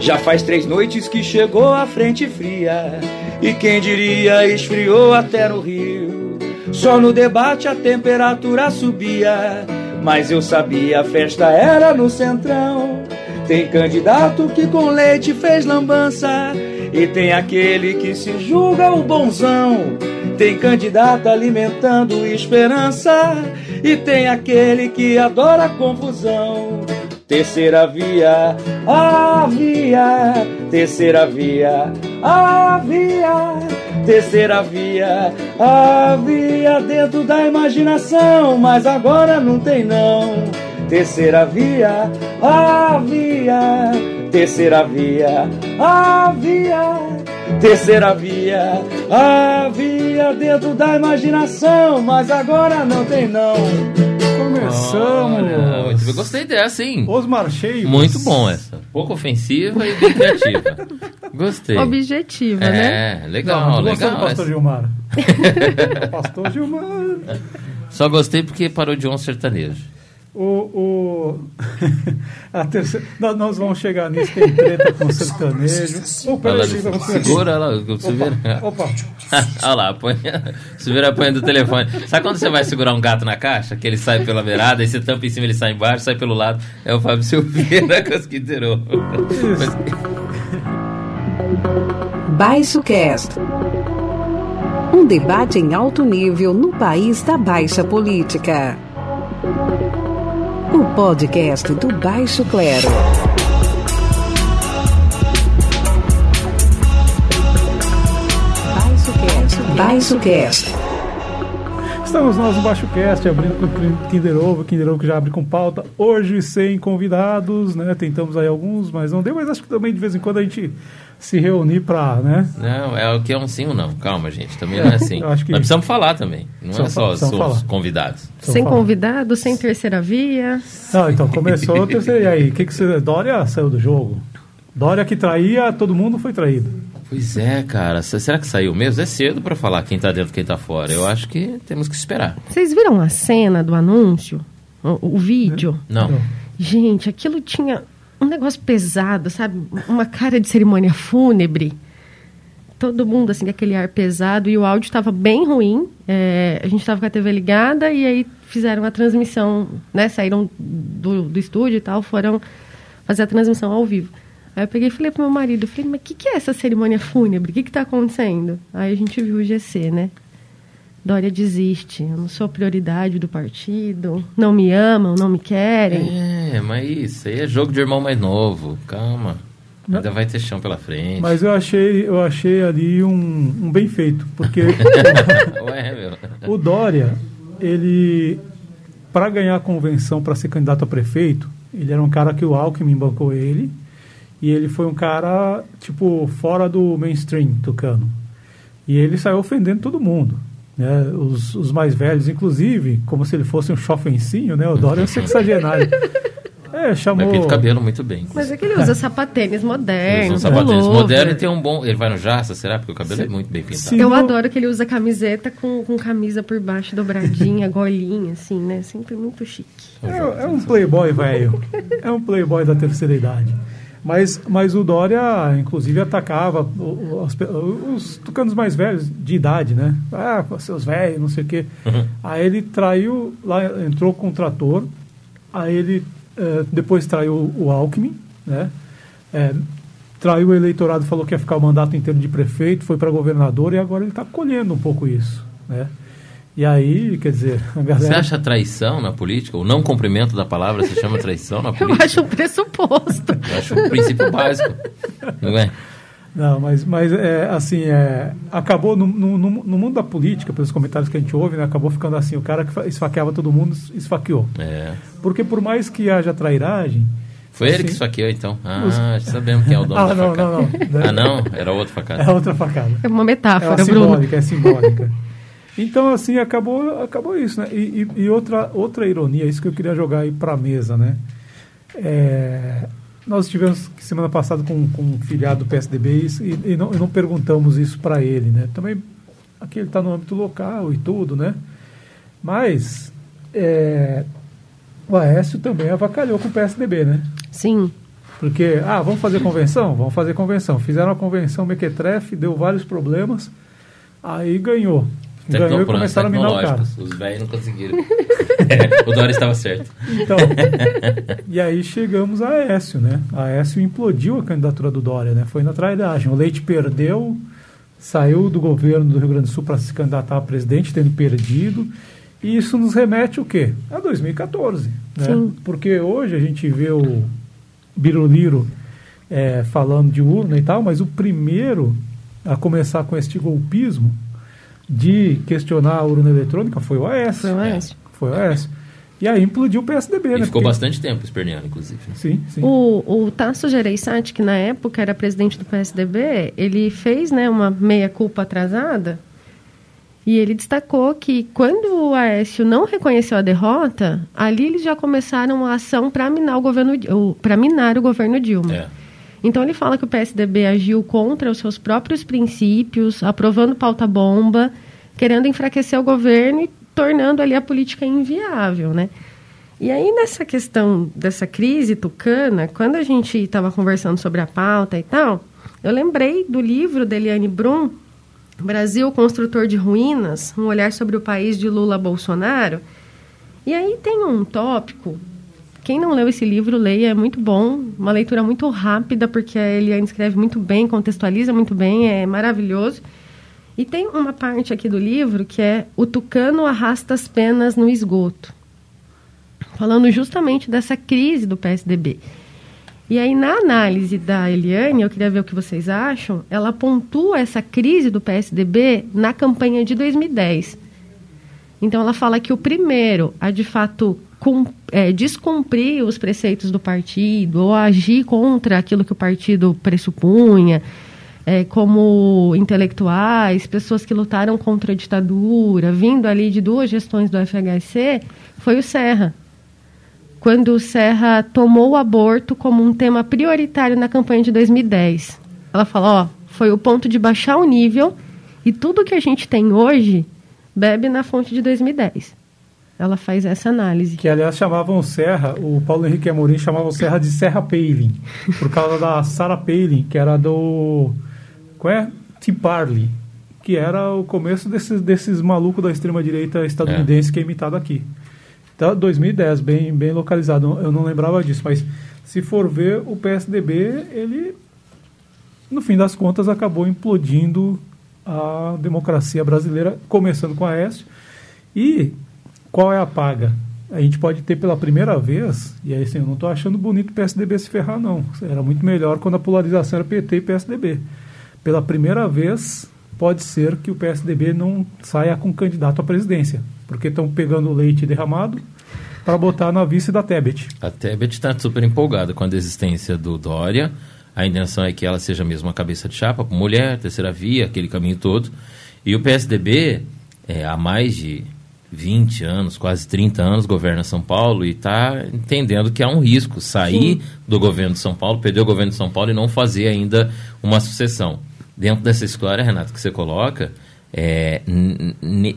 Já faz três noites que chegou a frente fria, e quem diria esfriou até no Rio. Só no debate a temperatura subia, mas eu sabia a festa era no centrão. Tem candidato que com leite fez lambança, e tem aquele que se julga o bonzão. Tem candidato alimentando esperança, e tem aquele que adora confusão. Terceira via, havia, terceira via, havia, terceira via, havia dentro da imaginação, mas agora não tem não. Terceira via, havia, terceira via, havia, terceira via, havia dentro da imaginação, mas agora não tem não. Começamos. Olha, muito bem. Gostei dessa, hein? Osmar Cheio. Muito bom essa. Pouco ofensiva e bem criativa. Gostei. Objetiva, né? É, legal, Não, legal. do Pastor. Gilmar? Pastor Gilmar. Só gostei porque parou de um sertanejo. O, o... a terceira... Nós, nós vamos chegar nisso, tem treta com o sertanejo. Oh, peraí, segura lá, o Silveira. Opa, Olha lá, põe, Silveira apanha do telefone. Sabe quando você vai segurar um gato na caixa? Que ele sai pela beirada, aí você tampa em cima, ele sai embaixo, sai pelo lado. É o Fábio Silveira com as que. Mas- Baixo Cast. Um debate em alto nível no país da baixa política. O podcast do Baixo Clero. Baixo Cast. Baixo Cast. Estamos nós no Baixo Cast, abrindo com o Kinder Ovo, Kinder Ovo que já abre com pauta. Hoje sem convidados, né? Tentamos aí alguns, mas não deu, mas acho que também de vez em quando a gente se reunir pra, né? Não, é o que é um sim ou não. Calma, gente. Também não é assim. eu acho que- Nós precisamos falar também. Não é só os convidados. Sem falar. convidado, sem terceira via. Não, então começou o terceiro. E aí, o que, que você. Dória saiu do jogo. Dória que traía, todo mundo foi traído. Pois é, cara. Se- Será que saiu mesmo? É cedo pra falar quem tá dentro e quem tá fora. Eu acho que temos que esperar. Vocês viram a cena do anúncio? O, o vídeo? Não. Não. Gente, aquilo tinha um negócio pesado, sabe? Uma cara de cerimônia fúnebre. Todo mundo, assim, com aquele ar pesado. E o áudio estava bem ruim. É, a gente estava com a TV ligada e aí fizeram a transmissão, né? Saíram do, do estúdio e tal, foram fazer a transmissão ao vivo. Aí eu peguei e falei pro meu marido, eu falei, mas o que, que é essa cerimônia fúnebre? O que que tá acontecendo? Aí a gente viu o GC, né? Dória desiste, eu não sou prioridade do partido, não me amam, não me querem. É, mas isso aí é jogo de irmão mais novo. Calma. Não. Ainda vai ter chão pela frente. Mas eu achei, eu achei ali um, um bem feito, porque Ué, meu. o Dória, ele, para ganhar a convenção para ser candidato a prefeito, ele era um cara que o Alckmin bancou ele, e ele foi um cara, tipo, fora do mainstream, tocando. E ele saiu ofendendo todo mundo. Né? Os, os mais velhos, inclusive, como se ele fosse um chofencinho, né? O Dória é um sexagenário. É, Mas chamou... pinta o cabelo muito bem. Mas é que ele usa sapatênis Ele modernos, usa um sapatênis moderno e tem um bom. Ele vai no Jaça, será? Porque o cabelo é muito bem pintado. Sim. Eu adoro que ele usa camiseta com, com camisa por baixo, dobradinha, golinha, assim, né? Sempre muito chique. É, é um playboy, velho. É um playboy da terceira idade. Mas, mas o Dória, inclusive, atacava o- o- as pe- os tucanos mais velhos de idade, né? Ah, seus velhos, não sei o quê. Aí ele traiu, lá entrou com o trator, aí ele eh, depois traiu o Alckmin, né? Eh, traiu o eleitorado, falou que ia ficar o mandato inteiro de prefeito, foi para governador e agora ele está colhendo um pouco isso, né? E aí, quer dizer, a Você galera... acha traição na política? O não cumprimento da palavra se chama traição na Eu política? acho um pressuposto. Eu acho um princípio básico. Não é? Não, mas, mas é, assim, é, acabou no, no, no- mundo da política, pelos comentários que a gente ouve, né, acabou ficando assim, o cara que fa- esfaqueava todo mundo, esfaqueou. É. Porque por mais que haja trairagem... Foi ele assim, que esfaqueou, então. Ah, sabemos quem é o dono Ah, da não, facada. não, não. Ah, não? Era outro facada. É outra facada. É uma É metáfora, Bruno. simbólica, é simbólica. Então, assim, acabou, acabou isso, né? E, e- e outra, outra ironia, isso que eu queria jogar aí para a mesa, né? É, nós tivemos semana passada com, com um filiado do PSDB e, e não, e não perguntamos isso para ele, né? Também aqui ele está no âmbito local e tudo, né? Mas é, o Aécio também avacalhou com o PSDB, né? Sim. Porque, ah, vamos fazer convenção? Vamos fazer convenção. Fizeram a convenção Mequetrefe, deu vários problemas, aí ganhou. Ganhou e começaram a minar o cara. Os velhos não conseguiram. é, o Dória estava certo. Então, e aí chegamos a Aécio, né? A Aécio implodiu a candidatura do Dória, né? Foi na trairagem. O Leite perdeu, saiu do governo do Rio Grande do Sul para se candidatar a presidente, tendo perdido. E isso nos remete o quê? A 2014. Né? Sim. Porque hoje a gente vê o Biruliro é, falando de urna e tal, mas o primeiro a começar com este golpismo de questionar a urna eletrônica foi o Aécio. Foi o Aécio. Foi o Aécio. E aí implodiu o PSDB, e né? ficou Porque... bastante tempo esperneando, inclusive. Sim, sim. O, o Tasso Gereissati, que na época era presidente do PSDB, ele fez né, uma meia-culpa atrasada e ele destacou que quando o Aécio não reconheceu a derrota, ali eles já começaram a ação para minar o governo para minar o governo Dilma. É. Então ele fala que o PSDB agiu contra os seus próprios princípios, aprovando pauta bomba, querendo enfraquecer o governo e tornando ali a política inviável, né? E aí nessa questão dessa crise tucana, quando a gente estava conversando sobre a pauta e tal, eu lembrei do livro da Eliane Brum, Brasil Construtor de Ruínas, um olhar sobre o país de Lula Bolsonaro. E aí tem um tópico quem não leu esse livro, leia, é muito bom. Uma leitura muito rápida, porque Eliane escreve muito bem, contextualiza muito bem, é maravilhoso. E tem uma parte aqui do livro que é O Tucano arrasta as penas no esgoto. Falando justamente dessa crise do PSDB. E aí, na análise da Eliane, eu queria ver o que vocês acham, ela pontua essa crise do PSDB na campanha de 2010. Então, ela fala que o primeiro a, de fato, é, descumprir os preceitos do partido ou agir contra aquilo que o partido pressupunha, é, como intelectuais, pessoas que lutaram contra a ditadura, vindo ali de duas gestões do FHC, foi o Serra. Quando o Serra tomou o aborto como um tema prioritário na campanha de 2010. Ela fala, ó, foi o ponto de baixar o nível e tudo que a gente tem hoje bebe na fonte de 2010 ela faz essa análise. Que, aliás, chamavam Serra, o Paulo Henrique Amorim chamava o Serra de Serra Palin, por causa da Sarah Palin, que era do... Qual é? Tea Party, que era o começo desses, desses malucos da extrema-direita estadunidense é. que é imitado aqui. Então, 2010, bem, bem localizado, eu não lembrava disso, mas se for ver, o PSDB, ele, no fim das contas, acabou implodindo a democracia brasileira, começando com a Aécio, e qual é a paga? A gente pode ter pela primeira vez, e aí assim, eu não estou achando bonito o PSDB se ferrar, não. Era muito melhor quando a polarização era PT e PSDB. Pela primeira vez, pode ser que o PSDB não saia com candidato à presidência, porque estão pegando leite derramado para botar na vice da Tebet. A Tebet está super empolgada com a desistência do Dória. A intenção é que ela seja mesmo a cabeça de chapa, mulher, terceira via, aquele caminho todo. E o PSDB, é, há mais de 20 anos, quase 30 anos, governa São Paulo e está entendendo que há um risco sair Sim. do governo de São Paulo, perder o governo de São Paulo e não fazer ainda uma sucessão. Dentro dessa história, Renato, que você coloca, é,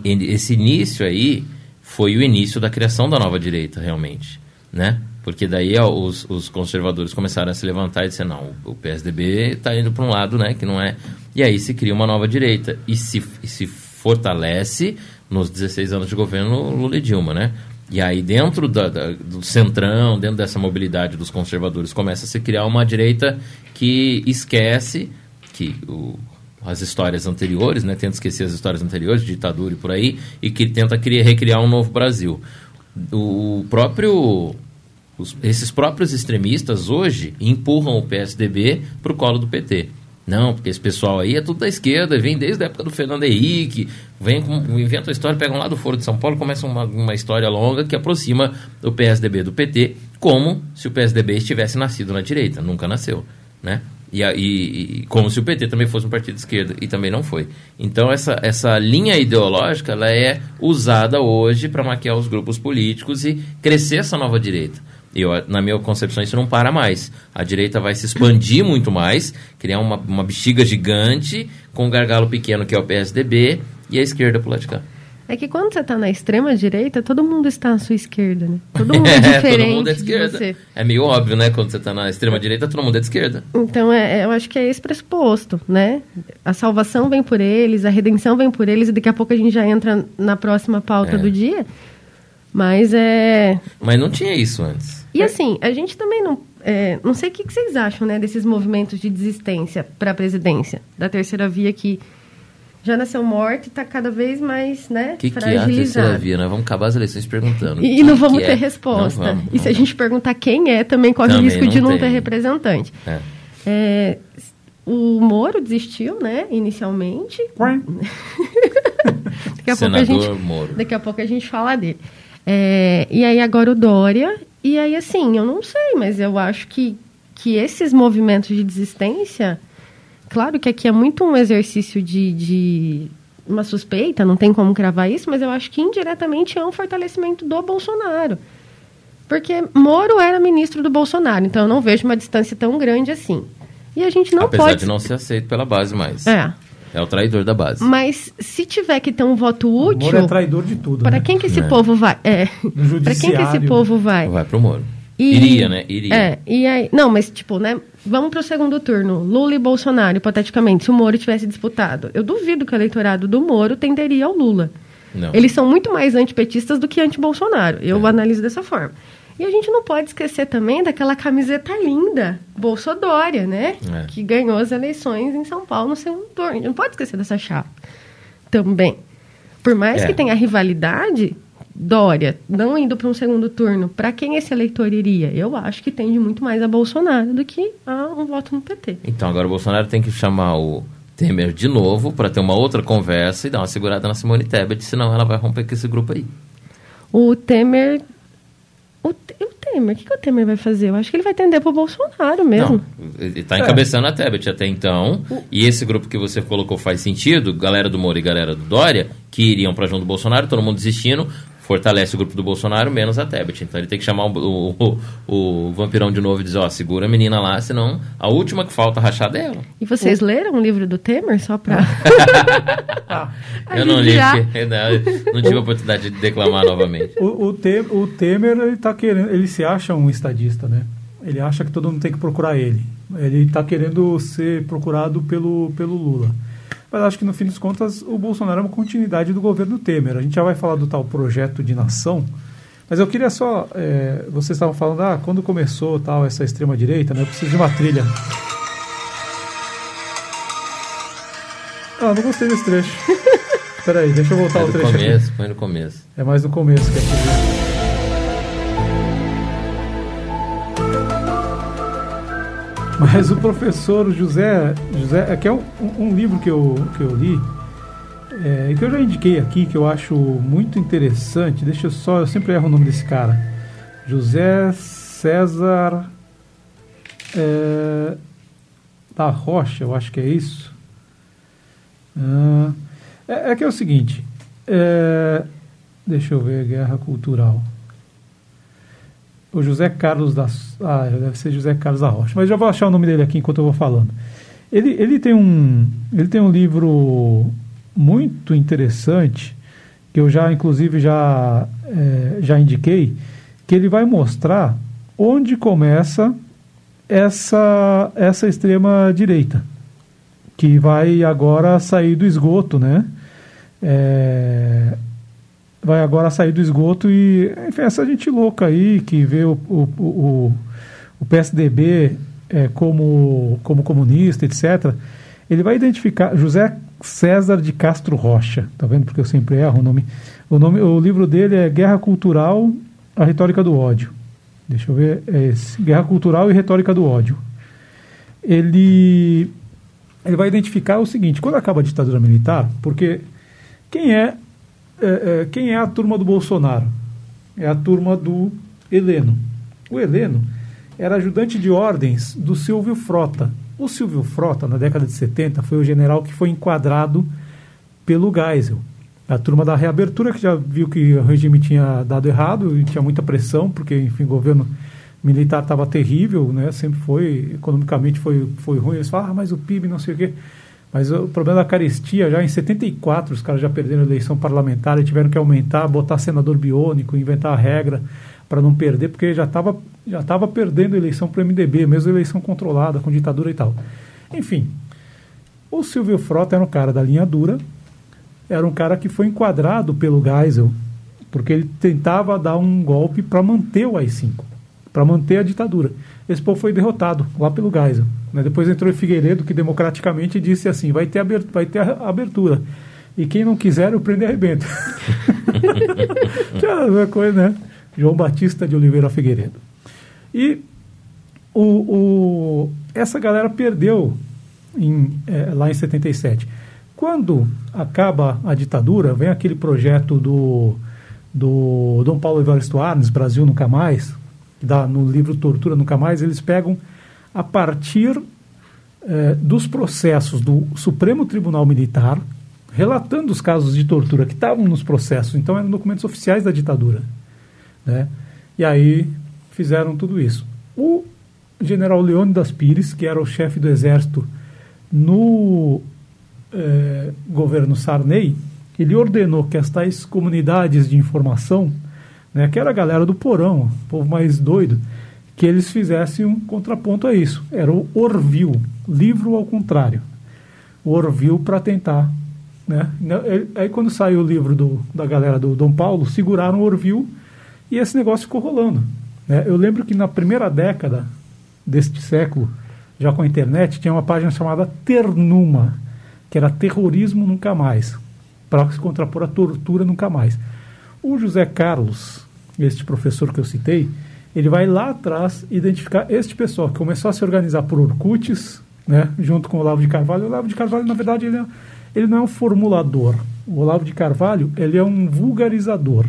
esse início aí foi o início da criação da nova direita, realmente, né? Porque daí ó, os, os, conservadores começaram a se levantar e dizer, não, o PSDB está indo para um lado, né, que não é... E aí se cria uma nova direita e se, e se fortalece nos 16 anos de governo Lula e Dilma, né? E aí, dentro da, da, do centrão, dentro dessa mobilidade dos conservadores, começa a se criar uma direita que esquece que o, as histórias anteriores, né? Tenta esquecer as histórias anteriores, ditadura e por aí, e que tenta criar, recriar um novo Brasil. O próprio... Os, esses próprios extremistas hoje empurram o PSDB para o colo do PT. Não, porque esse pessoal aí é tudo da esquerda, vem desde a época do Fernando Henrique, vem com, inventa uma história, pegam lá do Foro de São Paulo, começa uma, uma história longa que aproxima o PSDB do PT, como se o PSDB estivesse nascido na direita, nunca nasceu, né? E, e, e, como se o PT também fosse um partido de esquerda, e também não foi. Então, essa, essa linha ideológica ela é usada hoje para maquiar os grupos políticos e crescer essa nova direita. Eu, na minha concepção, isso não para mais. A direita vai se expandir muito mais, criar uma, uma bexiga gigante com um gargalo pequeno que é o PSDB e a esquerda por lá de cá. É que quando você está na extrema direita, todo mundo está à sua esquerda, né? Todo mundo é diferente todo mundo é de esquerda. É meio óbvio, né? Quando você tá na extrema direita, todo mundo é de esquerda. Então, é, é, eu acho que é esse pressuposto, né? A salvação vem por eles, a redenção vem por eles, e daqui a pouco a gente já entra na próxima pauta É. do dia. Mas é. Mas não tinha isso antes. E assim, a gente também não. é, não sei o que, que vocês acham, né, desses movimentos de desistência para a presidência da terceira via que já nasceu morta e está cada vez mais, né, O que, que é a fragilizada. terceira via? Nós vamos acabar as eleições perguntando. E, não vamos ter é. resposta. Não vamos, e se a não gente perguntar quem é, também corre o risco de não não ter tem. representante. É. É, o Moro desistiu, né, inicialmente. Ué? Daqui a pouco a Senador gente, Moro. Daqui a pouco a gente fala dele. É, e aí agora o Dória. E aí, assim, eu não sei, mas eu acho que, que esses movimentos de desistência. Claro que aqui é muito um exercício de, de uma suspeita, não tem como cravar isso, mas eu acho que indiretamente é um fortalecimento do Bolsonaro. Porque Moro era ministro do Bolsonaro, então eu não vejo uma distância tão grande assim. E a gente não Apesar pode. de não ser aceito pela base mais. É. É o traidor da base. Mas se tiver que ter um voto O útil. Moro é traidor de tudo. Para né? quem que esse É. povo vai? É. Para quem que esse povo vai? Vai pro Moro. E- Iria, né? Iria. É, e aí, não, mas tipo, né, vamos pro segundo turno, Lula e Bolsonaro, hipoteticamente, se o Moro tivesse disputado. Eu duvido que o eleitorado do Moro tenderia ao Lula. Não. Eles são muito mais antipetistas do que anti-Bolsonaro. Eu analiso dessa forma. E a gente não pode esquecer também daquela camiseta linda, Bolsodória, né? É. Que ganhou as eleições em São Paulo no segundo turno. A gente não pode esquecer dessa chapa também. Por mais É. que tenha rivalidade, Dória não indo para um segundo turno, para quem esse eleitor iria? Eu acho que tende muito mais a Bolsonaro do que a um voto no PT. Então agora o Bolsonaro tem que chamar o Temer de novo para ter uma outra conversa e dar uma segurada na Simone Tebet, senão ela vai romper com esse grupo aí. O Temer. O, o Temer, o que, que o Temer vai fazer? Eu acho que ele vai tender pro Bolsonaro mesmo. Não, ele está encabeçando a Tebet até então. E esse grupo que você colocou faz sentido, galera do Moro e galera do Dória, que iriam para junto do Bolsonaro, todo mundo desistindo, fortalece o grupo do Bolsonaro, menos a Tebet. Então ele tem que chamar o, o, o, o vampirão de novo e dizer, ó, segura a menina lá, senão a última que falta rachar é dela. E vocês leram o livro do Temer só pra. Eu não li, aliviar? porque não, não tive a oportunidade de declamar novamente. O, o, Te- o Temer, ele tá querendo, ele se acha um estadista, né? Ele acha que todo mundo tem que procurar ele. Ele está querendo ser procurado pelo, pelo Lula. Mas acho que no fim das contas o Bolsonaro é uma continuidade do governo Temer. A gente já vai falar do tal projeto de nação. Mas eu queria só. é, vocês estavam falando, ah, quando começou tal essa extrema direita, né? Eu preciso de uma trilha. Ah, não gostei desse trecho. Peraí, deixa eu voltar É o do trecho aqui. começo, põe no começo. É mais no começo que aqui. Mas o professor José, José é que é um, um livro que eu, que eu li é, que eu já indiquei aqui, que eu acho muito interessante. Deixa eu só, eu sempre erro o nome desse cara. José César é, da Rocha, eu acho que é isso. Ah, é, é que é o seguinte, é, deixa eu ver, guerra cultural. O José Carlos da. Ah, deve ser José Carlos da Rocha. Mas já vou achar o nome dele aqui enquanto eu vou falando. Ele, ele, tem, um, ele tem um livro muito interessante, que eu já, inclusive, já, é, já indiquei, que ele vai mostrar onde começa essa, essa extrema-direita, que vai agora sair do esgoto, né? É, vai agora sair do esgoto e enfim, essa gente louca aí que vê o, o, o, o PSDB é, como, como comunista, etc. Ele vai identificar José César de Castro Rocha, tá vendo? Porque eu sempre erro o nome. O, nome, o livro dele é Guerra Cultural, a Retórica do Ódio. Deixa eu ver, é esse. Guerra Cultural e Retórica do Ódio. Ele, ele vai identificar o seguinte: quando acaba a ditadura militar, porque quem é é, é, quem é a turma do Bolsonaro? É a turma do Heleno. O Heleno era ajudante de ordens do Silvio Frota. O Silvio Frota, na década de 70, foi o general que foi enquadrado pelo Geisel. A turma da reabertura, que já viu que o regime tinha dado errado e tinha muita pressão, porque, enfim, o governo militar estava terrível, né? sempre foi, economicamente foi, foi ruim. Eles falam, ah, mas o PIB não sei o quê. Mas o problema da carestia, já em 74, os caras já perderam a eleição parlamentar e tiveram que aumentar, botar senador biônico, inventar a regra para não perder, porque já estava já tava perdendo a eleição para o MDB, mesmo eleição controlada, com ditadura e tal. Enfim, o Silvio Frota era um cara da linha dura, era um cara que foi enquadrado pelo Geisel, porque ele tentava dar um golpe para manter o AI-5, para manter a ditadura. Esse povo foi derrotado lá pelo Geisel. Né? Depois entrou o Figueiredo, que democraticamente disse assim: vai ter, abertura, vai ter abertura. E quem não quiser, eu prendo e arrebento. é coisa, né? João Batista de Oliveira Figueiredo. E o, o, essa galera perdeu em, é, lá em 77. Quando acaba a ditadura, vem aquele projeto do, do Dom Paulo Evaristo Arnes, Brasil Nunca Mais, dá no livro Tortura Nunca Mais, eles pegam a partir é, dos processos do Supremo Tribunal Militar, relatando os casos de tortura que estavam nos processos, então eram documentos oficiais da ditadura. Né? E aí fizeram tudo isso. O general Leônidas Pires, que era o chefe do exército no eh, governo Sarney, ele ordenou que as tais comunidades de informação, né, que era a galera do porão, o povo mais doido, que eles fizessem um contraponto a isso. Era o Orville, livro ao contrário. O Orville para tentar. Né? Aí quando saiu o livro do, da galera do Dom Paulo, seguraram o Orville e esse negócio ficou rolando. Né? Eu lembro que na primeira década deste século, já com a internet, tinha uma página chamada Ternuma, que era Terrorismo Nunca Mais, para se contrapor à tortura nunca mais. O José Carlos, este professor que eu citei, ele vai lá atrás identificar este pessoal que começou a se organizar por Orkuts, né, junto com o Olavo de Carvalho. O Olavo de Carvalho, na verdade, ele, é, ele não é um formulador. O Olavo de Carvalho, ele é um vulgarizador.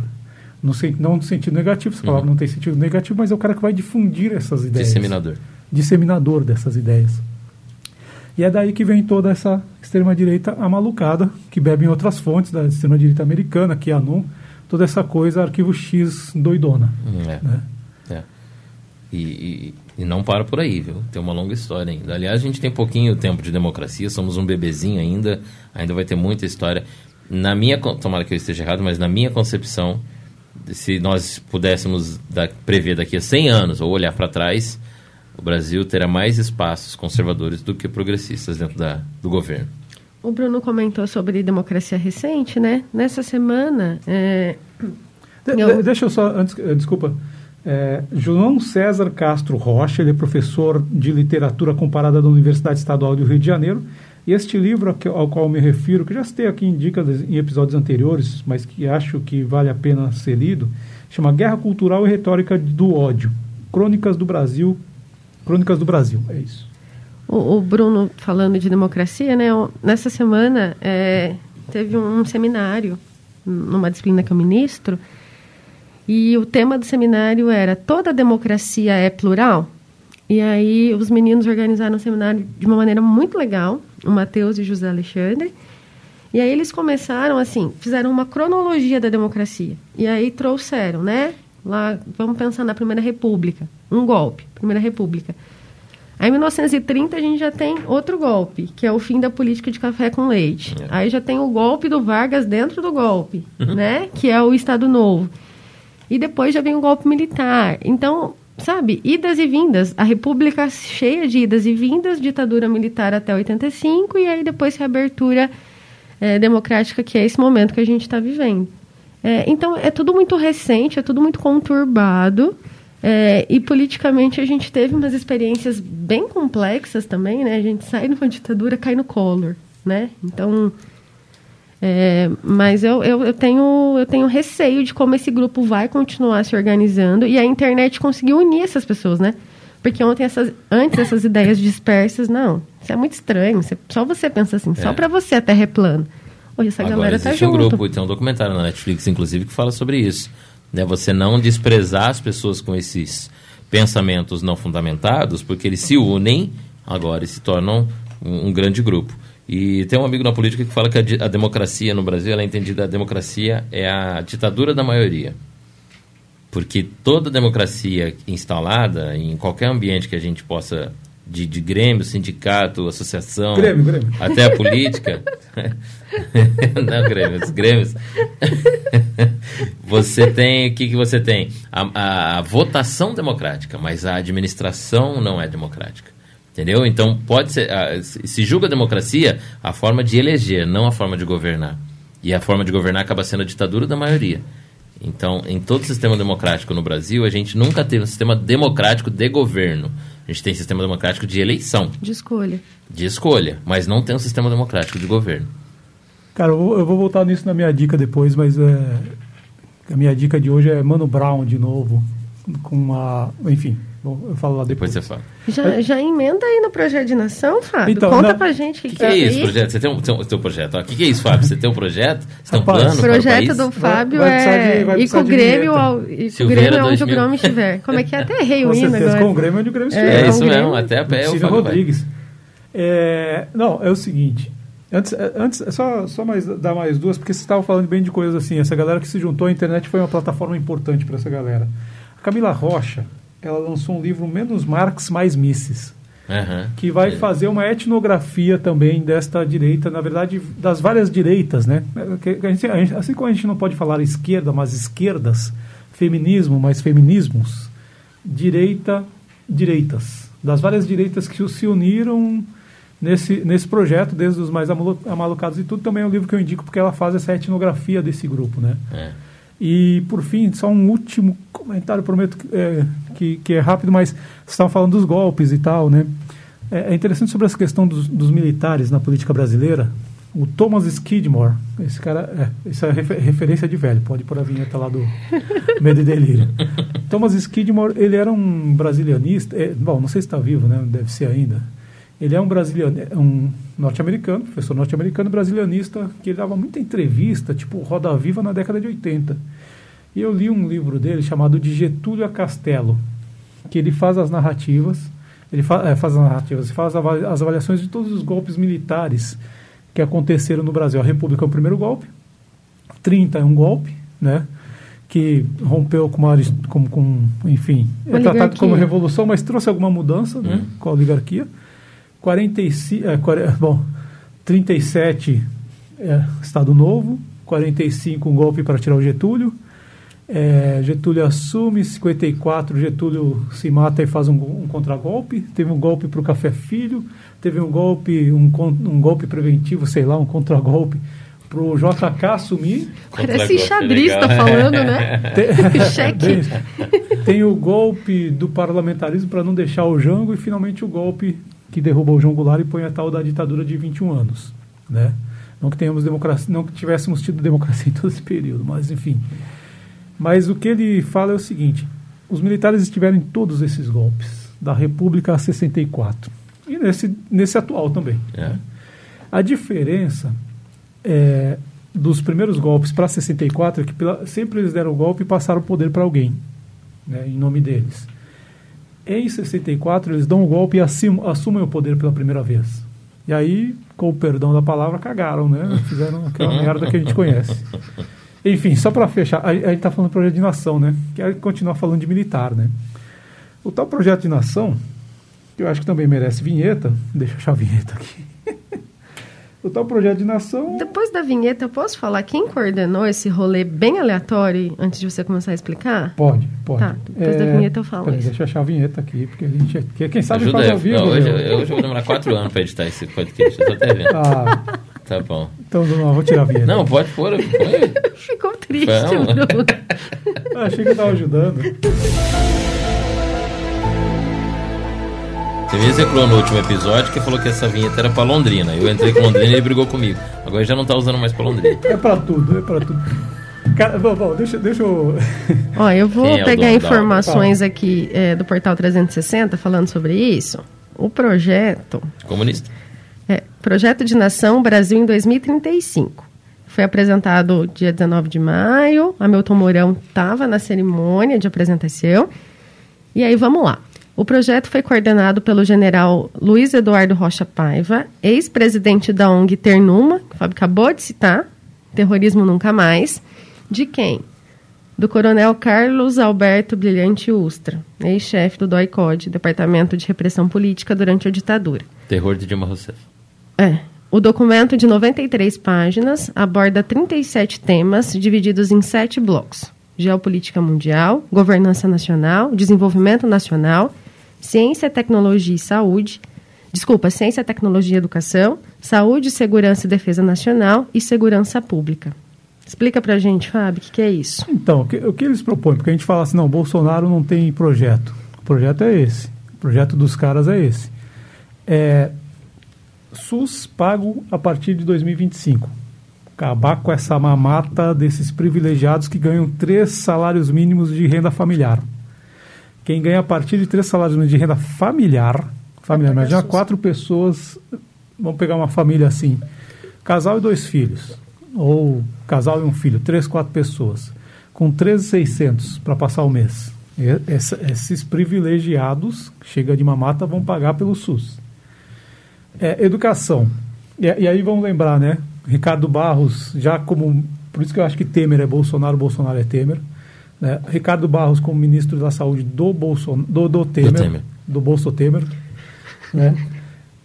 No, não no sentido negativo, essa palavra uhum. não tem sentido negativo, mas é o cara que vai difundir essas ideias. Disseminador. Disseminador dessas ideias. E é daí que vem toda essa extrema-direita amalucada, que bebe em outras fontes da extrema-direita americana, que é não toda essa coisa arquivo X doidona. Hum, é. Né? é. E, e, e, não para por aí, viu? Tem uma longa história ainda. Aliás, a gente tem pouquinho tempo de democracia, somos um bebezinho ainda, ainda vai ter muita história. Na minha, tomara que eu esteja errado, mas na minha concepção, se nós pudéssemos prever daqui a 100 anos ou olhar para trás, o Brasil terá mais espaços conservadores do que progressistas dentro da, do governo. O Bruno comentou sobre democracia recente, né? Nessa semana. É... De, eu... Deixa eu só, antes, eh, desculpa. É, João César Castro Rocha, ele é professor de literatura comparada da Universidade Estadual do Rio de Janeiro e este livro ao qual me refiro, que já citei aqui em dicas em episódios anteriores, mas que acho que vale a pena ser lido, chama Guerra Cultural e Retórica do Ódio. Crônicas do Brasil. Crônicas do Brasil, é isso. O, o Bruno falando de democracia, né? Nessa semana é, teve um seminário numa disciplina que eu ministro, e o tema do seminário era Toda democracia é plural? E aí os meninos organizaram o seminário de uma maneira muito legal, o Matheus e José Alexandre. E aí eles começaram assim, fizeram uma cronologia da democracia. E aí trouxeram, né? Lá, vamos pensar na Primeira República, um golpe, Primeira República. Aí em 1930 a gente já tem outro golpe, que é o fim da política de café com leite. É. Aí já tem o golpe do Vargas dentro do golpe, uhum. né? Que é o Estado Novo. E depois já vem o golpe militar. Então, sabe, idas e vindas. A República cheia de idas e vindas, ditadura militar até 85 e aí depois reabertura é, democrática, que é esse momento que a gente está vivendo. É, então, é tudo muito recente, é tudo muito conturbado. É, e politicamente a gente teve umas experiências bem complexas também, né? A gente sai de uma ditadura, cai no Collor, né? Então, é, mas eu, eu, eu, tenho, eu tenho receio de como esse grupo vai continuar se organizando e a internet conseguiu unir essas pessoas, né? Porque ontem essas, antes essas ideias dispersas, não, isso é muito estranho. Você, só você pensa assim, é. só para você a Terra é plana. Hoje essa Agora, galera tá junto. um grupo, tem um documentário na Netflix, inclusive, que fala sobre isso. Né? Você não desprezar as pessoas com esses pensamentos não fundamentados, porque eles se unem agora e se tornam um, um grande grupo. E tem um amigo na política que fala que a, a democracia no Brasil, ela é entendida, a democracia é a ditadura da maioria. Porque toda democracia instalada, em qualquer ambiente que a gente possa de, de Grêmio, sindicato, associação, Grêmio, Grêmio. até a política. Não, Grêmio, os Grêmios. você tem, o que, que você tem? A, a, a votação democrática, mas a administração não é democrática. Entendeu? Então, pode ser, a, se julga a democracia a forma de eleger, não a forma de governar. E a forma de governar acaba sendo a ditadura da maioria. Então, em todo sistema democrático no Brasil, a gente nunca teve um sistema democrático de governo. A gente tem sistema democrático de eleição, De escolha. de escolha, mas não tem um sistema democrático de governo. Cara, eu vou, eu vou voltar nisso na minha dica depois, mas é, a minha dica de hoje é Mano Brown de novo. Com uma. Enfim, bom, eu falo lá Depois depois. você fala. Já, já emenda aí no projeto de nação, Fábio. Então, Conta na- pra gente o que, que, que é isso, aí. projeto? Você tem um, tem um teu projeto? O que, que é isso, Fábio? Você tem um projeto? Você tem um plano O para o projeto país? do Fábio vai é de- vai ir precisar com o Grêmio, ao, ir com o Grêmio aonde 2000. o Grêmio estiver. Como é que é? Até errei o hino agora. com o Grêmio onde o Grêmio É, estiver. É isso com o mesmo, até a pé o Ciro. Rodrigues. É, não, é o seguinte. Antes, é, antes é só, só mais, dar mais duas, porque você estava falando bem de coisas assim. Essa galera que se juntou à internet foi uma plataforma importante para essa galera. A Camila Rocha, ela lançou um livro Menos Marx, Mais Misses, Aham. que vai Sim. fazer uma etnografia também desta direita, na verdade, das várias direitas, né? Que a gente- assim como a gente não pode falar esquerda, mas esquerdas, feminismo, mas feminismos, direita, direitas, das várias direitas que se uniram nesse, nesse projeto, desde os mais amalu- amalucados e tudo, também é um livro que eu indico porque ela faz essa etnografia desse grupo, né? É. E, por fim, só um último comentário, prometo que é, que, que é rápido, mas vocês estavam falando dos golpes e tal, né? É, é interessante sobre essa questão dos, dos militares na política brasileira. O Thomas Skidmore, esse cara, é, essa é refer- referência de velho, pode pôr a vinheta lá do Medo e Delírio. Thomas Skidmore, ele era um brasilianista, é, bom, não sei se está vivo, né? Deve ser ainda. Ele é um brasiliano, é um norte-americano, professor norte-americano brasilianista, que ele dava muita entrevista, tipo Roda Viva na década de 80. E eu li um livro dele chamado De Getúlio a Castelo, que ele faz as narrativas, ele fa é, faz as narrativas, faz as avaliações de todos os golpes militares que aconteceram no Brasil. A República é o primeiro golpe, 30 é um golpe, né? Que rompeu com, uma, com, com enfim, é tratado como revolução, mas trouxe alguma mudança né, com a oligarquia. 45, é, quare- bom, 37 é, Estado Novo, 45 um golpe para tirar o Getúlio. É, Getúlio assume, 54 Getúlio se mata e faz um, um contragolpe. Teve um golpe para o Café Filho, teve um golpe, um, um golpe preventivo, sei lá, um contragolpe para o JK assumir. Parece enxadrista legal. falando, né? Cheque. Bem, Tem o golpe do parlamentarismo para não deixar o Jango e finalmente o golpe que derruba o João Goulart e põe a tal da ditadura de 21 anos, né? Não que tenhamos democracia, não que tivéssemos tido democracia em todo esse período, mas enfim. Mas o que ele fala é o seguinte: os militares estiveram em todos esses golpes, da República a 64 e nesse nesse atual também. É. A diferença é, dos primeiros golpes para 64 é que pela- sempre eles deram o golpe e passaram o poder para alguém, né, em nome deles. Em 64 eles dão o golpe e assim- assumem o poder pela primeira vez. E aí, com o perdão da palavra, cagaram, né? Fizeram aquela merda que a gente conhece. Enfim, só para fechar, a, a gente está falando de projeto de nação, né? Que aí continuar falando de militar, né? O tal projeto de nação, que eu acho que também merece vinheta, deixa eu achar a vinheta aqui. O tal projeto de nação. Depois da vinheta, eu posso falar quem coordenou esse rolê bem aleatório antes de você começar a explicar? Pode, pode. Tá, depois da vinheta eu falo peraí, isso. Deixa eu achar a vinheta aqui, porque a gente. que- Quem sabe Ajuda faz ao vivo. Não, hoje, eu, hoje eu vou demorar quatro anos para editar esse podcast. Eu tô até vendo. Ah, Tá bom. então não, vou tirar a vinheta. Não, pode pôr. Ficou triste. Bruno. Ah, achei que eu estava ajudando. Você me execrou no último episódio que falou que essa vinheta era pra Londrina. Eu entrei com Londrina e ele brigou comigo. Agora já não tá usando mais pra Londrina. É pra tudo, é pra tudo. Cara, bom, bom, deixa, deixa eu. Ó, eu vou é pegar dono da informações aqui é, do Portal 360 falando sobre isso. O projeto Comunista. é Projeto de Nação Brasil em 2035. Foi apresentado dia 19 de maio. Hamilton Mourão estava na cerimônia de apresentação. E aí, vamos lá. O projeto foi coordenado pelo general Luiz Eduardo Rocha Paiva, ex-presidente da ONG Ternuma, que o Fábio acabou de citar, Terrorismo Nunca Mais. De quem? do Coronel Carlos Alberto Brilhante Ustra, ex-chefe do DOI-CODE, Departamento de Repressão Política durante a ditadura. Terror de Dilma Rousseff. É. O documento de 93 páginas aborda 37 temas divididos em sete blocos: geopolítica mundial, governança nacional, desenvolvimento nacional, ciência, tecnologia e saúde, desculpa, ciência, tecnologia e educação, saúde, segurança e defesa nacional e segurança pública. Explica pra gente, Fábio, o que, que, é isso? Então, o que, o que, eles propõem? Porque a gente fala assim, não, Bolsonaro não tem projeto. O projeto é esse. O projeto dos caras é esse. É, SUS pago a partir de 2025. Acabar com essa mamata desses privilegiados que ganham três salários mínimos de renda familiar. Quem ganha a partir de três salários mínimos de renda familiar, familiar, imagina quatro pessoas, vamos pegar uma família assim, casal e dois filhos, ou casal e um filho, três, quatro pessoas, com 13,600 para passar o mês. esses privilegiados, chega de mamata, vão pagar pelo SUS. É, educação. E, e, aí vamos lembrar, né? Ricardo Barros, já como. Por isso que eu acho que Temer é Bolsonaro, Bolsonaro é Temer. Né? Ricardo Barros, como ministro da Saúde do, Bolson, do, do Temer, do, Temer. do Bolso Temer, né?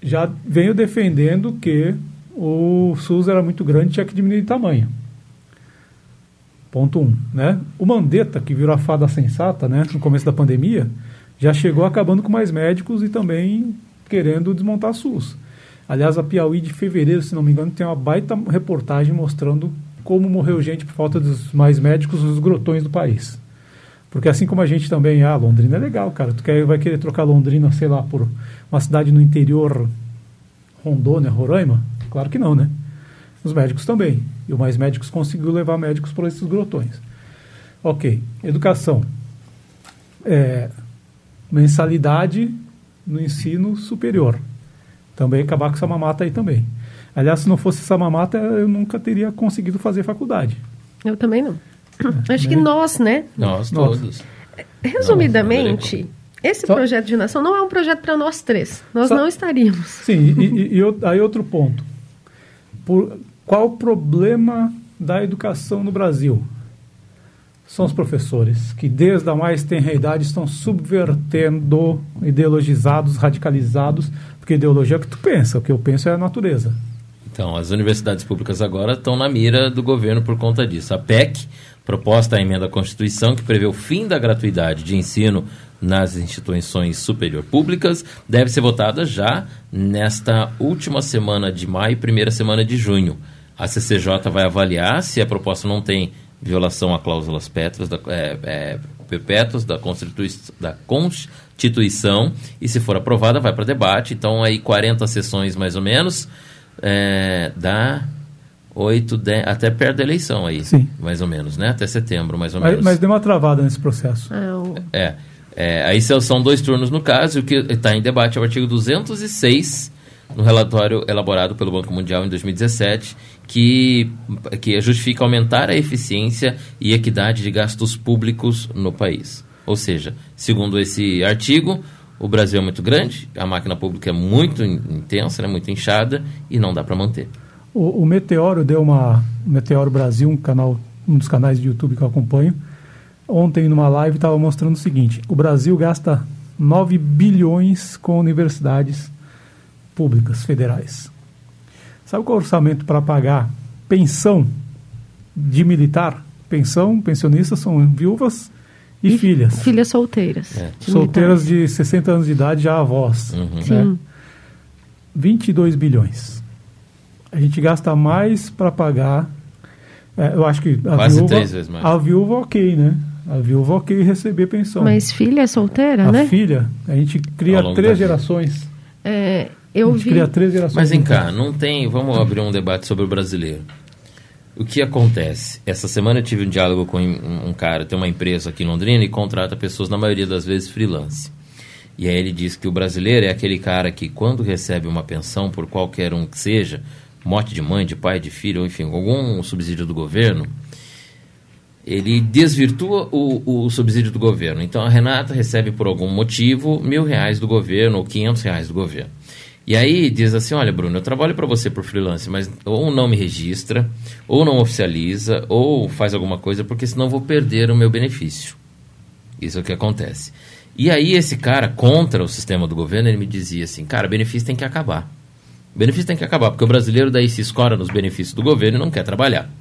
já veio defendendo que o SUS era muito grande e tinha que diminuir de tamanho. Ponto um. Né? O Mandetta, que virou a fada sensata né, no começo da pandemia, já chegou acabando com mais médicos e também querendo desmontar a SUS. Aliás, a Piauí de fevereiro, se não me engano, tem uma baita reportagem mostrando como morreu gente por falta dos mais médicos nos grotões do país. Porque assim como a gente também, ah, Londrina é legal, cara. Tu quer, vai querer trocar Londrina, sei lá, por uma cidade no interior, Rondônia, Roraima? Claro que não, né? Os médicos também. E o Mais Médicos conseguiu levar médicos por esses grotões. Ok. Educação. É, mensalidade no ensino superior. Também acabar com essa mamata aí também. Aliás, se não fosse essa mamata, eu nunca teria conseguido fazer faculdade. Eu também não. É, Acho né? que nós, né? Nós todos. Resumidamente, esse Só... projeto de nação não é um projeto para nós três. Nós Só... não estaríamos. Sim, e, e, e, aí outro ponto. Por, qual o problema da educação no Brasil? são os professores, que desde a mais tenra idade estão subvertendo, ideologizados, radicalizados, porque ideologia é o que tu pensa, o que eu penso é a natureza. Então, as universidades públicas agora estão na mira do governo por conta disso. A PEC, proposta à emenda à Constituição, que prevê o fim da gratuidade de ensino nas instituições superior públicas, deve ser votada já nesta última semana de maio e primeira semana de junho. A CCJ vai avaliar se a proposta não tem violação a cláusulas pétreas da, é, é, perpétuas da, da Constituição e se for aprovada vai para debate. Então aí 40 sessões mais ou menos é, dá 8, 10, até perto da eleição aí, Sim. mais ou menos, né? Até setembro, mais ou menos. Mas deu uma travada nesse processo. É, é, é aí são dois turnos no caso, e o que está em debate é o artigo 206 no relatório elaborado pelo Banco Mundial em 2017, que, que justifica aumentar a eficiência e equidade de gastos públicos no país. Ou seja, segundo esse artigo, o Brasil é muito grande, a máquina pública é muito intensa, né, muito inchada e não dá para manter. O, o, Meteoro deu uma. O Meteoro Brasil, um canal, um dos canais de YouTube que eu acompanho, ontem numa live estava mostrando o seguinte: o Brasil gasta 9 bilhões com universidades públicas federais. Sabe qual é o orçamento para pagar pensão de militar? Pensão, pensionistas são viúvas e, e filhas. Filhas solteiras. É. De solteiras de 60 anos de idade, já avós. Uhum. Né? Sim. 22 bilhões. A gente gasta mais para pagar. É, eu acho que a Quase viúva, três vezes mais. A viúva, ok, né? A viúva, ok, receber pensão. Mas filha solteira, a né? Filha, a gente cria três gerações. É, eu vi. Cria três gerações. Mas vem cá, não tem. Vamos abrir um debate sobre o brasileiro. O que acontece? Essa semana eu tive um diálogo com um cara, tem uma empresa aqui em Londrina e contrata pessoas, na maioria das vezes, freelance. E aí ele diz que o brasileiro é aquele cara que, quando recebe uma pensão, por qualquer um que seja, morte de mãe, de pai, de filho, enfim, algum subsídio do governo, ele desvirtua o, o, subsídio do governo. Então a Renata recebe por algum motivo mil reais do governo ou quinhentos reais do governo. E aí diz assim, olha Bruno, eu trabalho para você por freelance, mas ou não me registra, ou não oficializa, ou faz alguma coisa, porque senão vou perder o meu benefício. Isso é o que acontece. E aí esse cara, contra o sistema do governo, ele me dizia assim, cara, benefício tem que acabar. Benefício tem que acabar, porque o brasileiro daí se escora nos benefícios do governo e não quer trabalhar.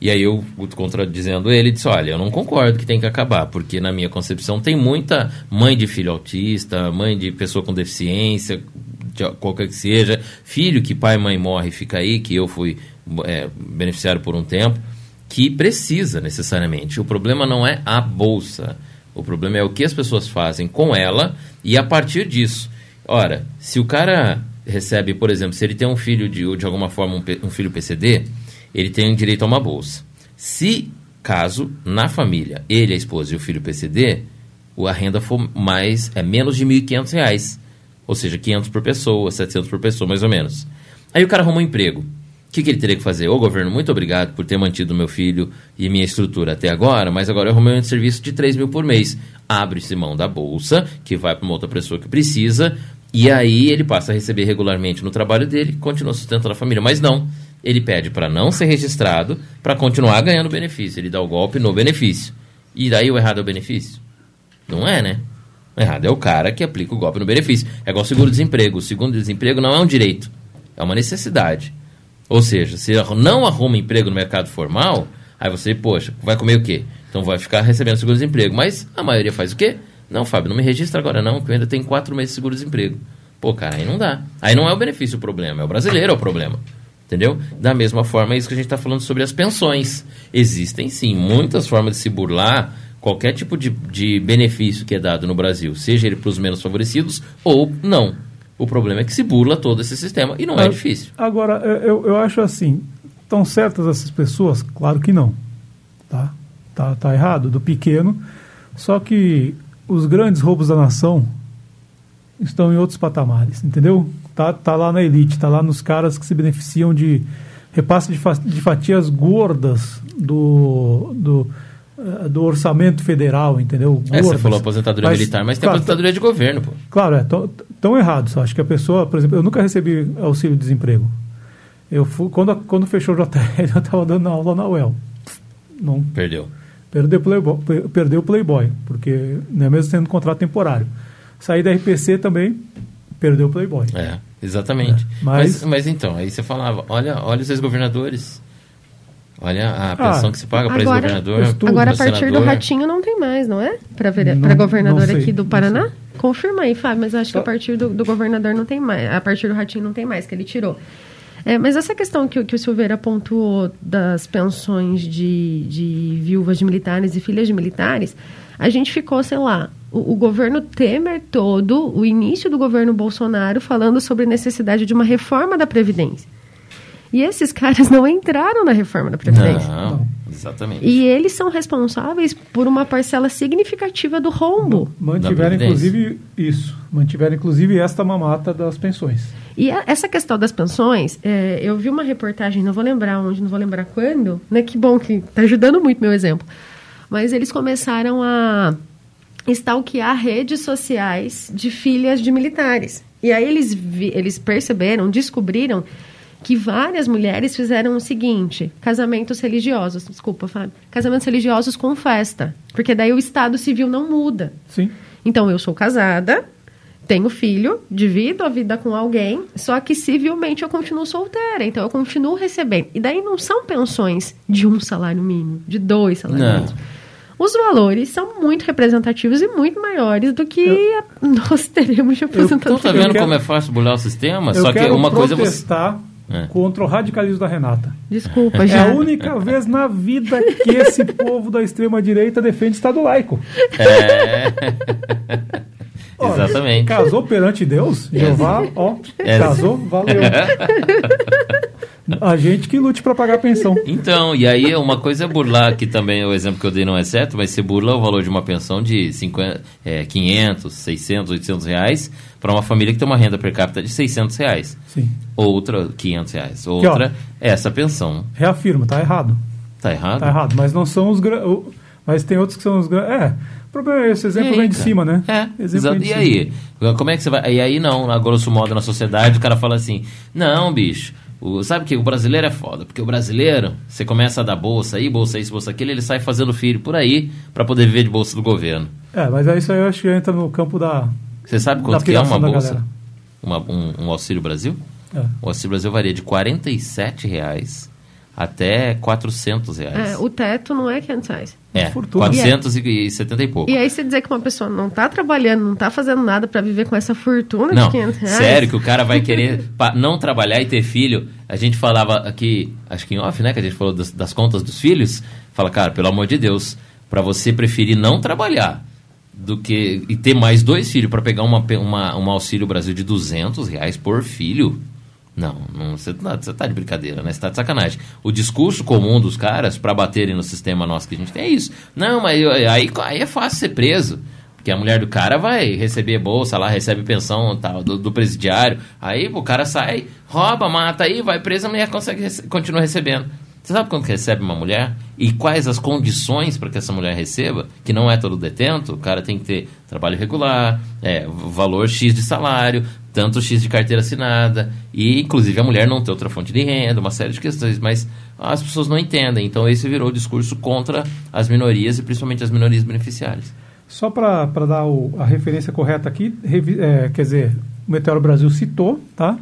E aí eu, contradizendo ele, disse, olha, eu não concordo que tem que acabar, porque na minha concepção tem muita mãe de filho autista, mãe de pessoa com deficiência, qualquer que seja, filho que pai e mãe morre fica aí, que eu fui é, beneficiário por um tempo, que precisa necessariamente. O problema não é a bolsa, o problema é o que as pessoas fazem com ela e a partir disso. Ora, se o cara recebe, por exemplo, se ele tem um filho de, de alguma forma, um, um filho PCD, ele tem direito a uma bolsa. Se, caso, na família, ele, a esposa e o filho PCD, a renda for mais, é menos de R$ 1.500, ou seja, 500 por pessoa, 700 por pessoa, mais ou menos. Aí o cara arruma um emprego. O que, que, ele teria que fazer? Ô governo, muito obrigado por ter mantido meu filho e minha estrutura até agora, mas agora eu arrumei um serviço de 3 mil por mês. Abre-se mão da bolsa, que vai para uma outra pessoa que precisa, e aí ele passa a receber regularmente no trabalho dele, continua sustentando a família. Mas não, ele pede para não ser registrado, para continuar ganhando benefício. Ele dá o golpe no benefício. E daí o errado é o benefício? Não é, né? Errado é o cara que aplica o golpe no benefício. É igual seguro-desemprego. O seguro-desemprego não é um direito, é uma necessidade. Ou seja, se não arruma emprego no mercado formal, aí você, poxa, vai comer o quê? Então vai ficar recebendo seguro-desemprego. Mas a maioria faz o quê? Não, Fábio, não me registra agora não, porque eu ainda tenho quatro meses de seguro-desemprego. Pô, cara, aí não dá. Aí não é o benefício o problema, é o brasileiro é o problema. Entendeu? Da mesma forma, é isso que a gente está falando sobre as pensões. Existem, sim, muitas formas de se burlar qualquer tipo de, de benefício que é dado no Brasil, seja ele para os menos favorecidos ou não. O problema é que se burla todo esse sistema e não é, é difícil. Agora, eu, eu acho assim, estão certas essas pessoas? Claro que não. Tá? Tá, tá errado, do pequeno. Só que os grandes roubos da nação estão em outros patamares, entendeu? Tá, tá lá na elite, tá lá nos caras que se beneficiam de repasse de, de fatias gordas do, do do orçamento federal, entendeu? É, você falou aposentadoria mas, militar, mas tem claro, aposentadoria de governo, pô. Claro, é tão, tão errado só. Acho que a pessoa, por exemplo, eu nunca recebi auxílio-desemprego. Eu fui, quando, quando fechou o JL, eu estava dando aula na UEL. Não, perdeu. Perdeu, playboy, perdeu o Playboy, porque né, mesmo tendo contrato temporário. Saí da RPC também, perdeu o Playboy. É, exatamente. É, mas, mas, mas, então, aí você falava, olha, olha os ex-governadores Olha a pensão ah, que se paga para ex-governador. Agora, a partir senador. do Ratinho, não tem mais, não é? Para governador aqui do Paraná? Confirma aí, Fábio, mas acho que a partir do, do, governador não tem mais. A partir do Ratinho não tem mais, que ele tirou. É, mas essa questão que, que o Silveira pontuou das pensões de, de viúvas de militares e filhas de militares, a gente ficou, sei lá, o, o, governo Temer todo, o início do governo Bolsonaro, falando sobre a necessidade de uma reforma da Previdência. E esses caras não entraram na reforma da Previdência. Não, exatamente. E eles são responsáveis por uma parcela significativa do rombo. Mantiveram, inclusive, isso. Mantiveram, inclusive, esta mamata das pensões. E a, essa questão das pensões, é, eu vi uma reportagem, não vou lembrar onde, não vou lembrar quando, né? Que bom que está ajudando muito meu exemplo. Mas eles começaram a stalkear redes sociais de filhas de militares. E aí eles, vi, eles perceberam, descobriram que várias mulheres fizeram o seguinte: casamentos religiosos, desculpa, Fábio, casamentos religiosos com festa, porque daí o estado civil não muda. Sim. Então eu sou casada, tenho filho, divido a vida com alguém, só que civilmente eu continuo solteira, então eu continuo recebendo. E daí não são pensões de um salário mínimo, de dois salários mínimos. Os valores são muito representativos e muito maiores do que eu, nós teremos de aposentadoria. Então, tá vendo como é fácil burlar o sistema? Só que uma coisa você é. contra o radicalismo da Renata. Desculpa, já. É a única vez na vida que esse povo da extrema-direita defende Estado laico. É. Olha, Exatamente. Casou perante Deus, Jeová, ó, é. casou, valeu. A gente que lute para pagar a pensão. Então, e aí uma coisa é burlar, que também o exemplo que eu dei não é certo, mas você burla o valor de uma pensão de 50, é, 500, 600, 800 reais para uma família que tem uma renda per capita de 600 reais. Sim. Outra, 500 reais. Outra, é essa pensão. Reafirma, tá errado. Tá errado? Tá errado, mas não são os... Mas tem outros que são os... É, problema é esse, o exemplo aí, vem de cara? cima, né? É, Exemplo exato. E cima. aí? Como é que você vai. E aí não, a grosso modo na sociedade, o cara fala assim: não, bicho. O, sabe que o brasileiro é foda, porque o brasileiro, você começa a dar bolsa aí, bolsa isso, bolsa aquilo, ele sai fazendo filho por aí pra poder viver de bolsa do governo. É, mas aí isso aí eu acho que entra no campo da. Você sabe quanto que é uma bolsa? Uma- um, um Auxílio Brasil? É. O Auxílio Brasil varia de 47 reais até 400 reais. É, o teto não é 500 reais. É, fortuna. 470 e pouco. E aí você dizer que uma pessoa não tá trabalhando, não tá fazendo nada pra viver com essa fortuna Não, de 500 reais. sério que o cara vai querer não trabalhar e ter filho. A gente falava aqui, acho que em off, né, que a gente falou das, das contas dos filhos. Fala, cara, pelo amor de Deus, pra você preferir não trabalhar do que e ter mais dois filhos pra pegar uma, uma, um auxílio Brasil de 200 reais por filho. Não, não você tá, você tá de brincadeira, né? Você tá de sacanagem. O discurso comum dos caras pra baterem no sistema nosso que a gente tem é isso. Não, mas eu- aí, aí é fácil ser preso. Porque a mulher do cara vai receber bolsa lá, recebe pensão tal, do, do presidiário. Aí o cara sai, rouba, mata aí, vai preso, a mulher consegue continua recebendo. Você sabe quanto que recebe uma mulher? E quais as condições para que essa mulher receba? Que não é todo detento, o cara tem que ter trabalho regular, é, valor X de salário, tanto X de carteira assinada, e inclusive a mulher não ter outra fonte de renda, uma série de questões, mas as pessoas não entendem. Então esse virou discurso contra as minorias e principalmente as minorias beneficiárias. Só para dar o- a referência correta aqui, revi- é, quer dizer, o Meteoro Brasil citou, tá?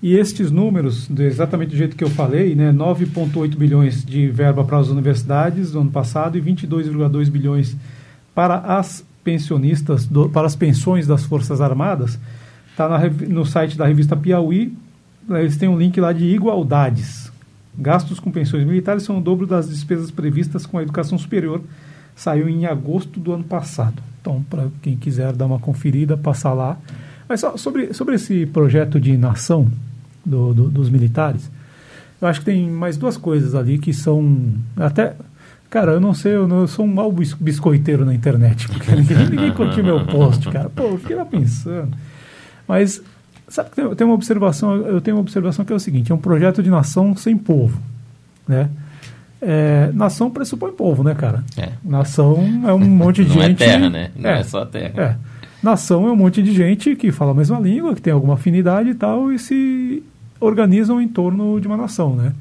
E estes números, exatamente do jeito que eu falei, né, 9,8 bilhões de verba para as universidades no ano passado e 22,2 bilhões para as pensionistas, do- para as pensões das Forças Armadas, está no site da revista Piauí, eles têm um link lá de igualdades. Gastos com pensões militares são o dobro das despesas previstas com a educação superior. Saiu em agosto do ano passado. Então, para quem quiser dar uma conferida, passar lá. Mas só sobre, sobre esse projeto de nação do- do- dos militares, eu acho que tem mais duas coisas ali que são até. Cara, eu não sei, eu, não, eu sou um mau bis- biscoiteiro na internet, porque ninguém, ninguém curtiu meu post, cara. Pô, eu fiquei lá pensando. Mas, sabe que tem, tem uma observação, eu tenho uma observação que é o seguinte, é um projeto de nação sem povo, né? É, nação pressupõe povo, né, cara? É. Nação é um monte de Não é gente... terra, né? Não é só terra. É. Nação é um monte de gente que fala a mesma língua, que tem alguma afinidade e tal, e se organizam em torno de uma nação, né?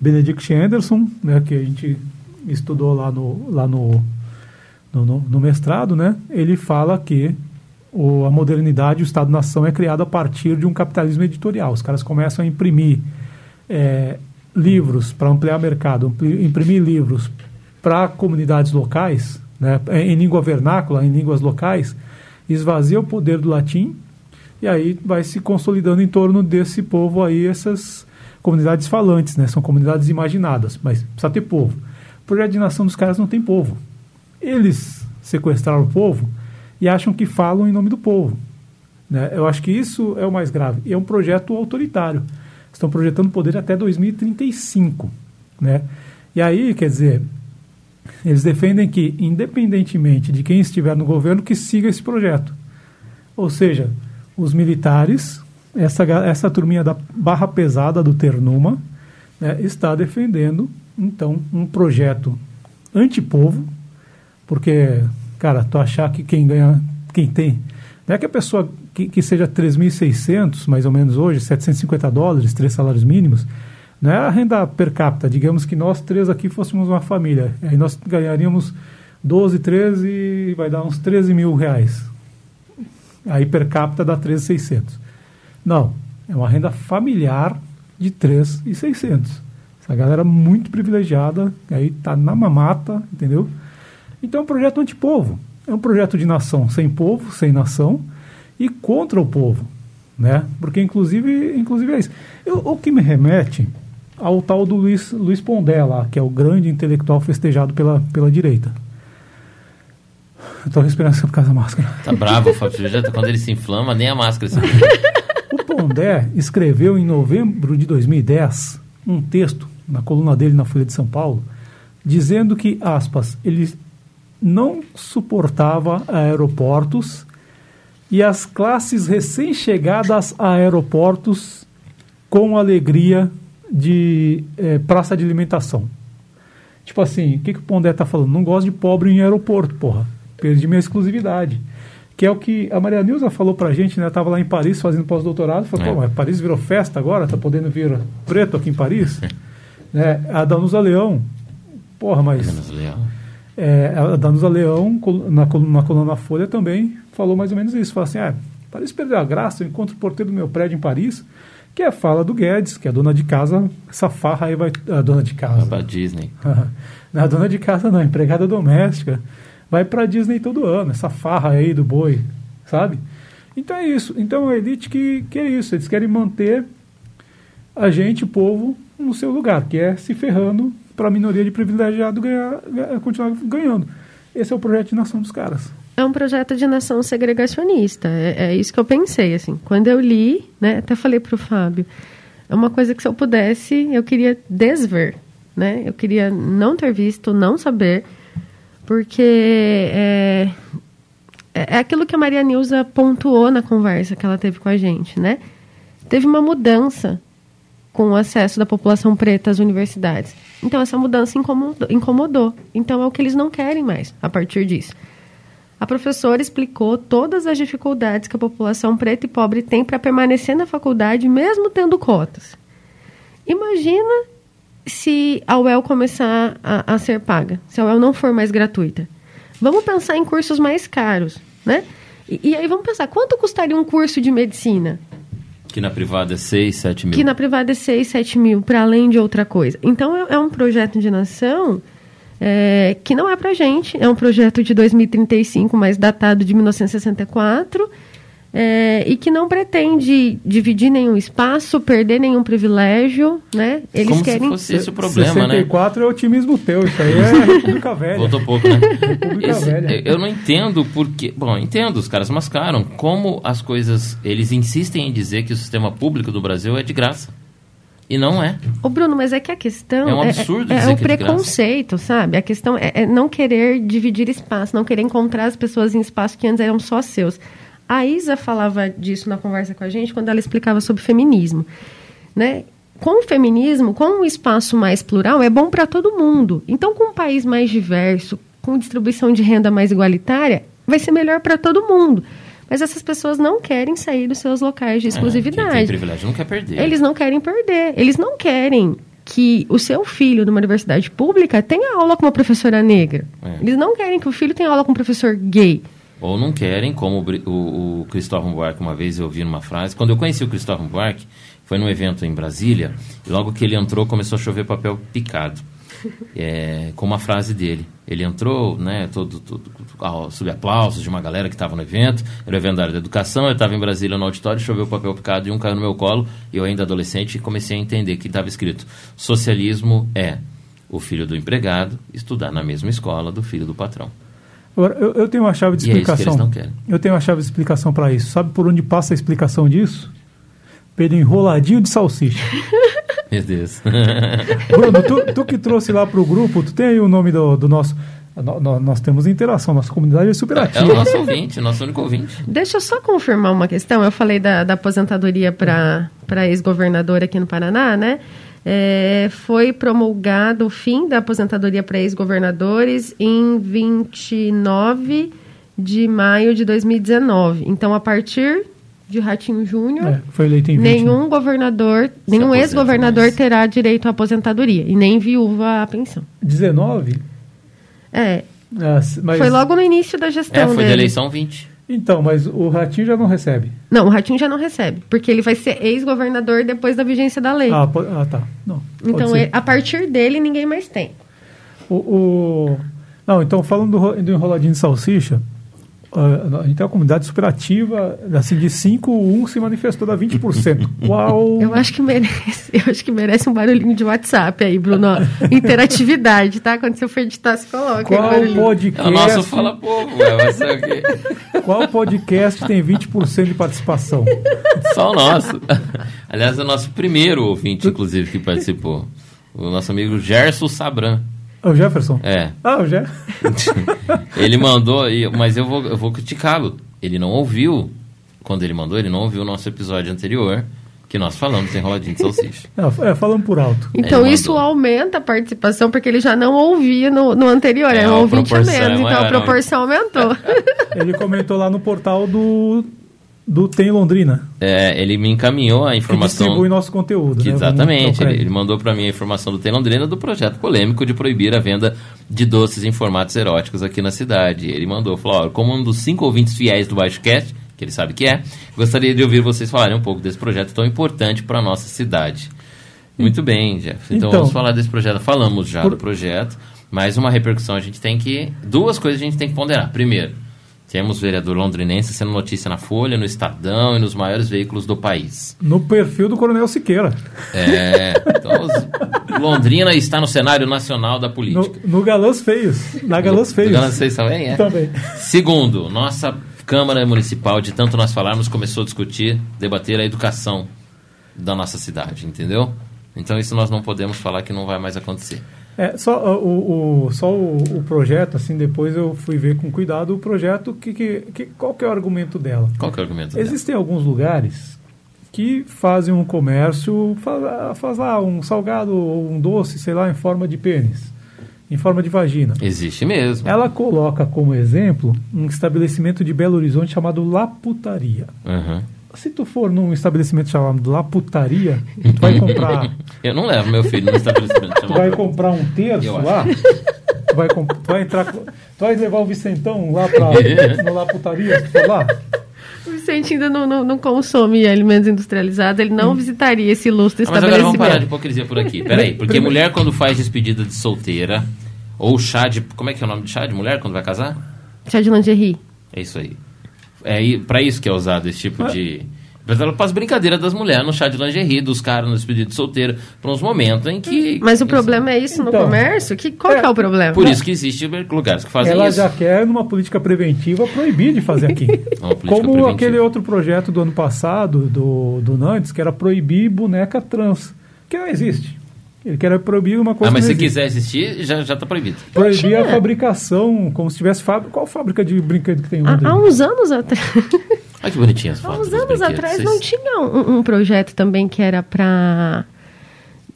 Benedict Anderson, né, que a gente estudou lá no, lá no, no, no- mestrado, né? Ele fala que o, a modernidade, o Estado-nação é criado a partir de um capitalismo editorial. Os caras começam a imprimir é, livros para ampliar mercado, imprimir livros para comunidades locais, né, em língua vernácula, em línguas locais, esvazia o poder do latim e aí vai se consolidando em torno desse povo aí, essas comunidades falantes, né? São comunidades imaginadas, mas precisa ter povo. O projeto de nação dos caras não tem povo. Eles sequestraram o povo e acham que falam em nome do povo. Né? Eu acho que isso é o mais grave. E é um projeto autoritário. Estão projetando poder até 2035. Né? E aí, quer dizer, eles defendem que, independentemente de quem estiver no governo, que siga esse projeto. Ou seja, os militares, essa, essa turminha da barra pesada do Ternuma, né, está defendendo, então, um projeto antipovo, porque, cara, tu achar que quem ganha, quem tem, não é que a pessoa que, que seja 3.600, mais ou menos hoje, 750 dólares, três salários mínimos, não é a renda per capita, digamos que nós três aqui fôssemos uma família, aí nós ganharíamos 12, 13, vai dar uns 13 mil reais. Aí per capita dá 13,600. Não, é uma renda familiar de 3,600. Essa galera muito privilegiada, aí tá na mamata, entendeu? Então é um projeto antipovo. É um projeto de nação sem povo, sem nação e contra o povo, né? Porque inclusive, inclusive é isso. Eu- o que me remete ao tal do Luiz, Luiz Pondé lá, que é o grande intelectual festejado pela, pela direita. Eu tô respirando por causa da máscara. Tá bravo, Fábio. Já tá- quando ele se inflama, nem a máscara se O Pondé escreveu em novembro de 2010 um texto na coluna dele na Folha de São Paulo, dizendo que, aspas, ele não suportava aeroportos e as classes recém-chegadas a aeroportos com alegria de eh, praça de alimentação. Tipo assim, o que, que o Pondé tá falando? Não gosta de pobre em aeroporto, porra. perdi minha exclusividade. Que é o que a Maria Nilza falou pra gente, né? Tava lá em Paris fazendo pós-doutorado, falou, É. pô, mas Paris virou festa agora, tá podendo vir preto aqui em Paris? né? A Danusa Leão, porra, mas Menos leal. é, a Danusa Leão, na, col- na coluna Folha também, falou mais ou menos isso. Falou assim, ah, Paris perdeu a graça, eu encontro o porteiro do meu prédio em Paris, que é a fala do Guedes, que é a dona de casa, essa farra aí vai... A dona de casa. Pra Disney. não, a dona de casa não, a empregada doméstica. Vai pra Disney todo ano, essa farra aí do boi, sabe? Então é isso. Então a elite que, que é isso, eles querem manter a gente, o povo, no seu lugar, que é se ferrando para a minoria de privilegiado ganhar, ganhar- continuar ganhando. Esse é o projeto de nação dos caras. É um projeto de nação segregacionista. É, é isso que eu pensei, assim. Quando eu li, né, até falei para o Fábio, é uma coisa que se eu pudesse, eu queria desver, né? Eu queria não ter visto, não saber, porque é, é é aquilo que a Maria Nilza pontuou na conversa que ela teve com a gente, né? Teve uma mudança com o acesso da população preta às universidades. Então, essa mudança incomodou, incomodou. Então, é o que eles não querem mais a partir disso. A professora explicou todas as dificuldades que a população preta e pobre tem para permanecer na faculdade, mesmo tendo cotas. Imagina se a UEL começar a, a ser paga, se a UEL não for mais gratuita. Vamos pensar em cursos mais caros, né? E, e aí vamos pensar, quanto custaria um curso de medicina? Que na privada é 6, 7 mil. Que na privada é 6, 7 mil, para além de outra coisa. Então, é, é um projeto de nação é, que não é para gente. É um projeto de 2035, mas datado de 1964. é, e que não pretende dividir nenhum espaço, perder nenhum privilégio, né? Eles Como querem... se fosse esse o problema, né? 64 é otimismo teu, isso aí é República Velha. Voltou pouco, né? República Esse- Velha. eu não entendo porque. Bom, entendo, os caras mascaram. Como as coisas. Eles insistem em dizer que o sistema público do Brasil é de graça. E não é. Ô, Bruno, mas é que a questão É um absurdo é, dizer é o que é preconceito, sabe? A questão é, é não querer dividir espaço, não querer encontrar as pessoas em espaços que antes eram só seus. A Isa falava disso na conversa com a gente quando ela explicava sobre feminismo, né? Com o feminismo, com um espaço mais plural, é bom para todo mundo. Então, com um país mais diverso, com distribuição de renda mais igualitária, vai ser melhor para todo mundo. Mas essas pessoas não querem sair dos seus locais de É, Quem exclusividade. tem privilégio não quer perder. Eles não querem perder. Eles não querem que o seu filho, numa universidade pública, tenha aula com uma professora negra. É. Eles não querem que o filho tenha aula com um professor gay. Ou não querem, como o, o, o Cristóvão Buarque, uma vez eu ouvi numa frase. Quando eu conheci o Cristóvão Buarque, foi num evento em Brasília, e logo que ele entrou, começou a chover papel picado. É, com uma frase dele. Ele entrou, né, todo, todo, ao- sob aplausos de uma galera que estava no evento, era o evento da área da educação, eu estava em Brasília no auditório, choveu papel picado e um caiu no meu colo, e eu ainda adolescente comecei a entender que estava escrito, socialismo é o filho do empregado estudar na mesma escola do filho do patrão. Agora, eu, eu tenho uma chave de E é isso que explicação. eles não querem. Eu tenho uma chave de explicação para isso. Sabe por onde passa a explicação disso? Pelo enroladinho de salsicha. Meu Deus. Bruno, tu, tu que trouxe lá pro grupo, tu tem aí o nome do, do nosso. no- no- nós temos interação, nossa comunidade é super É o ativa. nosso ouvinte, nosso único ouvinte. Deixa eu só confirmar uma questão. Eu falei da, da aposentadoria para ex-governador aqui no Paraná, né? É, foi promulgado o fim da aposentadoria para ex-governadores em 29 de maio de 2019. Então, a partir de Ratinho Júnior, É, foi eleito em 20. né? nenhum governador, nenhum aposenta ex-governador mais. terá direito à aposentadoria e nem viúva à pensão. 19? É, Ah, mas, foi logo no início da gestão É, foi da dele. eleição 20. Então, mas o Ratinho já não recebe. Não, o Ratinho já não recebe, porque ele vai ser ex-governador depois da vigência da lei. Ah, po- ah, tá. Não, então, ele- a partir dele, ninguém mais tem. O, o- Não, então, falando do, do enroladinho de salsicha, ah, a gente tem uma comunidade super ativa, assim, de 5, 1 se manifestou, dá 20%. Uau! Eu acho que merece, eu acho que merece um barulhinho de WhatsApp aí, Bruno. Interatividade, tá? Quando você for editar, você coloca aí o Qual. É podcast, o nosso Fala Povo, é, vai ser o quê? qual podcast tem 20% de participação? Só o nosso. Aliás, é o nosso primeiro ouvinte, inclusive, que participou. O nosso amigo Gerson Sabran. É o Jefferson? É. Ah, o Jé. Ele mandou, mas eu vou, eu vou criticá-lo. Ele não ouviu, quando ele mandou, ele não ouviu o nosso episódio anterior, que nós falamos em Enroladinho de Salsicha. Não, é, falando por alto. Então Ele isso mandou. aumenta a participação, porque ele já não ouvia no, no anterior, É, era a um ouvinte a proporção é menos, então a proporção aumentou. Ele comentou lá no portal do, do Tem Londrina, É, ele me encaminhou a que informação. distribui nosso conteúdo. Que né? exatamente, ele, ele mandou para mim a informação do Tem Londrina do projeto polêmico de proibir a venda de doces em formatos eróticos aqui na cidade. Ele mandou, falou, ó, como um dos cinco ouvintes fiéis do BaixoCast, que ele sabe que é, gostaria de ouvir vocês falarem um pouco desse projeto tão importante para a nossa cidade. Muito bem, Jeff. Então, Então- vamos falar desse projeto. Falamos já Por- do projeto, mas uma repercussão a gente tem que... Duas coisas a gente tem que ponderar. Primeiro, temos vereador londrinense sendo notícia na Folha, no Estadão e nos maiores veículos do país. No perfil do Coronel Siqueira, É, então os- Londrina está no cenário nacional da no, política. no Galãs Feios, na Galãs Feios. Galãs Feios também, é? Também. Segundo, nossa Câmara Municipal, de tanto nós falarmos, começou a discutir, debater a educação da nossa cidade, entendeu? Então isso nós não podemos falar que não vai mais acontecer. É, só o, o- só o, o projeto, assim, depois eu fui ver com cuidado o projeto, que, que, que, qual que é o argumento dela? Qual que é o argumento dela? Existem alguns lugares que fazem um comércio, faz, faz lá um salgado ou um doce, sei lá, em forma de pênis, em forma de vagina. Existe mesmo. Ela coloca como exemplo um estabelecimento de Belo Horizonte chamado La Putaria. Uhum. Se tu for num estabelecimento chamado La Putaria, tu vai comprar, Eu não levo meu filho no estabelecimento. tu vai comprar um terço lá, tu vai, comp- tu vai entrar, tu vai levar o Vicentão lá pra, no La Putaria, se tu for lá. O Vicente ainda não, não, não consome alimentos industrializados, ele não visitaria esse ilustre Ah, mas agora vamos parar de estabelecimento. hipocrisia por aqui. Peraí, porque Primeiro- mulher quando faz despedida de solteira, ou chá de. Como é que é o nome de chá de mulher quando vai casar? Chá de lingerie. É isso aí. É pra isso que é usado esse tipo de. Para as brincadeiras das mulheres no chá de lingerie, dos caras no despedido de solteiro, para uns momentos em que. Mas o problema é isso no Então, comércio? Que, qual que é o problema? Por isso que existe lugares que fazem Ela isso. já quer, numa política preventiva, proibir de fazer aqui. Como preventiva. aquele outro projeto do ano passado, do, do Nantes, que era proibir boneca trans, que não existe. Ele quer proibir uma coisa Ah, mas que se quiser existir, já, já tá proibido. Proibir a fabricação, como se tivesse fábrica. Qual fábrica de brinquedo que tem em Há, Londrina? há uns anos atrás. Olha que bonitinha as Há fotos. uns dos anos atrás Vocês- não tinha um, um projeto também que era para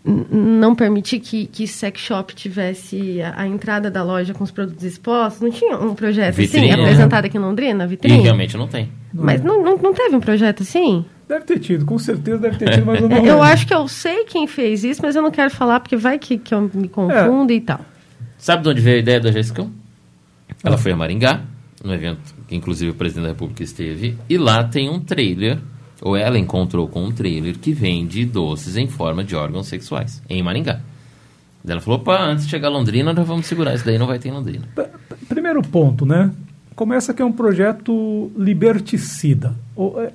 não permitir que, que sex shop tivesse a, a entrada da loja com os produtos expostos? Não tinha um projeto Vitrine, assim, né? apresentado aqui em Londrina, E vitrine? realmente não tem. Mas não, não, não teve um projeto assim? Deve ter tido, com certeza deve ter tido, mas eu não Eu lembro. acho que eu sei quem fez isso, mas eu não quero falar porque vai que, que eu me confundo e tal. Sabe de onde veio a ideia da Jéssica? Ela Ah. foi a Maringá, no evento que inclusive o presidente da República esteve, e lá tem um trailer, ou ela encontrou com um trailer que vende doces em forma de órgãos sexuais, em Maringá. Ela falou, opa, antes de chegar a Londrina, nós vamos segurar isso daí, não vai ter em Londrina. Primeiro ponto, né? Começa que é um projeto liberticida.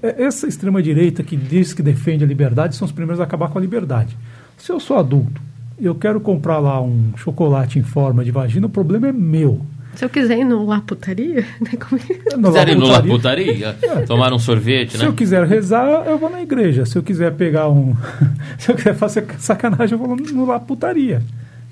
É- é- Essa extrema-direita que diz que defende a liberdade são os primeiros a acabar com a liberdade. Se eu sou adulto e eu quero comprar lá um chocolate em forma de vagina, o problema é meu. Se eu quiser ir no La Putaria, né, como é? No Quiser ir no Laputaria, Laputaria, tomar um sorvete, Se né? eu quiser rezar, eu vou na igreja. Se eu quiser pegar um. Se eu quiser fazer sacanagem, eu vou no lá putaria.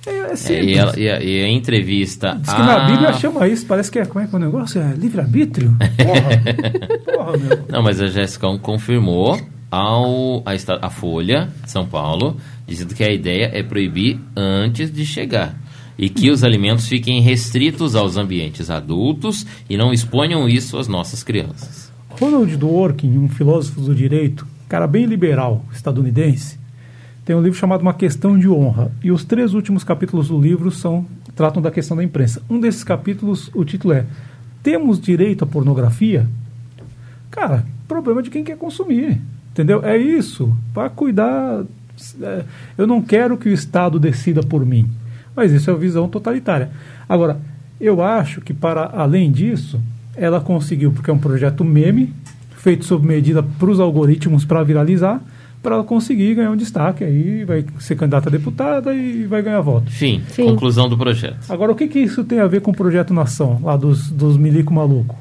É, é É, simples. e, ela- e a, e a entrevista. Diz que na Bíblia chama isso, parece que é. Como é que é o negócio? É livre-arbítrio? Porra! Porra, meu. Não, mas a Jéssica confirmou ao, a, a Folha de São Paulo, dizendo que a ideia é proibir antes de chegar. E que os alimentos fiquem restritos aos ambientes adultos e não exponham isso às nossas crianças. Ronald Dworkin, um filósofo do direito, cara bem liberal estadunidense, tem um livro chamado Uma Questão de Honra. E os três últimos capítulos do livro são tratam da questão da imprensa. Um desses capítulos, o título é Temos direito à pornografia? Cara, problema de quem quer consumir. Entendeu? É isso. Para cuidar. é, eu não quero que o Estado decida por mim. Mas isso é a visão totalitária. Agora, eu acho que para além disso, ela conseguiu, porque é um projeto meme, feito sob medida para os algoritmos para viralizar, para ela conseguir ganhar um destaque. Aí vai ser candidata a deputada e vai ganhar voto. Fim, Sim. conclusão do projeto. Agora, o que, que isso tem a ver com o Projeto Nação, lá dos, dos milico maluco?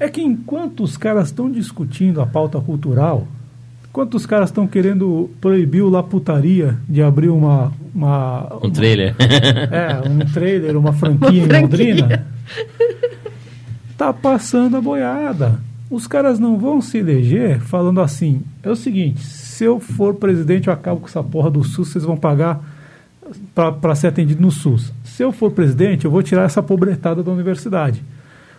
É que enquanto os caras estão discutindo a pauta cultural, enquanto os caras estão querendo proibir o Laputaria de abrir uma. uma Um trailer. é, um trailer, uma franquia em franquia. Londrina, tá passando a boiada. Os caras não vão se eleger falando assim: é o seguinte, se eu for presidente, eu acabo com essa porra do SUS, vocês vão pagar para ser atendido no SUS. Se eu for presidente, eu vou tirar essa pobretada da universidade.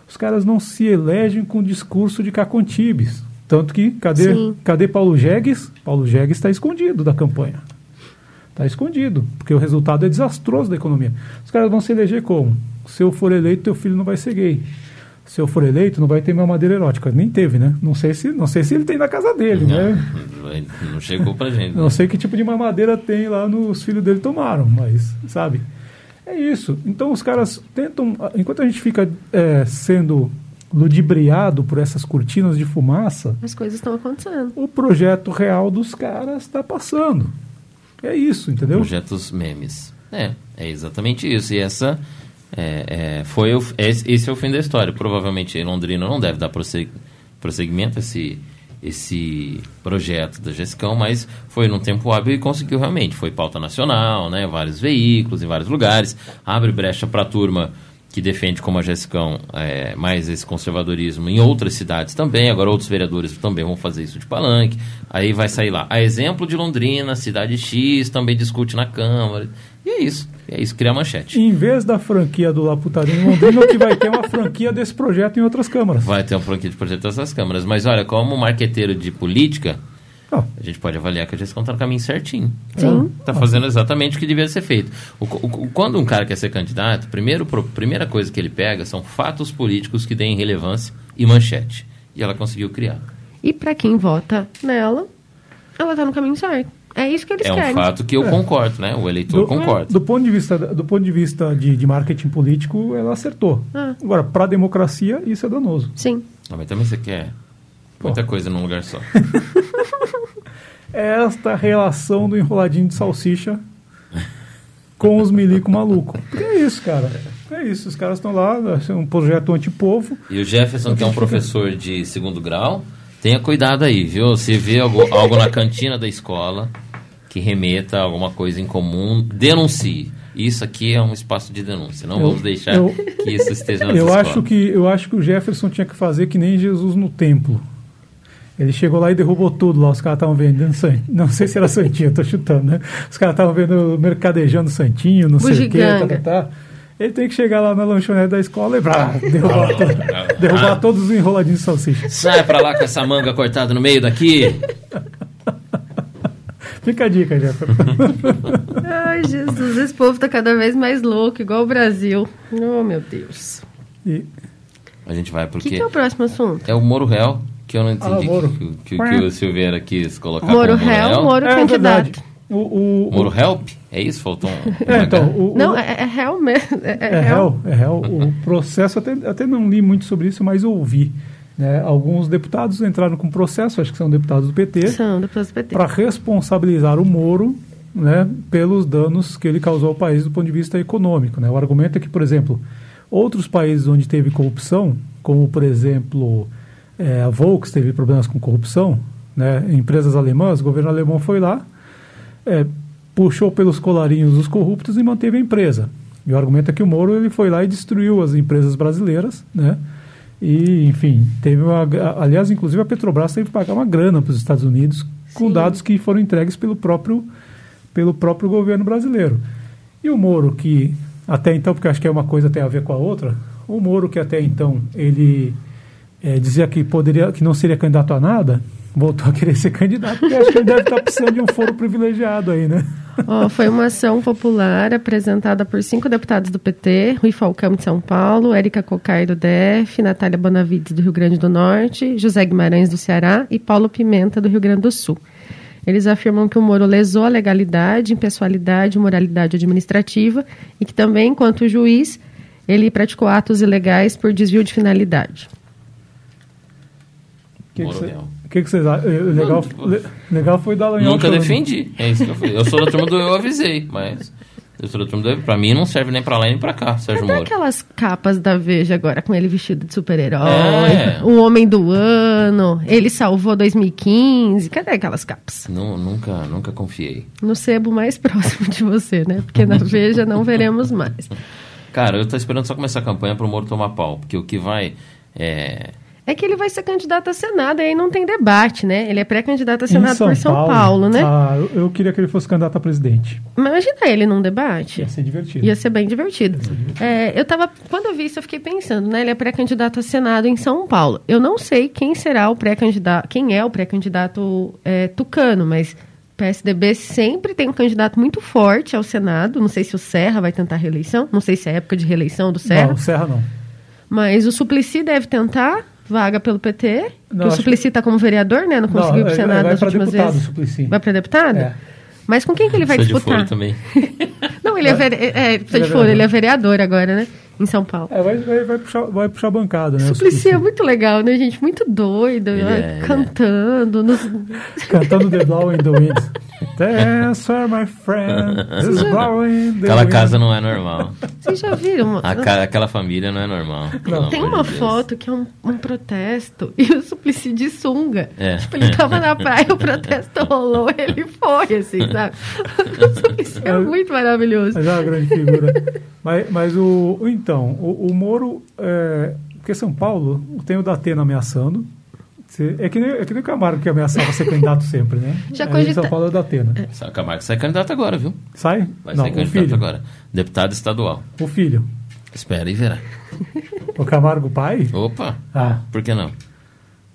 Os caras não se elegem com discurso de Cacontibes. Tanto que, cadê, cadê Paulo Jegues? Paulo Jegues está escondido da campanha. Está escondido, porque o resultado é desastroso da economia. Os caras vão se eleger como? Se eu for eleito, teu filho não vai ser gay se eu for eleito, não vai ter madeira erótica. Nem teve, né? Não sei se, não sei se ele tem na casa dele, não, né? Não chegou pra gente. não né? sei que tipo de mamadeira tem lá nos filhos dele tomaram, mas, sabe? É isso. Então os caras tentam, enquanto a gente fica é, sendo ludibriado por essas cortinas de fumaça, as coisas estão acontecendo. O projeto real dos caras está passando. É isso, entendeu? Projetos memes. É, é exatamente isso. E essa é, é, foi o, esse é o fim da história. Provavelmente Londrina não deve dar prosseguimento a esse, esse projeto da Gestão, mas foi num tempo hábil e conseguiu realmente. Foi pauta nacional, né, vários veículos em vários lugares, abre brecha para a turma que defende como a Jessicão é, mais esse conservadorismo em outras cidades também. Agora outros vereadores também vão fazer isso de palanque. Aí vai sair lá. A exemplo de Londrina, cidade X também discute na Câmara. E é isso. É isso, criar manchete. Em vez da franquia do Laputaria em Londrina, que vai ter uma franquia desse projeto em outras câmaras. Vai ter uma franquia de projeto em outras câmaras. Mas olha, como marqueteiro de política, oh. a gente pode avaliar que a gestão está no caminho certinho. Sim. Está fazendo exatamente o que devia ser feito. O, o, quando um cara quer ser candidato, primeiro, primeira coisa que ele pega são fatos políticos que deem relevância e manchete. E ela conseguiu criar. E para quem vota nela, ela está no caminho certo. É isso que eles é querem. É um fato que eu é. concordo, né? O eleitor do, concorda. Do ponto de vista, do ponto de, vista de, de marketing político, ela acertou. Ah. Agora, para a democracia, isso é danoso. Sim. Não, mas também você quer muita Pô. coisa num lugar só. Esta relação do enroladinho de salsicha com os milico maluco. é isso, cara. É isso. Os caras estão lá, é um projeto antipovo. E o Jefferson, que é um professor de segundo grau Tenha cuidado aí, viu? Se vê algo, algo na cantina da escola que remeta a alguma coisa em comum, denuncie. Isso aqui é um espaço de denúncia. Não eu, vamos deixar eu, que isso esteja na eu acho que Eu acho que o Jefferson tinha que fazer que nem Jesus no templo. Ele chegou lá e derrubou tudo lá. Os caras estavam vendendo santinho. Não sei se era santinho, tô chutando, né? Os caras estavam vendo mercadejando santinho, não sei o quê. Tá, tá, tá. Ele tem que chegar lá na lanchonete da escola e brá, derrubar, to derrubar ah. todos os enroladinhos de salsicha. Sai pra lá com essa manga cortada no meio daqui. Fica a dica, Jefferson. Ai, Jesus, esse povo tá cada vez mais louco, igual o Brasil. Oh, meu Deus. E... A gente vai porque... O que, que, é o próximo assunto? É o Moro Real, que eu não entendi ah, que, que, que, o Silveira quis colocar Moro Real, Moro é, candidato. O, o, Moro Help? É isso? Faltou um. É, então, o, não, é, é Hell mesmo. É, é, é Hell. É. O processo, até, até não li muito sobre isso, mas ouvi. Né? Alguns deputados entraram com processo, acho que são deputados do PT. São deputados do PT. Para responsabilizar o Moro né, pelos danos que ele causou ao país do ponto de vista econômico. Né? O argumento é que, por exemplo, outros países onde teve corrupção, como, por exemplo, é, a Volks teve problemas com corrupção, né, empresas alemãs, o governo alemão foi lá é, puxou pelos colarinhos os corruptos e manteve a empresa. E o argumento é que o Moro ele foi lá e destruiu as empresas brasileiras, né? E, enfim, teve uma. Aliás, inclusive a Petrobras teve que pagar uma grana para os Estados Unidos com Sim. dados que foram entregues pelo próprio, pelo próprio governo brasileiro. E o Moro, que até então, porque acho que é uma coisa tem a ver com a outra, o Moro, que até então ele é, dizia que poderia, que não seria candidato a nada, voltou a querer ser candidato, porque acho que ele deve estar precisando de um foro privilegiado aí, né? Oh, foi uma ação popular apresentada por cinco deputados do PT, Rui Falcão de São Paulo, Érica Cocai do DF, Natália Bonavides do Rio Grande do Norte, José Guimarães do Ceará e Paulo Pimenta do Rio Grande do Sul. Eles afirmam que o Moro lesou a legalidade, impessoalidade moralidade administrativa e que também, enquanto juiz, ele praticou atos ilegais por desvio de finalidade. Que. O que, que vocês acham? Eh, legal, não, tipo, legal foi dar Dallagnol. Nunca defendi. É isso que eu falei. Eu sou da turma do eu avisei, mas. Eu sou da turma do Pra mim não serve nem pra lá nem pra cá, Sérgio Cadê Moro. aquelas capas da Veja agora com ele vestido de super-herói? É. O Homem do Ano. Ele salvou 2015. Cadê aquelas capas? Não, nunca, nunca confiei. No sebo mais próximo de você, né? Porque na Veja não veremos mais. Cara, eu tô esperando só começar a campanha pro Moro tomar pau. Porque o que vai. É É que ele vai ser candidato a Senado, aí não tem debate, né? Ele é pré-candidato a Senado por São Paulo, né? Ah, eu, eu queria que ele fosse candidato a presidente. Imagina ele num debate. Ia ser divertido. Ia ser bem divertido. É, eu tava, quando eu vi isso, eu fiquei pensando, né? Ele é pré-candidato a Senado em São Paulo. Eu não sei quem será o pré-candidato, quem é o pré-candidato é, tucano, mas o PSDB sempre tem um candidato muito forte ao Senado. Não sei se o Serra vai tentar reeleição, não sei se é época de reeleição do Serra, Não, Serra não. mas o Suplicy deve tentar vaga pelo PT. Não, que o Suplicy está como vereador, né? Não conseguiu ir pro vai- Senado vai nas últimas deputado, vezes. Suplicy. Vai para deputado? É. Mas com quem que ele vai Precisa de disputar? foro também. Não, ele é, vere... é, é de foro, ele é vereador agora, né? Em São Paulo. É, vai, vai, vai, puxar, vai puxar a bancada, né? o Suplicy é muito legal, né, gente? Muito doido, Ele né? é, é. cantando. nos- Cantando The Blow in the Wind. Dance, my friend. It's blowing in the Aquela wind. casa não é normal. Vocês já viram? A ca- aquela família não é normal. pelo Tem uma de foto que é um, um protesto e o Suplicy de sunga. É. Tipo, ele tava na praia, o protesto rolou, ele foi, assim, sabe? O Suplicy é muito maravilhoso. Mas é uma grande figura. mas, mas o, o- Então, o, o Moro. É, porque São Paulo tem o Datena ameaçando. É que, nem, é que nem o Camargo que ameaçava ser candidato sempre, né? Já Aí cogita- São Paulo é o Datena. Sa- Camargo sai candidato agora, viu? Sai? Vai Não, ser o candidato filho. agora. Deputado estadual. O filho. Espera e verá. O Camargo pai? Opa, Ah, por que não?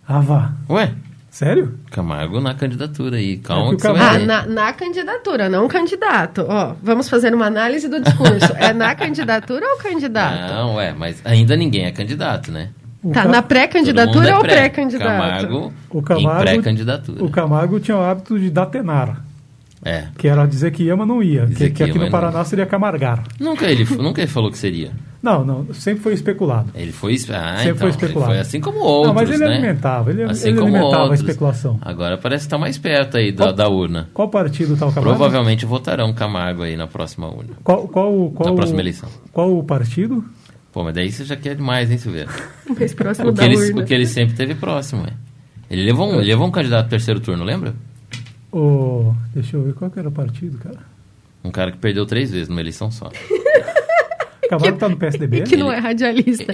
ah vá. Ué, Sério? Camargo na candidatura aí. É Calma que que, o você Camargo- Ah, na, na candidatura, não candidato. Ó, vamos fazer uma análise do discurso. É na candidatura ou candidato? Não, ué, mas ainda ninguém é candidato, né? O Tá, na pré-candidatura é ou pré. pré-candidato? Camargo, O Camargo- em pré-candidatura. O Camargo tinha o hábito de datenar, É. que era dizer que ia, mas não ia. Dizer Que, que que ia, aqui no mas não Paraná seria camargar. Nunca ele, nunca ele falou que seria. Não, não, sempre foi especulado. Ele foi. Ah, Sempre então, foi ele especulado. foi assim como outros. não, mas ele né? alimentava, ele, Assim ele como alimentava outros. a especulação. Agora parece que está mais perto aí da, Qual- da urna. Qual partido está o Camargo? Provavelmente votarão Camargo aí na próxima urna. Qual, qual, qual, Na próxima eleição. Qual o partido? Pô, mas daí você já quer demais, hein, Silveira? Mais próximo O que, da ele, urna. o que ele sempre teve próximo, é. Ele levou um, ele levou um candidato terceiro turno, lembra? O, deixa eu ver qual que era o partido, cara. Um cara que perdeu três vezes numa eleição só. Camargo tá no PSDB? Que não é radialista.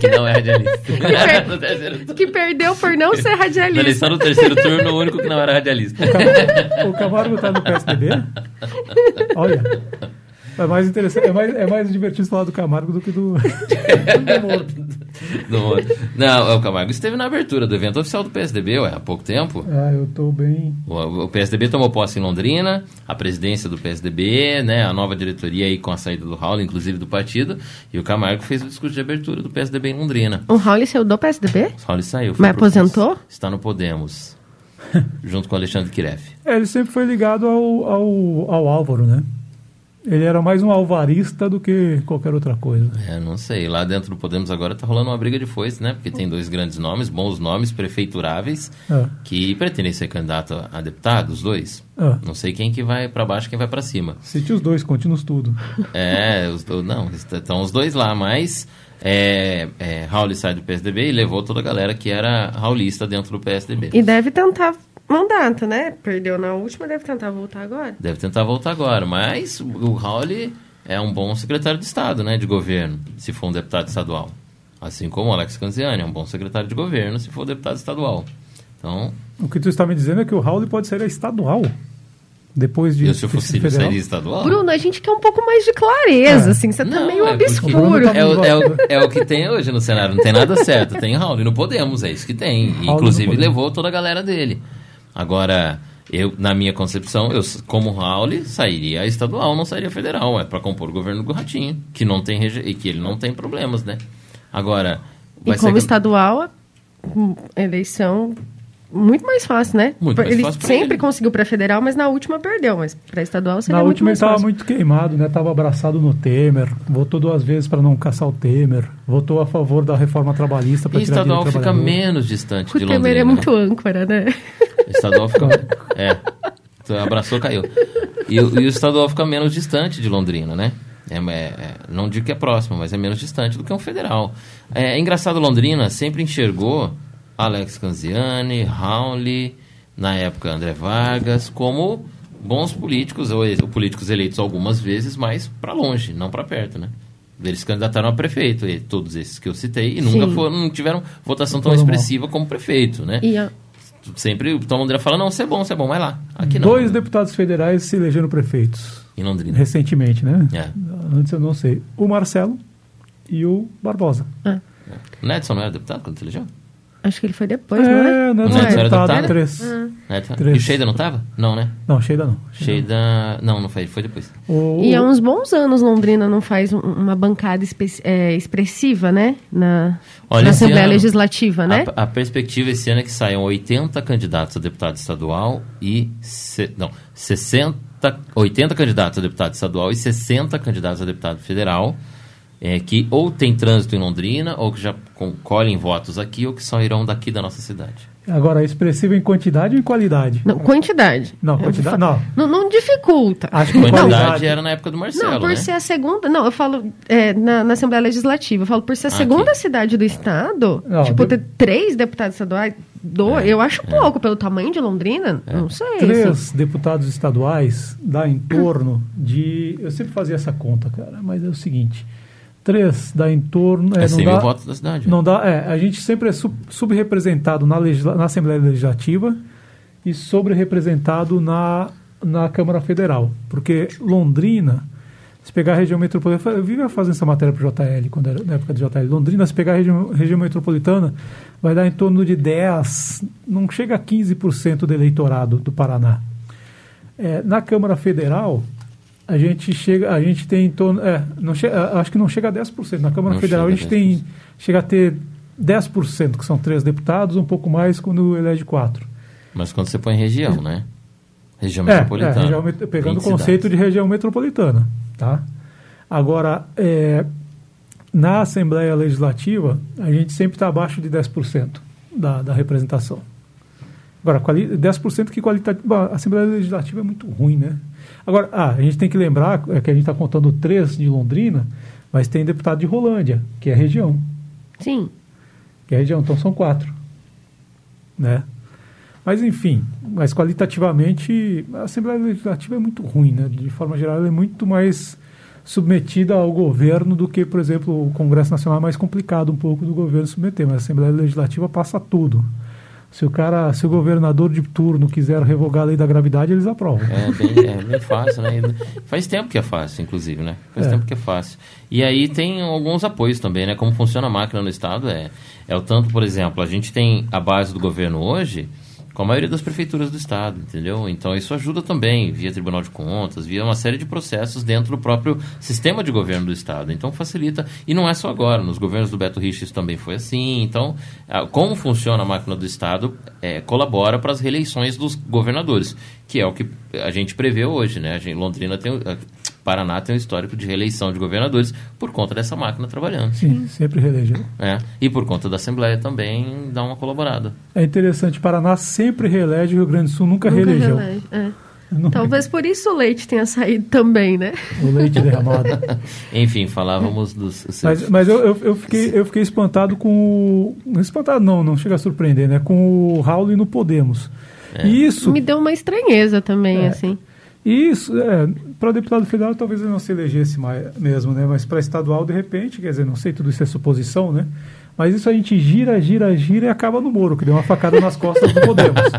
que não é radialista. per- No turno. que perdeu por não ser Na radialista. eleição do terceiro turno, o único que não era radialista. O Camargo tá no PSDB? Olha. É mais interessante, é mais, é mais divertido falar do Camargo do que do, do Moro. Do- Não, o Camargo esteve na abertura do evento oficial do PSDB, ué, há pouco tempo. Ah, eu tô bem. O, o PSDB tomou posse em Londrina, a presidência do PSDB, né, a nova diretoria aí com a saída do Raul, inclusive do partido, e o Camargo fez o discurso de abertura do PSDB em Londrina. O Raul saiu do PSDB? O Raul saiu. Mas aposentou? Está no Podemos, junto com o Alexandre Kiref. É, ele sempre foi ligado ao, ao, ao Álvaro, né? Ele era mais um alvarista do que qualquer outra coisa. É, não sei, lá dentro do Podemos agora tá rolando uma briga de foice, né, porque tem dois grandes nomes, bons nomes, prefeituráveis, É. que pretendem ser candidato a- a deputado, os dois. É. Não sei quem que vai para baixo, quem vai para cima. Cite os dois, conte-nos tudo. É, os, do- não, estão os dois lá, mas é, é, Raul sai do PSDB e levou toda a galera que era raulista dentro do PSDB. E deve tentar mandato, né? Perdeu na última, deve tentar voltar agora. Deve tentar voltar agora, mas o Raul é um bom secretário de Estado, né, de governo, se for um deputado estadual. Assim como o Alex Canziani é um bom secretário de governo, se for deputado estadual. Então, O que tu está me dizendo é que o Raul pode sair estadual. Depois de eu, se fosse ele, sairia estadual? Bruno, a gente quer um pouco mais de clareza, É. assim. Você tá Não, meio é obscuro. Tá É o, é, o, é o que tem hoje no cenário, não tem nada certo. Tem Raul e no Podemos, é isso que tem. E, Raul Inclusive levou toda a galera dele. Agora, eu, na minha concepção, eu, como Raul, sairia estadual, não sairia federal. É para compor o governo do Ratinho, que não tem rege- e que ele não tem problemas, né? Agora, E como ser. estadual, hum, eleição muito mais fácil, né? Muito mais ele fácil sempre ele. conseguiu para federal, mas na última perdeu. Mas para estadual seria Na muito última ele mais estava fácil. muito queimado, né? Estava abraçado no Temer, votou duas vezes para não caçar o Temer, votou a favor da reforma trabalhista para E tirar estadual fica menos distante O de Temer Londrina. é muito âncora, né? Estadual fica. é. Então, abraçou, caiu. E, o- e o estadual fica menos distante de Londrina, né? É, é- é- não digo que é próximo, mas é menos distante do que um federal. É, é engraçado, Londrina sempre enxergou Alex Canziani, Rauli, na época André Vargas, como bons políticos, ou, ou políticos eleitos algumas vezes, mas para longe, não para perto, né? Eles se candidataram a prefeito, e todos esses que eu citei, e nunca foram, não tiveram votação tão expressiva como prefeito, né? E a- Sempre o Tom Londrina fala, não, você é bom, você é bom, vai lá. Aqui não. Dois deputados federais se elegeram prefeitos Em Londrina. recentemente, né? É. Antes eu não sei. O Marcelo e o Barbosa. O Nedson não era deputado quando se elegeu? Acho que ele foi depois, não é? É, não, O não, Neto era deputado, deputado? três. Nedson. Três. E o Sheida não tava? Não, né? Não, Sheida não. Sheida... Não, não foi, foi depois. O, E há uns bons anos Londrina não faz um- uma bancada espe- é, expressiva, né? Na, Olha, na esse Assembleia ano, Legislativa, né? A, a perspectiva esse ano é que saiam 80 candidatos a deputado estadual e... Se, não, 60... 80 candidatos a deputado estadual e 60 candidatos a deputado federal, é, que ou tem trânsito em Londrina, ou que já colhem votos aqui, ou que só irão daqui da nossa cidade. Agora, expressivo em quantidade ou em qualidade? Não, quantidade. Não, quantidade. Não. Não, não dificulta. Acho que Quantidade qualidade. era na época do Marcelo, Não, por né? ser a segunda. Não, eu falo é, na, na Assembleia Legislativa. Eu falo por ser a Ah, segunda aqui. cidade do estado. Não, tipo, de- ter três deputados estaduais. Dois, É, eu acho pouco pelo tamanho de Londrina. Não sei. Três assim. deputados estaduais dá em torno de. Eu sempre fazia essa conta, cara, mas é o seguinte: três dá em torno. É não 100 dá, mil votos da cidade. Não dá, é, a gente sempre é sub- subrepresentado na, legisla- na Assembleia Legislativa e sobre-representado na, na Câmara Federal. Porque Londrina, se pegar a região metropolitana, eu vivia fazendo essa matéria para o JL, quando era na época do JL. Londrina, se pegar a região, região metropolitana, vai dar em torno de 10, não chega a 15% do eleitorado do Paraná. É, na Câmara Federal, a gente chega, a gente tem em torno, é, não chega, acho que não chega a 10%. Na Câmara Não Federal a gente tem chega a ter 10%, que são três deputados, um pouco mais quando elege quatro. Mas quando você põe região, né? Região É, é, metropolitana. região met- pegando o 20 conceito cidades. de região metropolitana, tá? Agora, é, na Assembleia Legislativa, a gente sempre está abaixo de 10% da, da representação. Agora, quali 10% que qualitativa. A Assembleia Legislativa é muito ruim, né? Agora, ah, a gente tem que lembrar é, que a gente está contando três de Londrina, mas tem deputado de Rolândia, que é região. Sim. Que é região, então são quatro. Né? Mas, enfim, mas qualitativamente, a Assembleia Legislativa é muito ruim, né? De forma geral, ela é muito mais submetida ao governo do que, por exemplo, o Congresso Nacional é mais complicado um pouco do governo submeter, mas a Assembleia Legislativa passa tudo. Se o cara, se o governador de turno quiser revogar a lei da gravidade, eles aprovam. É bem, é bem fácil, né? Faz tempo que é fácil, inclusive, né? Faz É. tempo que é fácil. E aí tem alguns apoios também, né? Como funciona a máquina no Estado é, é o tanto, por exemplo, a gente tem a base do governo hoje com a maioria das prefeituras do Estado, entendeu? Então isso ajuda também, via Tribunal de Contas, via uma série de processos dentro do próprio sistema de governo do Estado. Então facilita, e não é só agora, nos governos do Beto Richa isso também foi assim. Então, como funciona a máquina do Estado é, colabora para as reeleições dos governadores, que é o que a gente prevê hoje, né? A gente, Londrina tem, Paraná tem um histórico de reeleição de governadores por conta dessa máquina trabalhando. Sim, sempre reelegeu. É, e por conta da Assembleia também dá uma colaborada. É interessante, Paraná sempre reelege, o Rio Grande do Sul nunca, Nunca reelegeu. relege, é. Nunca. Talvez por isso o leite tenha saído também, né? O leite derramado. Enfim, falávamos dos. seus- Mas, mas eu, eu, eu fiquei, eu fiquei espantado com o. não Espantado não, não chega a surpreender, né? Com o Raul no Podemos. É. E Isso, Me deu uma estranheza também, É. assim. Isso é, para deputado federal talvez ele não se elegesse mais, mesmo, né? Mas para estadual, de repente, quer dizer, não sei, tudo isso é suposição, né? Mas isso a gente gira, gira, gira e acaba no Moro, que deu uma facada nas costas do Podemos.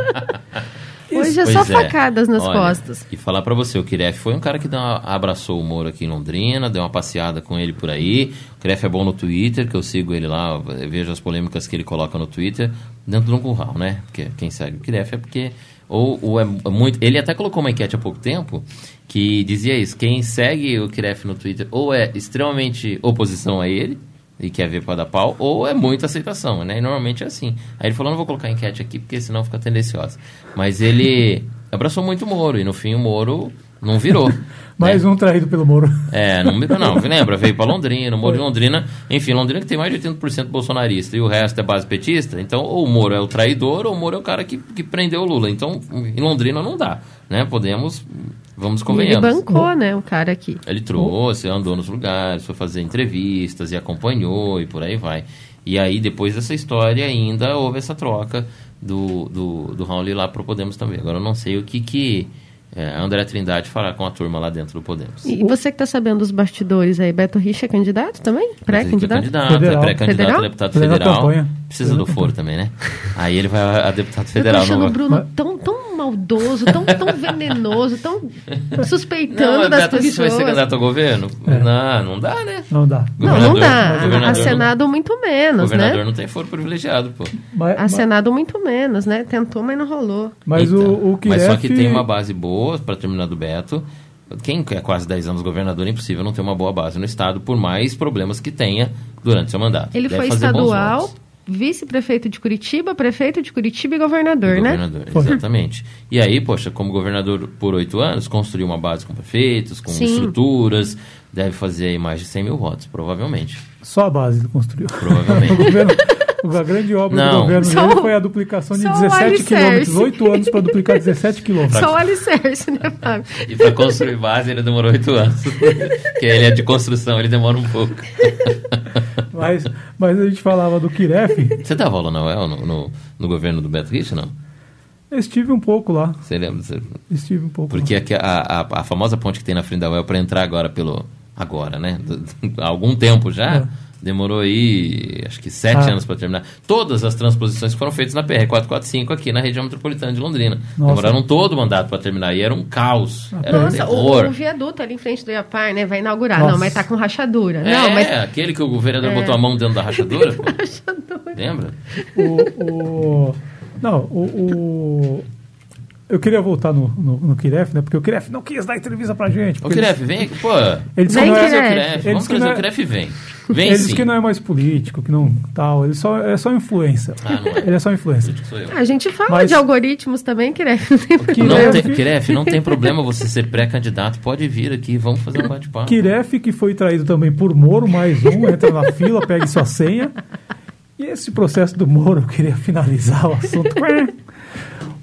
Hoje é Pois só facadas nas Olha, costas. E falar pra você, o Kiref foi um cara que deu uma- abraçou o Moro aqui em Londrina, deu uma passeada com ele por aí. O Kiref é bom no Twitter, que eu sigo ele lá, vejo as polêmicas que ele coloca no Twitter, dentro de um curral, né? Porque quem segue o Kiref é porque. Ou, ou é muito. Ele até colocou uma enquete há pouco tempo que dizia isso: quem segue o Kiref no Twitter ou é extremamente oposição a ele, e quer ver para dar pau, ou é muita aceitação, né? E normalmente é assim. Aí ele falou, não vou colocar enquete aqui, porque senão fica tendenciosa. Mas ele abraçou muito o Moro, e no fim o Moro não virou. Mais né? um traído pelo Moro. É, não virou não, lembra? Veio para Londrina, o Moro de Londrina, enfim, Londrina que tem mais de 80% bolsonarista, e o resto é base petista, então ou o Moro é o traidor, ou o Moro é o cara que, que prendeu o Lula. Então, em Londrina não dá, né? Podemos, vamos E ele convenhamos. bancou, né, o cara aqui. Ele trouxe, andou nos lugares, foi fazer entrevistas e acompanhou e por aí vai. E aí, depois dessa história, ainda houve essa troca do, do, do Raul lá pro Podemos também. Agora, eu não sei o que que... é, André Trindade falar com a turma lá dentro do Podemos. E você que está sabendo dos bastidores aí, Beto Richa é candidato também? Pré-candidato? Candidato, é Federal. pré-candidato a Federal? deputado Federal federal. Precisa Federal do foro também, né? Aí ele vai a, deputado Eu tô federal. achando não o Bruno tão, tão maldoso, tão, tão venenoso, tão suspeitando Não, das Beto Richa vai ser pessoas. candidato ao governo? É. Não, não dá, né? Não dá. Não, não Governador- dá. governador A não- Senado muito O menos, governador né? não tem foro privilegiado, pô. Mas, A mas- Senado muito menos, né? Tentou, mas não rolou. mas Então, o, o mas só que Kiref- tem uma base boa para terminar do Beto. Quem é quase 10 anos governador, é impossível não ter uma boa base no Estado, por mais problemas que tenha durante seu mandato. Ele Deve foi estadual, vice-prefeito de Curitiba, prefeito de Curitiba e governador, né? Governador, exatamente. E aí, poxa, como governador por oito anos, construiu uma base com prefeitos, com Sim. estruturas, deve fazer aí mais de 100 mil votos, provavelmente. Só a base ele construiu. Provavelmente. a grande obra Não. do governo Só dele foi a duplicação de só o 17 alicerce. quilômetros. Oito anos para duplicar 17 quilômetros. Só o alicerce, né, Fábio? e para construir base ele demorou oito anos. Porque ele é de construção, ele demora um pouco. Mas, mas a gente falava do Kiref, Você dava aula na UEL, no, no, no governo do Beto Richa, não? eu estive um pouco lá. Você lembra? Você- Estive um pouco Porque lá. a, a, a famosa ponte que tem na frente da UEL para entrar agora pelo. Agora, né? Há algum tempo já. É. Demorou aí, acho que sete Ah. anos para terminar. Todas as transposições foram feitas na PR-445 aqui na região metropolitana de Londrina. Nossa. Demoraram todo o mandato para terminar e era um caos. Era um Nossa, o, terror. o viaduto ali em frente do Iapar, né? Vai inaugurar. Nossa. Não, mas tá com rachadura. É, Não, mas aquele que o governador É. botou a mão dentro da rachadura. pô. Lembra? O, o- não, o, o- eu queria voltar no, no, no Kiref, né? Porque o Kiref não quis dar entrevista pra gente. Ô, porque Kiref, vem aqui, pô. Ele disse Vem, que não Vamos é, trazer o Kiref. Kiref. Ele Vamos trazer não o é- Kiref e vem. Vem ele sim. disse que não é mais político, que não tal. Ele só, é só influência. Ah, não é. Ele é só influência. A gente fala Mas- de algoritmos também, né? Não tem Kiref- tem, Kiref, não tem problema você ser pré-candidato. Pode vir aqui, vamos fazer um bate-papo. Kiref, que foi traído também por Moro, mais um, entra na fila, pegue sua senha. E esse processo do Moro, eu queria finalizar o assunto.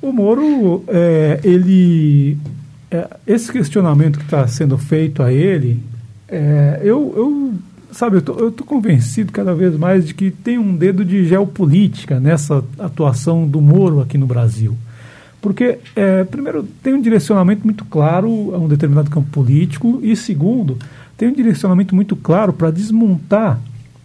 O Moro, é, ele. é, esse questionamento que está sendo feito a ele, é, eu, eu. Sabe, eu tô, eu tô convencido cada vez mais de que tem um dedo de geopolítica nessa atuação do Moro aqui no Brasil. Porque, é, primeiro, tem um direcionamento muito claro a um determinado campo político, e segundo, tem um direcionamento muito claro para desmontar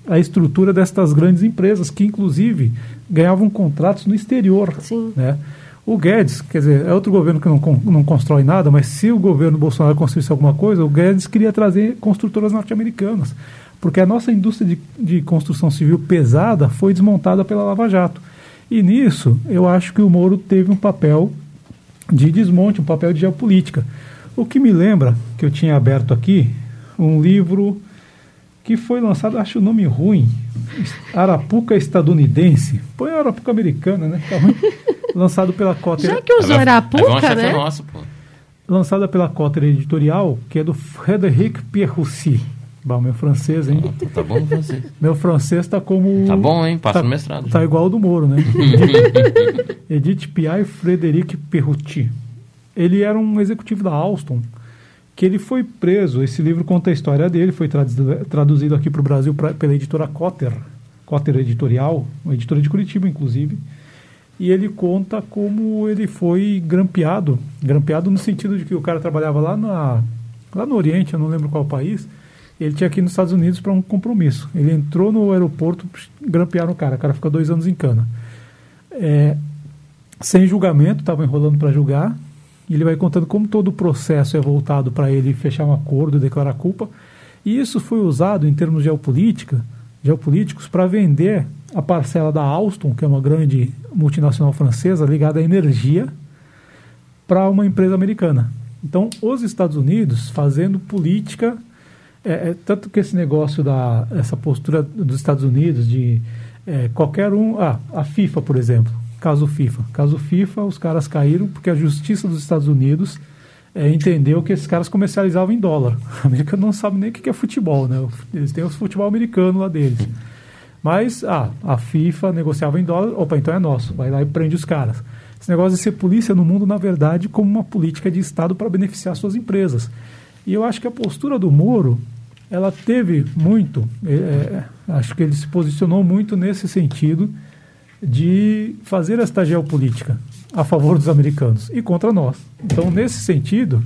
a estrutura destas grandes empresas, que inclusive ganhavam contratos no exterior. Sim. Né? O Guedes, quer dizer, é outro governo que não, não constrói nada, mas se o governo Bolsonaro construísse alguma coisa, o Guedes queria trazer construtoras norte-americanas. Porque a nossa indústria de, de construção civil pesada foi desmontada pela Lava Jato. E nisso, eu acho que o Moro teve um papel de desmonte, um papel de geopolítica. O que me lembra, que eu tinha aberto aqui, um livro que foi lançado, acho o nome ruim, Arapuca Estadunidense. Põe a Arapuca Americana, né? Tá ruim. lançado pela Cotter, Já que usou uma Arapuca, chefe né? nossa, pô. lançada pela Cotter Editorial, que é do Frédéric Pierroussi. Bom, meu francês, hein? Tá bom você. Meu francês tá como. Tá bom, hein? Passa tá, no mestrado. Tá igual o do Moro, né? Edith Piaf e Frederic Perruti. Ele era um executivo da Alstom, que ele foi preso. Esse livro conta a história dele, foi traduzido, traduzido aqui para o Brasil pra, pela editora Cotter, Cotter Editorial, uma editora de Curitiba, inclusive. E ele conta como ele foi grampeado, grampeado no sentido de que o cara trabalhava lá, na, lá no Oriente, eu não lembro qual país, ele tinha aqui nos Estados Unidos para um compromisso. Ele entrou no aeroporto, grampearam o cara, o cara ficou dois anos em cana. É, sem julgamento, estava enrolando para julgar, e ele vai contando como todo o processo é voltado para ele fechar um acordo declarar culpa. E isso foi usado em termos geopolítica, geopolíticos para vender a parcela da Alstom, que é uma grande multinacional francesa ligada à energia, para uma empresa americana. Então, os Estados Unidos fazendo política, é, é, tanto que esse negócio da essa postura dos Estados Unidos de é, qualquer um, ah, a FIFA, por exemplo, caso FIFA, caso FIFA, os caras caíram porque a Justiça dos Estados Unidos é, entendeu que esses caras comercializavam em dólar. A América não sabe nem o que é futebol, né? Eles têm o futebol americano lá deles. Mas ah, a FIFA negociava em dólar, opa, então é nosso, vai lá e prende os caras. Esse negócio de ser polícia no mundo, na verdade, como uma política de Estado para beneficiar suas empresas. E eu acho que a postura do Moro, ela teve muito, é, é, acho que ele se posicionou muito nesse sentido de fazer esta geopolítica. a favor dos americanos e contra nós. Então, nesse sentido,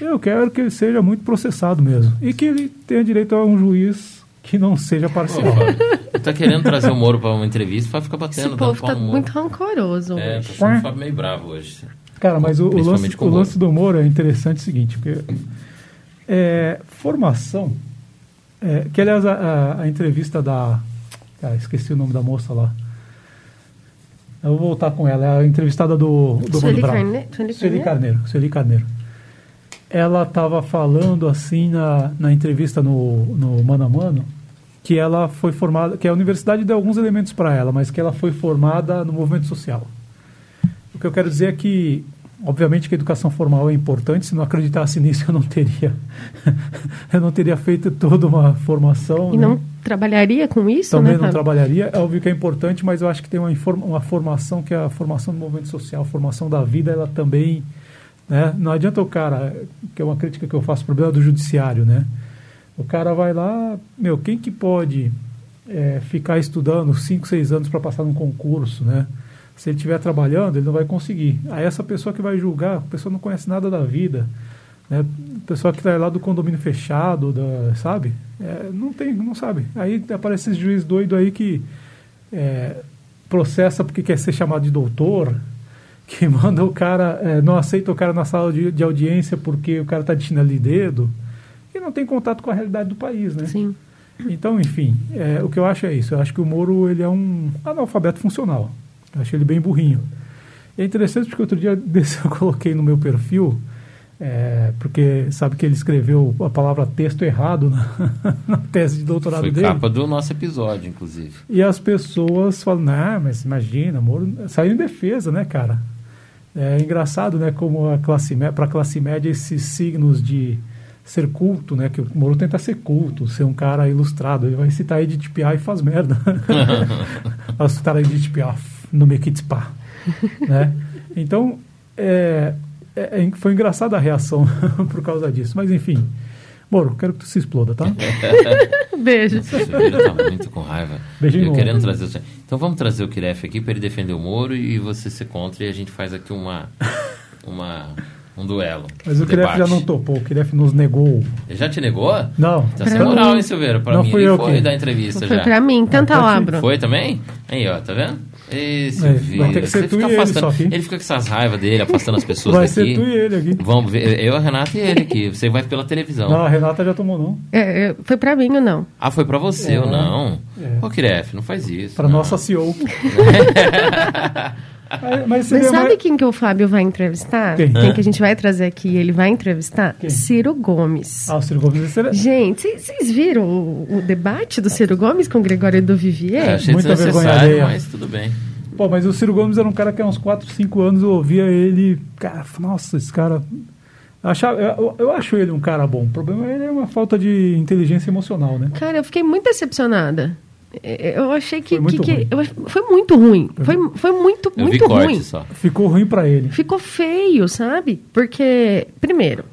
eu quero que ele seja muito processado mesmo e que ele tenha direito a um juiz que não seja parcial. Ele tá querendo trazer o Moro para uma entrevista para ficar batendo. Esse povo tá muito rancoroso É, hoje. tá sendo o Fábio meio bravo hoje. Cara, mas o, o lance, o lance do Moro é interessante o seguinte, porque é, formação, é, que aliás a, a- a entrevista da, cara, esqueci o nome da moça lá, eu vou voltar com ela, é a entrevistada do, do Sueli. Carne- Sueli Sueli Carneiro? Carneiro, Sueli Carneiro. Ela estava falando assim na, na entrevista no, no Mano a Mano, que ela foi formada, que a universidade deu alguns elementos para ela, mas que ela foi formada no movimento social. O que eu quero dizer é que, obviamente, que a educação formal é importante. Se não acreditasse nisso, eu não teria, eu não teria feito toda uma formação. E né? não trabalharia com isso, Também né, não trabalharia. É óbvio que é importante, mas eu acho que tem uma, uma formação que é a formação do movimento social, a formação da vida, ela também. Né? Não adianta o cara, que é uma crítica que eu faço, o problema do judiciário, né? O cara vai lá, meu, quem que pode é, ficar estudando 5, 6 anos para passar num concurso, né? Se ele estiver trabalhando, ele não vai conseguir. Aí essa pessoa que vai julgar, a pessoa não conhece nada da vida, né? Pessoa que está lá do condomínio fechado, da, sabe? É, não tem, não sabe. Aí aparece esse juiz doido aí que é, processa porque quer ser chamado de doutor, que manda o cara, é, não aceita o cara na sala de, de audiência porque o cara está de chinelo de dedo e não tem contato com a realidade do país, né? Sim. Então, enfim, é, o que eu acho é isso. Eu acho que o Moro ele é um analfabeto funcional. Eu acho ele bem burrinho. E é interessante porque outro dia desse eu coloquei no meu perfil, é, porque sabe que ele escreveu a palavra texto errado na, na tese de doutorado Foi dele. capa do nosso episódio, inclusive. E as pessoas falam, não, mas imagina, Moro saiu em defesa, né, cara? É engraçado, né, como a classe para a classe média esses signos de ser culto, né, que o Moro tenta ser culto, ser um cara ilustrado, ele vai citar Edith Piaf e faz merda. Vai citar Edith Piaf no Mequitzpah, né? Então, é, é- é- foi engraçada a reação por causa disso, mas enfim. Moro, quero que tu se exploda, tá? Beijo. Esse vídeo tá muito com raiva. Beijinho Eu querendo trazer o... Então vamos trazer o Kiref aqui para ele defender o Moro e você ser contra e a gente faz aqui uma, uma um duelo. Mas um o Kiref já não topou, o Kiref nos negou. Ele já te negou? Não. Tá sem Pra moral, mim. hein, Silveira? Pra Não mim fui ele eu foi que- da entrevista Foi já. pra mim, tenta lá, Bruno. Foi também? Aí, ó, tá vendo? Esse É, vai ter que ser tu e ele só aqui. Ele fica com essas raivas dele, afastando as pessoas Vai daqui. ser tu e ele aqui. Vamos ver, eu, a Renata e ele aqui. Você vai pela televisão. Não, a Renata já tomou não. É, é, foi pra mim ou não? Ah, foi pra você É. ou não? É. Ô, Kiref, não faz isso. Para não. nossa CEO. Mas Mas sabe mais- quem que o Fábio vai entrevistar? Quem? que a gente vai trazer aqui e ele vai entrevistar? Quem? Ciro Gomes. Ah, o Ciro Gomes seria... Gente, vocês- viram o, o debate do Ciro Gomes com o Gregório do Vivier? É, achei Muita vergonha alheia. mas tudo bem. Pô, mas o Ciro Gomes era um cara que há uns 4, 5 anos eu ouvia ele. Cara, nossa, esse cara. Eu, achava, eu, eu acho ele um cara bom. O problema é ele é uma falta de inteligência emocional, né? Cara, eu fiquei muito decepcionada. É, Eu achei que. Foi muito que- que- ruim. foi muito ruim. Foi, foi muito, Eu vi muito corte ruim. só. Ficou ruim pra ele. Ficou feio, sabe? Porque, primeiro,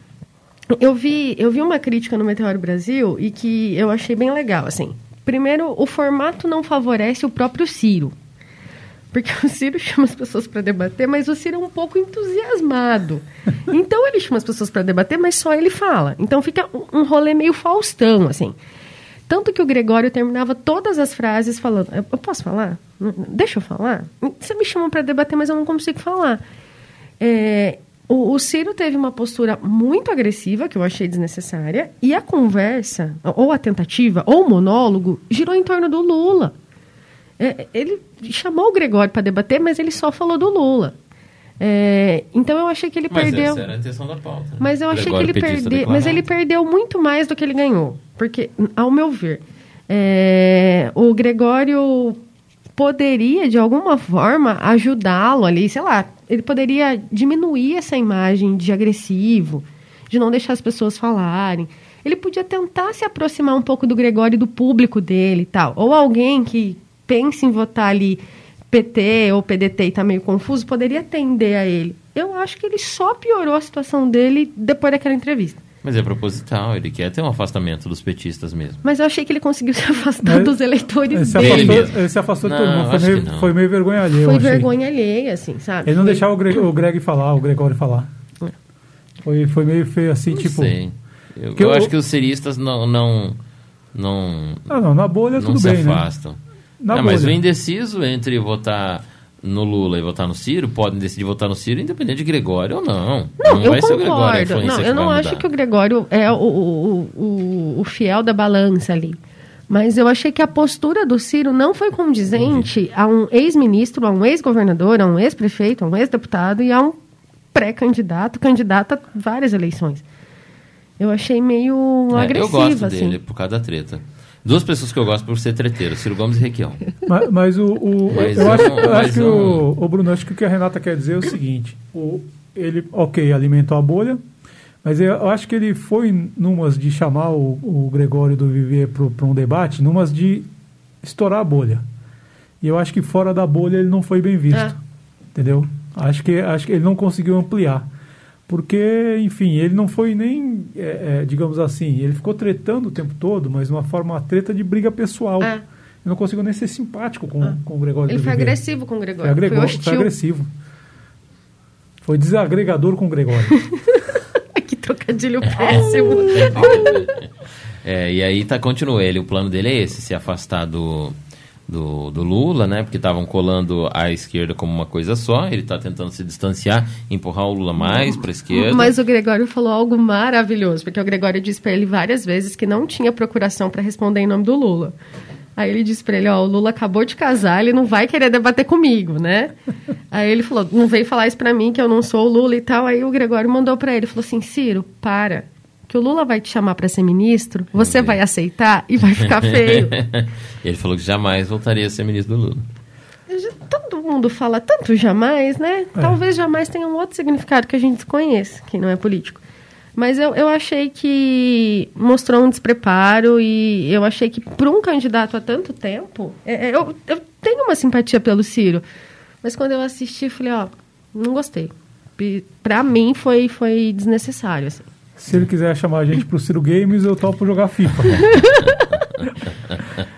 eu vi, eu vi uma crítica no Meteoro Brasil e que eu achei bem legal, assim. Primeiro, o formato não favorece o próprio Ciro. Porque o Ciro chama as pessoas para debater, mas o Ciro é um pouco entusiasmado. Então ele chama as pessoas para debater, mas só ele fala. Então fica um, um rolê meio Faustão, assim. Tanto que o Gregório terminava todas as frases falando: Eu posso falar? Deixa eu falar? Você me chama para debater, mas eu não consigo falar. É, o, o Ciro teve uma postura muito agressiva, que eu achei desnecessária, e a conversa, ou a tentativa, ou o monólogo, girou em torno do Lula. É, ele chamou o Gregório para debater, mas ele só falou do Lula. É, então eu achei que ele Mas perdeu. essa era a intenção da pauta. né? Mas eu achei Gregório que ele perdeu. Mas ele perdeu muito mais do que ele ganhou. Porque, ao meu ver, é, o Gregório poderia, de alguma forma, ajudá-lo ali, sei lá, ele poderia diminuir essa imagem de agressivo, de não deixar as pessoas falarem. Ele podia tentar se aproximar um pouco do Gregório e do público dele e tal. Ou alguém que pense em votar ali PT ou PDT e está meio confuso, poderia atender a ele. Eu acho que ele só piorou a situação dele depois daquela entrevista. Mas é proposital, ele quer ter um afastamento dos petistas mesmo. Mas eu achei que ele conseguiu se afastar dos eleitores Ele se Dele afastou, mesmo. ele se afastou de todo mundo. Foi meio, foi meio vergonha alheia. Foi vergonha alheia, assim, sabe? Ele não Foi- deixava o Greg, o Greg falar, o Gregório falar. É. Foi, foi meio feio assim, Não tipo. sei. Eu, eu eu- acho que os seristas não. não, não Ah, não, na bolha não tudo se bem, né? afastam. Na Não, mas o bolha. indeciso entre votar no Lula e votar no Ciro, podem decidir votar no Ciro independente de Gregório ou não. Não, eu vai ser o Gregório a concordo. Não, eu não acho mudar. que o Gregório é o, o, o, o fiel da balança ali. Mas eu achei que a postura do Ciro não foi condizente a um ex-ministro, a um ex-governador, a um ex-prefeito, a um ex-deputado e a um pré-candidato, candidato a várias eleições. Eu achei meio É, agressivo, eu gosto assim. dele por causa da treta. Duas pessoas que eu gosto por ser treteiro, Ciro Gomes e Requião. Mas, mas o, o- Mas eu um- acho, eu acho que um- o, o Bruno, acho que o que a Renata quer dizer é o seguinte: o, ele, ok, alimentou a bolha, mas eu, eu acho que ele foi numas de chamar o, o Gregório do Vivier para um debate, numas de estourar a bolha. E eu acho que fora da bolha ele não foi bem visto. É. Entendeu? Acho que, acho que ele não conseguiu ampliar. Porque, enfim, ele não foi nem, é, é, digamos assim, ele ficou tretando o tempo todo, mas de uma forma uma treta de briga pessoal. É. Eu não consigo nem ser simpático com, Ah. com o Gregório Ele foi Vivier. agressivo com o Foi, Gregório. Foi foi hostil. agressivo. Foi desagregador com o Gregório. que trocadilho péssimo. É, e aí tá, continua ele, o plano dele é esse, se afastar do, do, do Lula, né? Porque estavam colando a esquerda como uma coisa só, ele tá tentando se distanciar, empurrar o Lula mais pra esquerda. Mas o Gregório falou algo maravilhoso, porque o Gregório disse para ele várias vezes que não tinha procuração para responder em nome do Lula. Aí ele disse para ele, ó, o Lula acabou de casar, ele não vai querer debater comigo, né? Aí ele falou, não veio falar isso para mim que eu não sou o Lula e tal. Aí o Gregório mandou para ele, falou assim, Ciro, para, que o Lula vai te chamar para ser ministro, você vai aceitar e vai ficar feio. ele falou que jamais voltaria a ser ministro do Lula. Todo mundo fala tanto jamais, né? Talvez jamais tenha um outro significado que a gente desconheça, que não é político. Mas eu, eu achei que mostrou um despreparo e eu achei que para um candidato há tanto tempo, é- é, eu, eu tenho uma simpatia pelo Ciro. Mas quando eu assisti, falei, ó, não gostei. Pra mim foi, foi desnecessário, assim. Se ele quiser chamar a gente pro Ciro Games, eu topo jogar FIFA.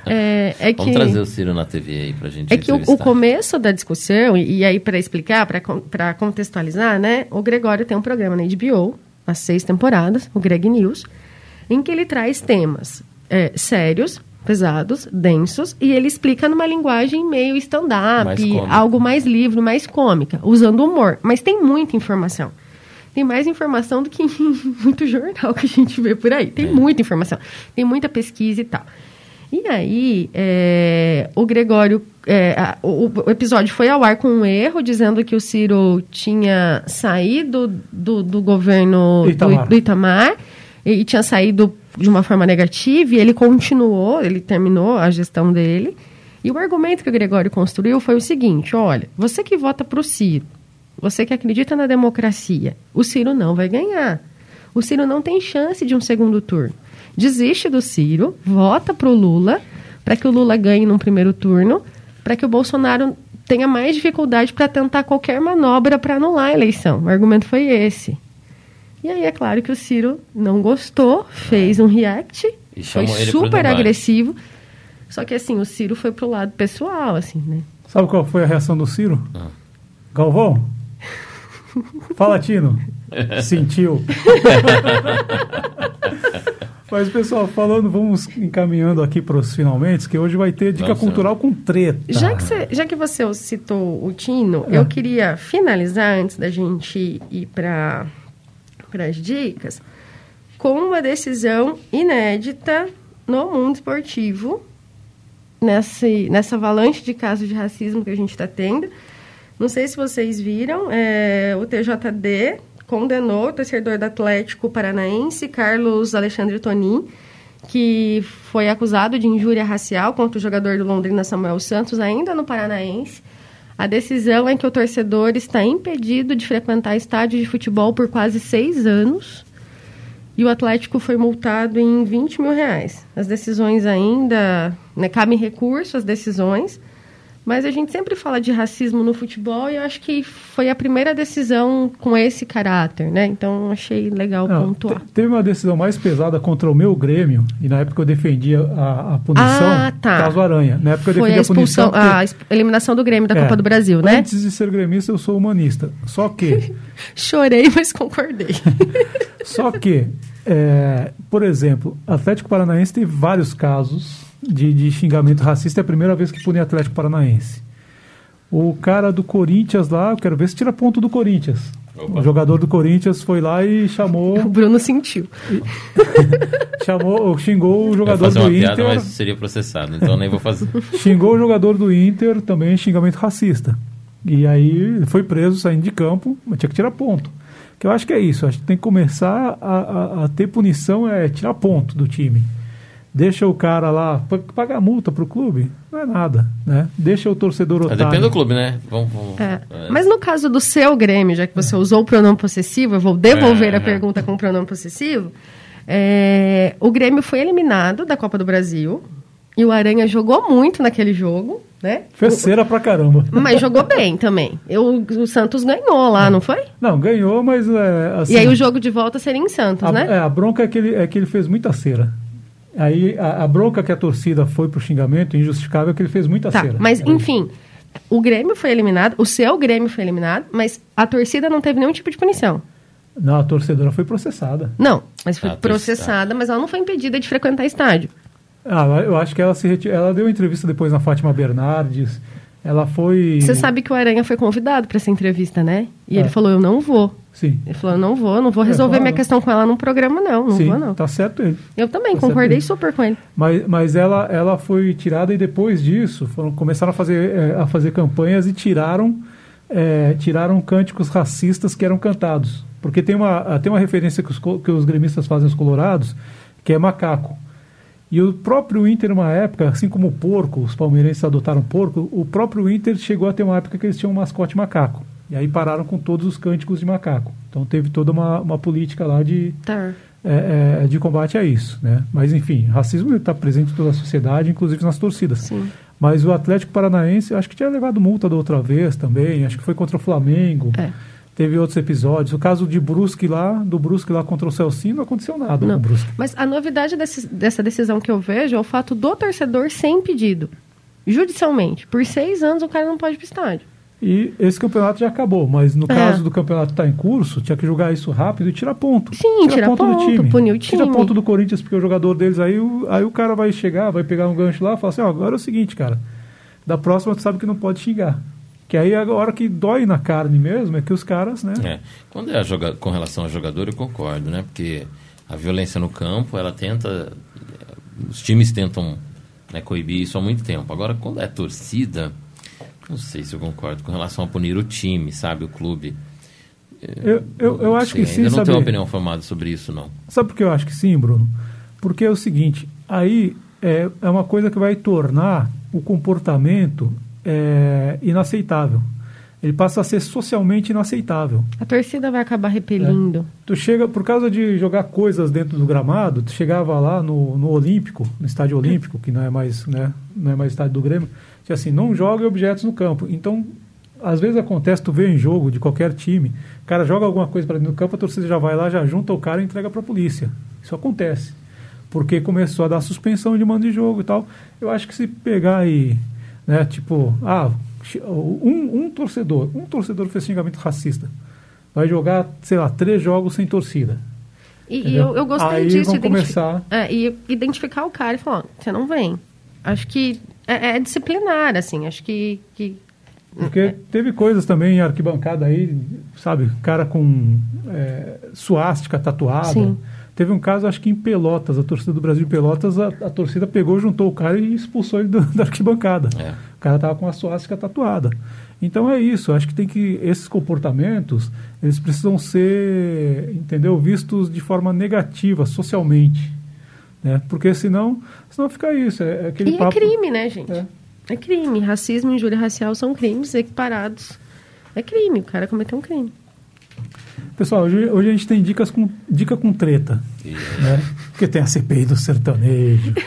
É, é Vamos que... trazer o Ciro na TV aí pra gente É que o, o começo da discussão, e, e aí para explicar, para contextualizar, né? O Gregório tem um programa na HBO, há seis temporadas, o Greg News, em que ele traz temas é, sérios, pesados, densos, e ele explica numa linguagem meio stand-up, algo mais livre, mais cômica, usando humor. Mas tem muita informação. Tem mais informação do que em muito jornal que a gente vê por aí. Tem É. muita informação. Tem muita pesquisa e tal. E aí, é, o Gregório. é, a- o, o episódio foi ao ar com um erro, dizendo que o Ciro tinha saído do, do governo Itamar. Do, do Itamar e tinha saído de uma forma negativa, e ele continuou, ele terminou a gestão dele. E o argumento que o Gregório construiu foi o seguinte: olha, você que vota para o Ciro, você que acredita na democracia, o Ciro não vai ganhar. O Ciro não tem chance de um segundo turno. Desiste do Ciro, vota para o Lula, para que o Lula ganhe num primeiro turno, para que o Bolsonaro tenha mais dificuldade para tentar qualquer manobra para anular a eleição. O argumento foi esse. E aí é claro que o Ciro não gostou, fez um react, E foi pro super agressivo. Só que assim, o Ciro foi pro lado pessoal, assim, né? Sabe qual foi a reação do Ciro? Ah. Galvão? Fala, Tino. Sentiu. Mas, pessoal, falando, vamos encaminhando aqui para os finalmente, que hoje vai ter dica Vamos, cultural com treta. Já que, você, já que você citou o Tino, É. eu queria finalizar, antes da gente ir para as dicas, com uma decisão inédita no mundo esportivo, nesse, nessa avalanche de casos de racismo que a gente está tendo. Não sei se vocês viram, é, o TJD condenou o torcedor do Atlético Paranaense, Carlos Alexandre Tonin, que foi acusado de injúria racial contra o jogador do Londrina Samuel Santos, ainda no Paranaense. A decisão é que o torcedor está impedido de frequentar estádio de futebol por quase seis anos. E o Atlético foi multado em 20 mil reais. As decisões ainda. Né, cabem recurso às decisões, Mas a gente sempre fala de racismo no futebol e eu acho que foi a primeira decisão com esse caráter, né? Então achei legal Não, pontuar. te- teve uma decisão mais pesada contra o meu Grêmio, e na época eu defendia a, a punição, Ah, tá. caso Aranha. Na época eu Foi defendia a a punição. porque- a eliminação do Grêmio da É, Copa do Brasil, né? Antes de ser gremista, eu sou humanista. Só que, Chorei, mas concordei. só que, é, por exemplo, Atlético Paranaense teve vários casos de, de xingamento racista. É a primeira vez que pune Atlético Paranaense. O cara do Corinthians lá, eu quero ver se tira ponto do Corinthians. Opa. O jogador do Corinthians foi lá e o chamou, Bruno sentiu. chamou, xingou o jogador fazer do uma Inter. piada, mas seria processado, então nem vou fazer. xingou o jogador do Inter também xingamento racista. E aí ele foi preso saindo de campo, mas tinha que tirar ponto. Que eu acho que é isso, acho que tem que começar a, a- a ter punição, é tirar ponto do time. Deixa o cara lá, pa- pagar multa pro clube, não é nada, né? Deixa o torcedor otário. depende do clube, né? Vamos, vamos- É. é. Mas no caso do seu Grêmio, já que você usou o pronome possessivo, eu vou devolver É. a pergunta com o pronome possessivo. É, o Grêmio foi eliminado da Copa do Brasil e o Aranha jogou muito naquele jogo, né? Fez cera pra caramba. Mas jogou bem também. Eu, o Santos ganhou lá, não foi? Não, ganhou, mas é, assim... E aí o jogo de volta seria em Santos, A, né? é, a bronca é que, ele, é que ele fez muita cera. Aí a, a bronca que a torcida foi pro xingamento injustificável é que ele fez muita Tá, cera. mas enfim, o Grêmio foi eliminado, o seu Grêmio foi eliminado, mas a torcida não teve nenhum tipo de punição. Não, a torcedora foi processada. Não, mas foi Ah, a torcida. processada, mas ela não foi impedida de frequentar estádio. Ah, eu acho que ela se reti- ela deu entrevista depois na Fátima Bernardes. Ela foi. Você sabe que o Aranha foi convidado para essa entrevista, né? E É. ele falou: Eu não vou. Sim. Ele falou: não vou, não vou É, resolver claro. minha questão com ela num programa, não. Não Sim, vou, não. tá certo ele. Eu também tá concordei super com ele. Mas, mas ela, ela foi tirada e depois disso foram, começaram a fazer, eh, a fazer campanhas e tiraram, eh, tiraram cânticos racistas que eram cantados. Porque tem uma, ah, tem uma referência que os, que os gremistas fazem aos colorados, que é macaco. E o próprio Inter, uma época, assim como o porco, os palmeirenses adotaram porco, o próprio Inter chegou a ter uma época que eles tinham um mascote macaco. E aí pararam com todos os cânticos de macaco. Então teve toda uma, uma política lá de, Tá. é, é, de combate a isso, né? Mas enfim, racismo está presente em toda a sociedade, inclusive nas torcidas. Sim. Mas o Atlético Paranaense, acho que tinha levado multa da outra vez também, acho que foi contra o Flamengo. É. Teve outros episódios. O caso de Brusque lá, do Brusque lá contra o Celcinho, não aconteceu nada Não. com o Brusque. Mas a novidade desse- dessa decisão que eu vejo é o fato do torcedor ser impedido. Judicialmente. Por seis anos o cara não pode ir pro estádio. E esse campeonato já acabou, mas no É. caso do campeonato estar em curso, tinha que jogar isso rápido e tirar ponto. Sim, tira do ponto, time. punir o Tira time. ponto do Corinthians, porque o jogador deles aí, o- aí o cara vai chegar, vai pegar um gancho lá e falar assim, ó, agora é o seguinte, cara, da próxima tu sabe que não pode xingar. Que aí a hora que dói na carne mesmo é que os caras, né? É. Quando é a joga- com relação ao jogador, eu concordo, né? Porque a violência no campo, ela tenta. Os times tentam né, coibir isso há muito tempo. Agora, quando é torcida, não sei se eu concordo com relação a punir o time, sabe? O clube. Eu, eu, eu acho sei, que sim, Ainda não sabe? tenho uma opinião formada sobre isso, não. Sabe por que eu acho que sim, Bruno? Porque é o seguinte, aí é, é uma coisa que vai tornar o comportamento é, inaceitável. Ele passa a ser socialmente inaceitável. A torcida vai acabar repelindo. Tu chega, por causa de jogar coisas dentro do gramado, tu chegava lá no, no Olímpico, no estádio Olímpico, que não é mais, né, não é mais estádio do Grêmio, tinha assim, não jogue objetos no campo. Então, às vezes acontece, tu vê em jogo de qualquer time, o cara joga alguma coisa para dentro do campo, a torcida já vai lá, já junta o cara e entrega para a polícia. Isso acontece. Porque começou a dar suspensão de mando de jogo e tal. Eu acho que se pegar aí, né, tipo, ah, um, um torcedor, um torcedor fez xingamento racista, vai jogar, sei lá, três jogos sem torcida. E, e eu, eu gostei Aí disso. vão identi- começar- É, e identificar o cara e falar, ó, você não vem. Acho que é, é disciplinar, assim. Acho que, que Porque teve coisas também em arquibancada aí, sabe, cara com é, suástica tatuada. Sim. Teve um caso, acho que em Pelotas, a torcida do Brasil de Pelotas, a, a torcida pegou, juntou o cara e expulsou ele do- da arquibancada. É. O cara tava com a suástica tatuada. Então é isso, acho que tem que esses comportamentos, eles precisam ser, entendeu, vistos de forma negativa socialmente, né? Porque senão, senão fica isso, é, é aquele E papo. é crime, né, gente? É. É. crime. Racismo e injúria racial são crimes equiparados. É crime. O cara cometeu um crime. Pessoal, hoje, hoje a gente tem dicas com, dica com treta. E, Né? Porque tem a CPI do sertanejo.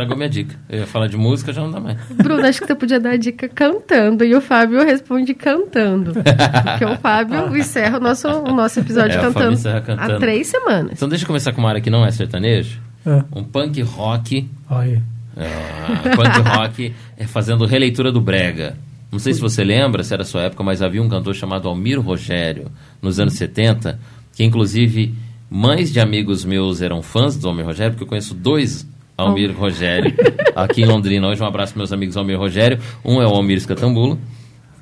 estragou minha dica. Eu ia falar de música, já não dá mais. Bruno, acho que você podia dar a dica cantando. E o Fábio responde cantando. Porque o Fábio encerra o nosso, o nosso episódio É, o Fábio cantando, cantando. há três semanas. Então deixa eu começar com uma área que não é sertanejo. É. Um punk rock. Aí. Ah, punk rock é fazendo releitura do Brega. Não sei se você lembra, se era a sua época, mas havia um cantor chamado Almiro Rogério, nos anos 70, que inclusive mães de amigos meus eram fãs do Almir Rogério, porque eu conheço dois Almir Rogério aqui em Londrina. Hoje um abraço para meus amigos Almir Rogério. Um é o Almir Escatambulo,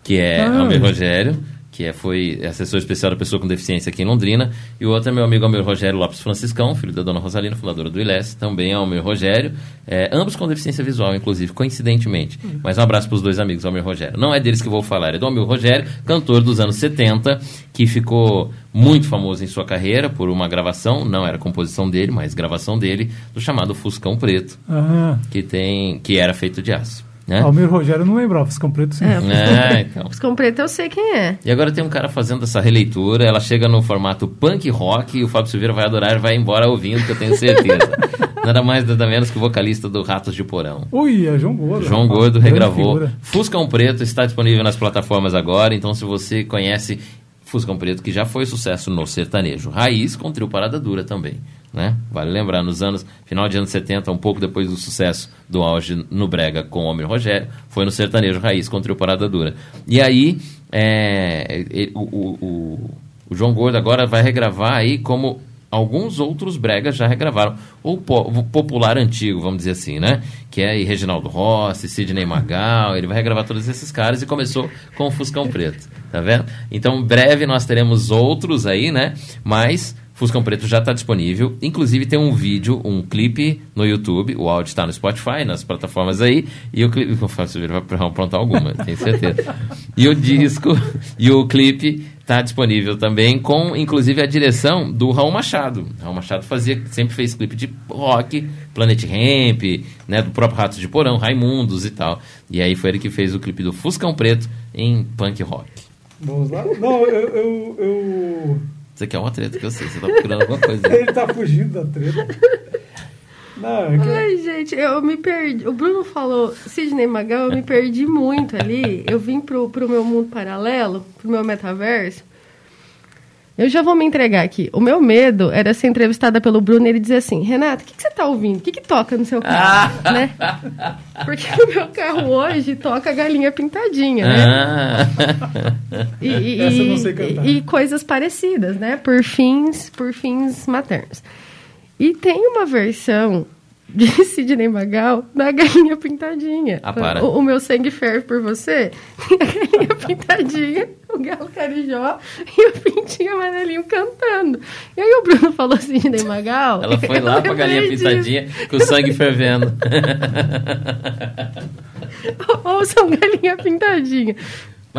que é Ah. Almir Rogério, que é, foi assessor especial da pessoa com deficiência aqui em Londrina. E o outro é meu amigo Almir Rogério Lopes Franciscão, filho da dona Rosalina, fundadora do ILES, também é Almir Rogério. É, ambos com deficiência visual, inclusive, coincidentemente. Mas um abraço para os dois amigos, Almir Rogério. Não é deles que eu vou falar, é do Almir Rogério, cantor dos anos 70, que ficou muito famoso em sua carreira por uma gravação, não era composição dele, mas gravação dele, do chamado Fuscão Preto, Ah, que, tem, que era feito de aço. Né? Almir Rogério não lembrava, Fiscão Preto sim. É, então. Os preto eu sei quem é. E agora tem um cara fazendo essa releitura, ela chega no formato punk rock e o Fábio Silveira vai adorar e vai embora ouvindo, que eu tenho certeza. nada mais, nada menos que o vocalista do Ratos de Porão. Ui, é João Gordo. João rapaz. Gordo regravou. figura. Fuscão Preto está disponível nas plataformas agora, então se você conhece Fuscão Preto, que já foi sucesso no sertanejo. Raiz com trio Parada Dura também. Né? Vale lembrar, nos anos, final de anos 70, um pouco depois do sucesso do auge no Brega com o Homem Rogério, foi no sertanejo Raiz com trio Parada Dura. E aí, é, e- o, o- o- o João Gordo agora vai regravar aí como alguns outros bregas já regravaram. O, po- o popular antigo, vamos dizer assim, né? Que é Reginaldo Rossi, Sidney Magal, ele vai regravar todos esses caras e começou com o Fuscão Preto, tá vendo? Então, em breve nós teremos outros aí, né? Mas Fuscão Preto já está disponível. Inclusive tem um vídeo, um clipe no YouTube. O áudio está no Spotify, nas plataformas aí. E o clipe. O Fábio Silveira vai aprontar alguma, tenho certeza. E o disco e o clipe está disponível também, com inclusive a direção do Raul Machado. Raul Machado fazia, sempre fez clipe de rock, Planet Ramp, né, do próprio Ratos de Porão, Raimundos e tal. E aí foi ele que fez o clipe do Fuscão Preto em punk rock. Vamos lá? Não, eu... eu, eu... Isso aqui é uma treta que eu sei, você tá procurando alguma coisa. aí. Ele tá fugindo da treta. Não, é que... Ai, gente, eu me perdi. O Bruno falou Sidney Magal, eu me perdi muito ali. Eu vim pro, pro meu mundo paralelo, pro meu metaverso. Eu já vou me entregar aqui. O meu medo era ser entrevistada pelo Bruno e ele dizer assim: Renato, o que, que você tá ouvindo? O que, que toca no seu carro? né? Porque o meu carro hoje toca galinha pintadinha, né? Ah. E, e- Essa eu não e- e coisas parecidas, né? Por fins, por fins maternos. E tem uma versão de Sidney Magal da galinha pintadinha. Ah, para. O, o meu sangue ferve por você. Tem a galinha pintadinha, o galo carijó e o pintinho amarelinho cantando. E aí o Bruno falou Sidney Magal. Ela foi lá pra galinha disso. pintadinha com o sangue fervendo. Ouçam galinha pintadinha.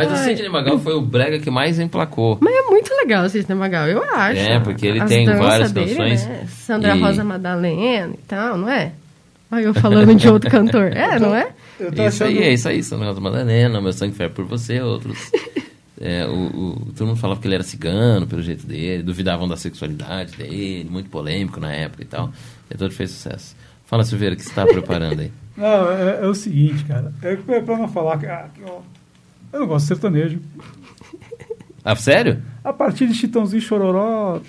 Mas o Ai. Sidney Magal foi o brega que mais emplacou. Mas é muito legal o Sidney Magal, eu acho. É, porque ele As tem várias dele, canções Né? Sandra e- Rosa Madalena e tal, não é? Olha eu falando de outro cantor. É, não é? Eu tô Isso achando... aí, é isso aí, Sandra Rosa Madalena, meu sangue ferve por você, outros. É, o, o- todo mundo falava que ele era cigano pelo jeito dele, duvidavam da sexualidade dele, muito polêmico na época e tal. E todo fez sucesso. Fala, Silveira, o que você está preparando aí? Não, é, é o seguinte, cara. É é pra não falar que... ah, que eu, não gosto de sertanejo. Ah, sério? A partir de Chitãozinho e Chororó...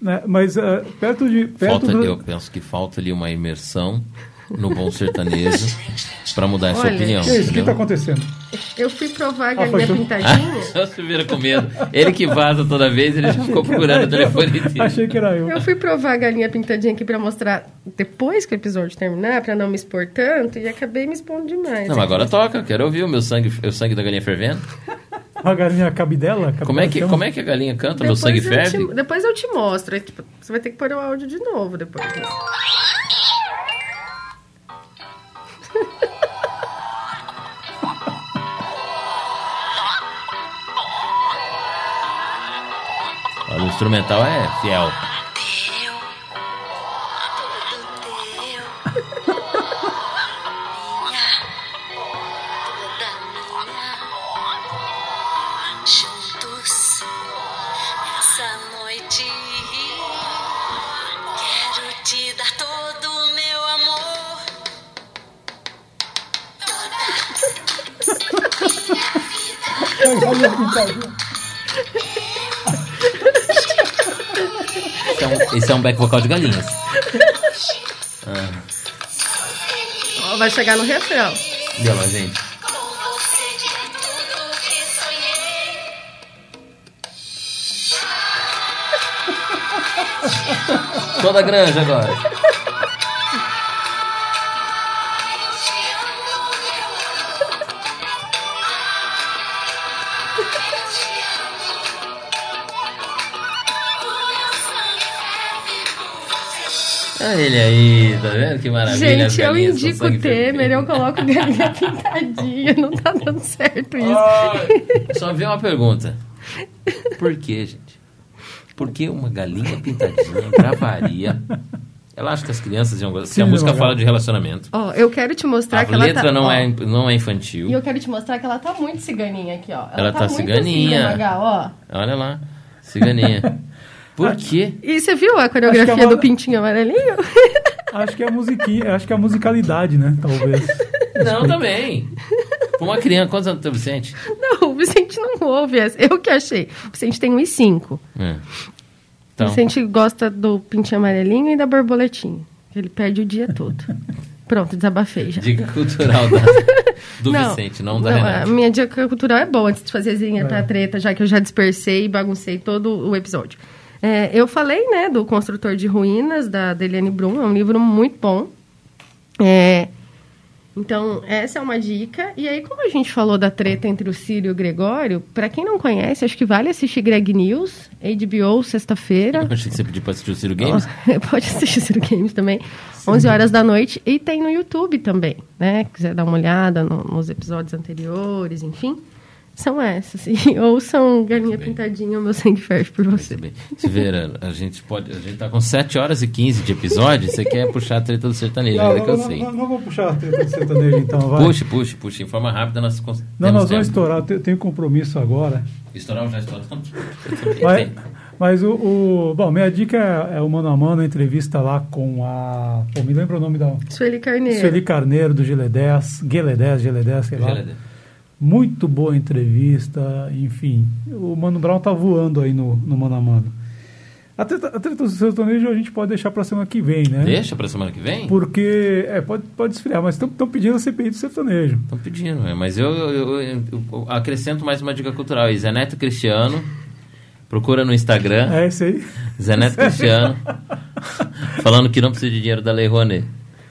Né, mas é, perto de... Perto Falta, do... Eu penso que falta ali uma imersão no bom sertanejo para mudar essa Olha, opinião. Que isso? O que entendeu? tá acontecendo? Eu fui provar a Ah, galinha tu? pintadinha. O Silveira com medo. Ele que vaza toda vez, ele já ficou procurando o telefone dele. Achei que era eu. Eu fui provar a galinha pintadinha aqui pra mostrar depois que o episódio terminar, pra não me expor tanto, e acabei me expondo demais. Não, mas agora toca, quero ouvir o meu sangue, o sangue da galinha fervendo. A galinha cabidela? Como é que, como é que a galinha canta? meu Depois sangue eu ferve? te- depois eu te mostro. aí, tipo, você vai ter que pôr o áudio de novo depois. Olha, o instrumental é fiel. Esse é um, esse é um back vocal de galinhas. Ó, vai chegar no refrão. Olha lá, gente. Toda a granja agora. Ele aí, tá vendo que maravilha? Gente, eu indico o Temer, eu coloco galinha pintadinha. Não tá dando certo isso. Ai, Só vi uma pergunta. Por que, gente? Por que uma galinha pintadinha gravaria? Ela acha que as crianças iam gostar. Se a música fala de relacionamento, Ó, eu quero te mostrar a que ela letra tá... não, ó, é, não é infantil. E eu quero te mostrar que ela tá muito ciganinha aqui, ó. Ela tá muito ciganinha. assim, Magal, ó. Olha lá, ciganinha. Por quê? E você viu a coreografia é uma- do pintinho amarelinho? Acho que é a musiquinha, acho que é a musicalidade, né? Talvez. Não, também. Pra uma criança, quantos anos tem o Vicente? Não, o Vicente não ouve essa. Eu que achei. O Vicente tem 1,5. É. O Então, Vicente gosta do pintinho amarelinho e da borboletinha. Ele perde o dia todo. Pronto, desabafei já. dica cultural da, do Vicente, não da A Renata. minha dica cultural é boa, antes de fazer zinha pra treta, já que eu já dispersei e baguncei todo o episódio. É, eu falei, né, do Construtor de Ruínas, da Deliane Brum, é um livro muito bom. É, então, essa é uma dica. E aí, como a gente falou da treta entre o Círio e o Gregório, pra quem não conhece, acho que vale assistir Greg News, HBO, sexta-feira. Achei que você pediu pra assistir o Ciro Games. Pode assistir Ciro Games também. 11 horas da noite. E tem no YouTube também, né? Quiser dar uma olhada no- nos episódios anteriores, enfim. São essas. E ouçam Galinha Pintadinha, o meu sangue ferve por você. Silveira, a gente pode. A gente tá com 7 horas e 15 de episódio. Você quer puxar a treta do sertanejo, Não, ainda que eu não, sei. não, não vou puxar a treta do sertanejo, então, vai. Puxe, puxe, puxe. Em forma rápida, nós cons- Não, temos nós vamos estourar, eu tenho- compromisso agora. Estourar ou já estouramos? Mas, mas o, o- Bom, minha dica é, é o mano a mano, a entrevista lá com a. Pô, me lembra o nome da. Sueli Carneiro. Sueli Carneiro, do Gile10, Gile10, Gile10, sei lá. Muito boa entrevista, enfim. O Mano Brown tá voando aí no, no mano a mano. A treta, a treta do sertanejo a gente pode deixar pra semana que vem, né? Deixa pra semana que vem? Porque, é, pode, pode esfriar, mas estão pedindo a CPI do sertanejo. Estão pedindo, é, mas eu, eu- eu- eu- acrescento mais uma dica cultural aí. Zé Neto Cristiano, procura no Instagram, É esse aí. Zé Neto Cristiano, falando que não precisa de dinheiro da Lei Rouanet,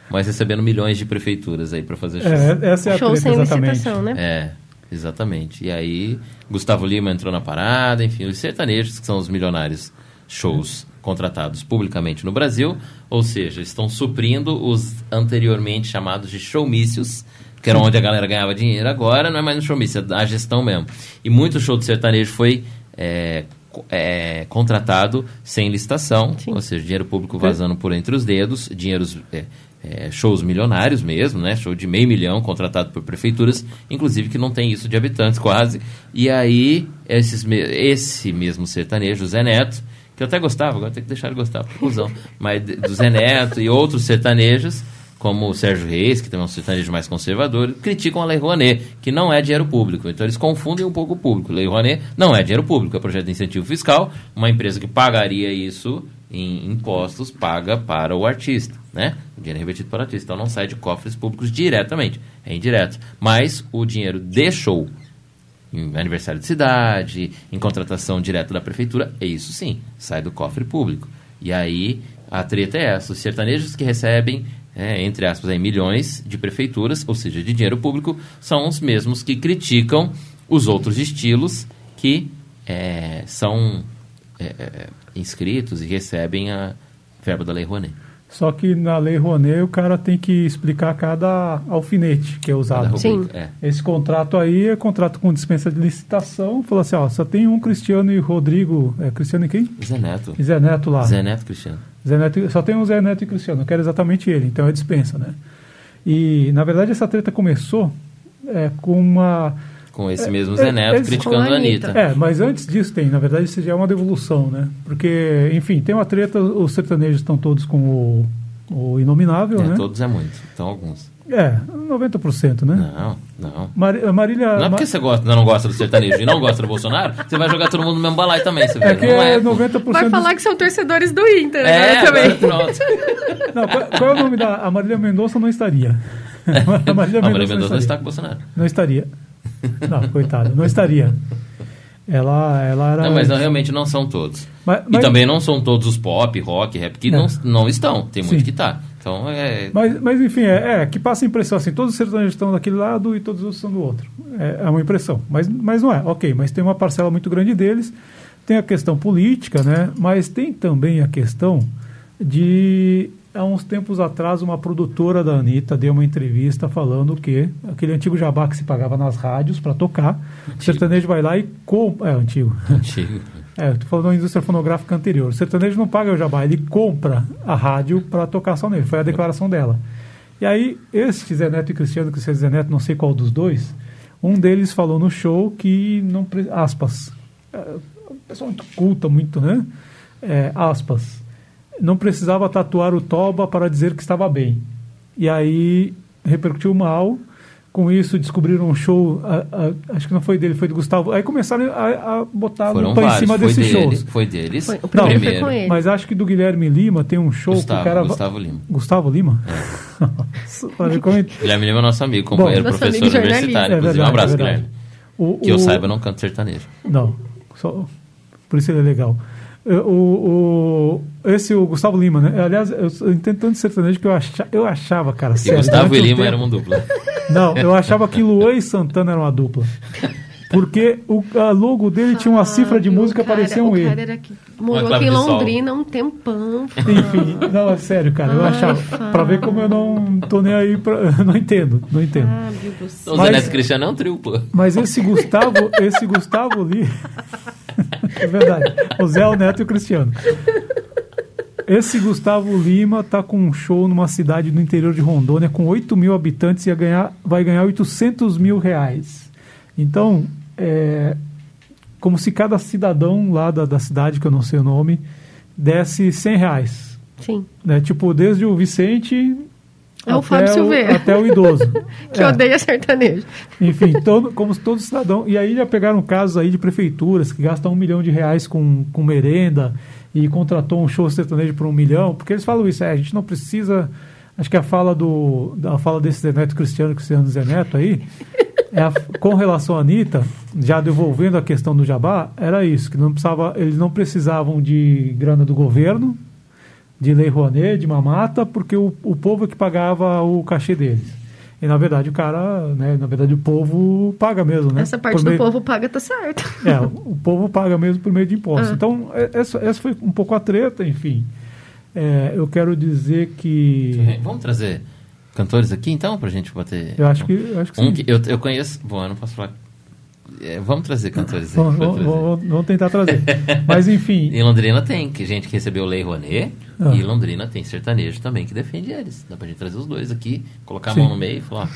mas recebendo milhões de prefeituras aí pra fazer show. É, essa é a Show treta, sem exatamente. licitação, né? É, exatamente. E aí, Gustavo Lima entrou na parada, enfim, os sertanejos, que são os milionários shows contratados publicamente no Brasil, ou seja, estão suprindo os anteriormente chamados de showmícios, que era onde a galera ganhava dinheiro. Agora não é mais no showmício, é da gestão mesmo. E muito show de sertanejo foi é, é, contratado sem licitação, Sim. ou seja, dinheiro público vazando por entre os dedos, dinheiros é, é, shows milionários mesmo, né? Show de meio milhão contratado por prefeituras, inclusive que não tem isso de habitantes quase. E aí esses, esse mesmo sertanejo, Zé Neto, que eu até gostava, agora tem que deixar ele gostar, porque cuzão, mas do Zé Neto e outros sertanejos, como o Sérgio Reis, que também é um sertanejo mais conservador, criticam a Lei Rouanet, que não é dinheiro público. Então eles confundem um pouco o público. Lei Rouanet não é dinheiro público, é projeto de incentivo fiscal. Uma empresa que pagaria isso em impostos paga para o artista, né? O dinheiro é revertido para o artista. Então não sai de cofres públicos diretamente, é indireto. Mas o dinheiro de show em aniversário de cidade, em contratação direta da prefeitura, é isso sim, sai do cofre público. E aí a treta é essa: os sertanejos que recebem, é, entre aspas, aí, milhões de prefeituras, ou seja, de dinheiro público, são os mesmos que criticam os outros estilos que é, são é, é, inscritos e recebem a verba da Lei Rouanet. Só que na lei Rouanet o cara tem que explicar cada alfinete que é usado. Sim. É. Esse contrato aí é contrato com dispensa de licitação. Falou assim, ó, só tem um Cristiano e Rodrigo. É Cristiano e quem? Zé Neto. Zé Neto lá. Zé Neto Cristiano. Zé Neto, só tem um Zé Neto e Cristiano, eu quero exatamente ele, então é dispensa, né? E, na verdade, essa treta começou é, com uma... Com esse É, mesmo é, Zé Neto é, criticando a Anitta. Anitta. É, mas antes disso tem, na verdade, isso já é uma devolução, né? Porque, enfim, tem uma treta, os sertanejos estão todos com o, o Inominável, É, né? Todos é muito. Então alguns. É, 90%, né? Não, não. A Marília... Não é porque você gosta, não gosta do sertanejo e não gosta do Bolsonaro, você vai jogar todo mundo no mesmo balaio também, você vê. É que não é pô. 90% Vai dos- falar que são torcedores do Inter, né? É, Também. agora pronto. Não, qual, qual é o nome da... A Marília Mendonça não estaria. A Marília Não, Maria Mendonça Mendonça não está estaria. com o Bolsonaro. Não estaria. Não, coitada, não estaria. Ela, ela era... Não, mas não, realmente não são todos. Mas- E mas- também não são todos os pop, rock, rap que É. não, não estão. Tem muito Sim. que tá. Então é. Mas, mas enfim, é, é, que passa a impressão assim, todos os sertanejos estão daquele lado e todos os outros são do outro. É, é uma impressão. Mas, mas não é, ok, mas tem uma parcela muito grande deles, tem a questão política, né? Mas tem também a questão de há uns tempos atrás uma produtora da Anitta deu uma entrevista falando que aquele antigo jabá que se pagava nas rádios para tocar, o sertanejo vai lá e compra. É, antigo. Antigo. É, eu tô falando da indústria fonográfica anterior. O sertanejo não paga o jabá, ele compra a rádio para tocar só nele. Foi a declaração dela. E aí, esse Zé Neto e Cristiano, Cristiano e Zé Neto, não sei qual dos dois, um deles falou no show que não. Aspas. É, pessoa muito culta, muito, né? É, aspas. Não precisava tatuar o toba para dizer que estava bem. E aí repercutiu mal. Com isso, descobriram um show, a- a- acho que não foi dele, foi do Gustavo. Aí começaram a, a botar Foram lupa em vários. cima Foi desses deles. shows. Foi deles. Foi- o primeiro foi primeiro. com ele. Mas acho que do Guilherme Lima tem um show que Gustavo, o cara. Gustavo Lima. Gustavo Lima? Como é- Guilherme Lima é nosso amigo, companheiro, Nosso professor amigo jornalista. universitário. É Inclusive, um verdade, abraço, é verdade. Guilherme. o, Que eu o- saiba, eu não canto sertanejo. Não, só, por isso ele é legal. É, O, o, esse o Gustavo Lima, né? Aliás, eu, eu entendo tanto sertanejo que eu, acha, eu achava, cara, E sério. Gustavo durante e Lima tempo- eram uma dupla. Não, eu achava que Luan e Santana eram uma dupla. Porque o a logo dele tinha uma cifra de Ah, música, cara- parecia um E. cara era que morou aqui em. Londrina há um tempão. Enfim, não, é sério, cara. Eu Ai, achava. Fábio. Pra ver como eu não tô nem aí. Pra, não entendo, não entendo. Fábio do céu. Então, o Mas- Zé Neto Cristiano é um trio, pô. Mas esse Gustavo, esse Gustavo Lima. É verdade. O Zé, o Neto e o Cristiano. Esse Gustavo Lima tá com um show numa cidade do interior de Rondônia com 8 mil habitantes e ganhar, vai ganhar 800 mil reais. Então, é como se cada cidadão lá da, da cidade, que eu não sei o nome, desse 100 reais. Sim. Né? Tipo, desde o Vicente É o Fábio Silveira. até o idoso. Que É. odeia sertanejo. Enfim, todo, como todo cidadão. E aí já pegaram casos aí de prefeituras que gastam um milhão de reais com, com merenda e contratou um show sertanejo por um milhão, porque eles falam isso, é, a gente não precisa. Acho que a fala do. A fala desse Zé Neto Cristiano, Cristiano Zé Neto aí, é a- com relação à Anitta, já devolvendo a questão do Jabá, era isso, que não precisava, eles não precisavam de grana do governo, de Lei Rouanet, de mamata, porque o, o povo é que pagava o cachê deles. E na verdade o cara, né, na verdade o povo paga mesmo, né? Essa parte Por do meio- povo paga tá certo. É, o povo paga mesmo por meio de impostos. Ah. Então, é- essa, essa foi um pouco a treta, enfim. É, eu quero dizer que. Vamos trazer cantores aqui, então, pra gente bater... Eu acho que, eu acho que Um sim. que eu, eu conheço... Bom, eu não posso falar... É, vamos trazer cantores aí. Vamos, vamos- vamos- tentar trazer. Mas enfim, Em Londrina tem que gente que recebeu Lei Rouanet Ah. e Londrina tem sertanejo também que defende eles. Dá pra gente trazer os dois aqui, colocar a Sim. mão no meio e falar.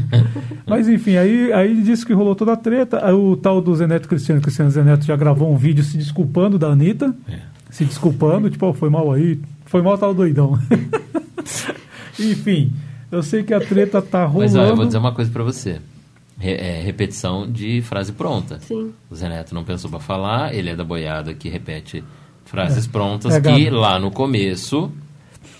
Mas enfim, aí, aí disse que rolou toda a treta. O tal do Zeneto Cristiano, Cristiano Zeneto já gravou um vídeo se desculpando da Anitta. É. Se desculpando, tipo, "Ó, foi mal aí, foi mal tal doidão. enfim, eu sei que a treta tá rolando. Mas ó, eu vou dizer uma coisa pra você. Re- é, repetição de frase pronta. Sim. O Zé Neto não pensou pra falar, ele é da boiada que repete frases prontas É que lá no começo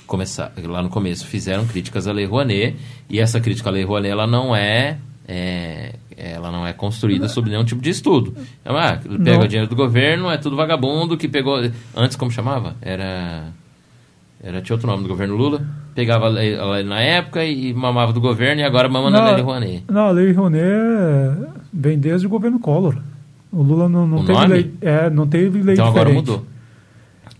começar, lá no começo fizeram críticas à Lei Rouanet e essa crítica à Lei Rouanet ela não é, é, ela não é construída sobre nenhum tipo de estudo. É, ah, pega Não. o dinheiro do governo, é tudo vagabundo que pegou antes como chamava? Era era tinha outro nome do governo Lula, pegava a lei, a lei na época e mamava do governo e agora mama na Lei Rouanet. Não, a Lei Rouanet é, vem desde o governo Collor. O Lula não, não O teve nome? lei. É, não teve lei Então agora diferente. mudou.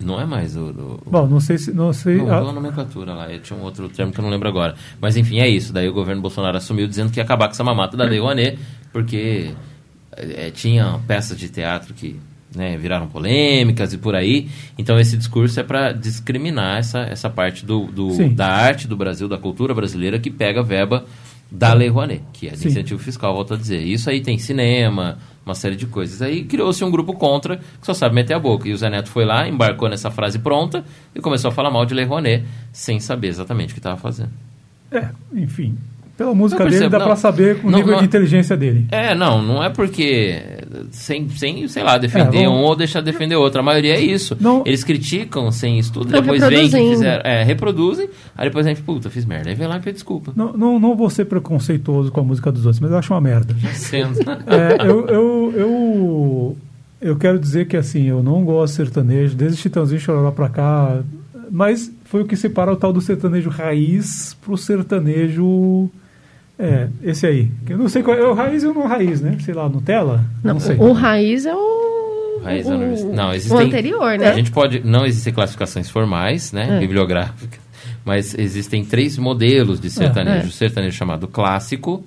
Não é mais o, o, Bom, não sei se. Não sei, Não, a nomenclatura lá, tinha um outro termo que eu não lembro agora. Mas enfim, é isso. Daí o governo Bolsonaro assumiu dizendo que ia acabar com essa mamata da Lei Rouanet, porque é, tinha peças de teatro que né, viraram polêmicas e por aí. Então esse discurso é para discriminar essa, essa parte do, do- da arte do Brasil, da cultura brasileira, que pega verba da Lei Rouanet, que é de Sim. incentivo fiscal, volto a dizer. Isso aí tem cinema, uma série de coisas. Aí criou-se um grupo contra que só sabe meter a boca. E o Zé Neto foi lá, embarcou nessa frase pronta e começou a falar mal de Lei Rouanet, sem saber exatamente o que estava fazendo. É, enfim. Pela música Eu dele percebo, dá pra saber o Não, nível não- de inteligência dele. É, não, não é porque sem, sem sei lá, defender É, vamos- um ou deixar de defender outro. A maioria é isso. Não- Eles criticam sem estudo, depois vem que fizeram. É, reproduzem, aí depois a gente, puta, fiz merda. Aí vem lá e pede desculpa. Não, não, não vou ser preconceituoso com a música dos outros, mas eu acho uma merda. Sendo. É, eu, eu, eu, eu quero dizer que assim, eu não gosto de sertanejo, desde Chitãozinho Chororó pra cá, mas foi o que separa o tal do sertanejo raiz pro sertanejo. É, esse aí. Eu não sei qual é o raiz ou não raiz, né? Sei lá, Nutella? Não, sei. o raiz é o. Raiz o, universi- Não, o existem, anterior, né? A gente pode. Não existem classificações formais, né? É. Bibliográficas. Mas existem três modelos de sertanejo: É. o sertanejo chamado clássico,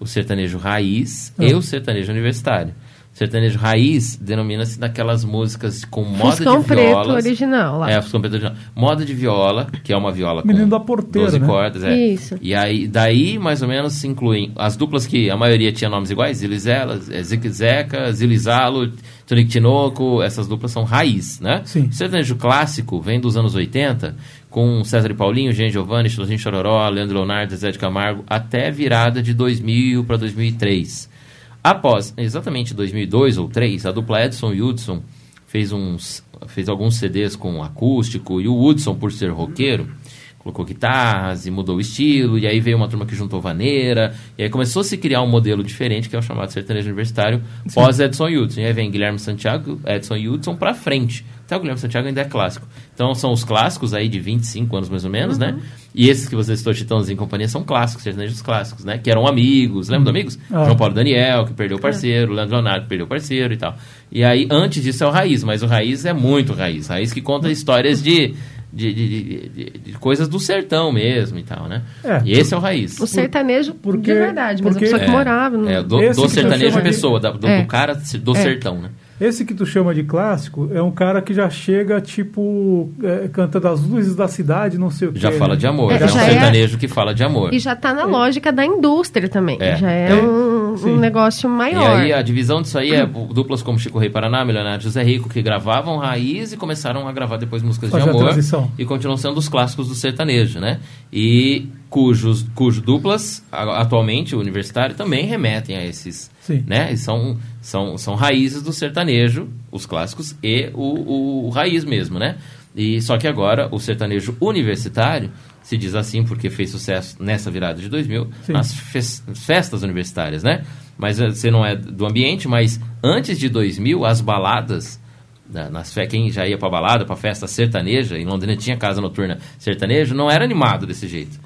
o sertanejo raiz É. e o sertanejo universitário. Sertanejo raiz denomina-se daquelas músicas com moda Fuscão de preto violas. original lá. É, Fuscão preto original. Moda de viola, que é uma viola Menino com da Porteira, 12 né? cordas. É. Isso. E aí, daí, mais ou menos, se incluem as duplas que a maioria tinha nomes iguais, Zilizela, é, Zique Zeca, Zilizalo, Tonico Tinoco, essas duplas são raiz, né? Sim. O sertanejo clássico vem dos anos 80, com César e Paulinho, Jean Giovanni, Chitãozinho Chororó, Leandro Leonardo, Zé de Camargo, até virada de 2000 para 2003. Após, exatamente 2002 ou 2003, a dupla Edson e Hudson fez, uns, fez alguns CDs com acústico, e o Hudson, por ser roqueiro, colocou guitarras e mudou o estilo, e aí veio uma turma que juntou vaneira, e aí começou a se criar um modelo diferente, que é o chamado sertanejo universitário, pós Edson Hudson. E aí vem Guilherme Santiago, Edson e Hudson pra frente. Até o Guilherme Santiago ainda é clássico. Então são os clássicos aí de 25 anos mais ou menos, né? E esses que vocês estão Chitãozinho e companhia são clássicos, sertanejos clássicos, né? Que eram amigos, lembra do Amigos? Ah. João Paulo Daniel, que perdeu o parceiro, Leandro Leonardo, que perdeu o parceiro e tal. E aí, antes disso é o Raiz, mas o Raiz é muito Raiz. Raiz que conta histórias de, de, de, de- de- de coisas do sertão mesmo e tal, né? É. e esse é o Raiz. O sertanejo porque- de verdade, mas porque- a pessoa que morava. no- É, do, do sertanejo de- pessoa, da- do, É. do cara do É. sertão, né? Esse que tu chama de clássico é um cara que já chega, tipo, é, cantando as luzes da cidade, não sei o que. Já fala de amor, É, já é um já é- sertanejo que fala de amor. E já tá na lógica da indústria também. É. Já é, É, um, um negócio E maior. aí a divisão disso aí é duplas como Chico Rei Paraná, Milionário José Rico, que gravavam raiz e começaram a gravar depois músicas Fazer de amor. transição. E continuam sendo os clássicos do sertanejo, né? E cujos, cujo duplas, atualmente, o universitário, também remetem a esses. Sim. Né? E são, são, são raízes do sertanejo, os clássicos, e o, o, o raiz mesmo, né? E, só que agora o sertanejo universitário se diz assim porque fez sucesso nessa virada de 2000 Sim. nas fes- festas universitárias, né? Mas eh, você não é do ambiente, mas antes de 2000 as baladas da- nas fe... quem já ia pra balada, pra festa sertaneja, em Londrina tinha casa noturna sertanejo, não era animado desse jeito.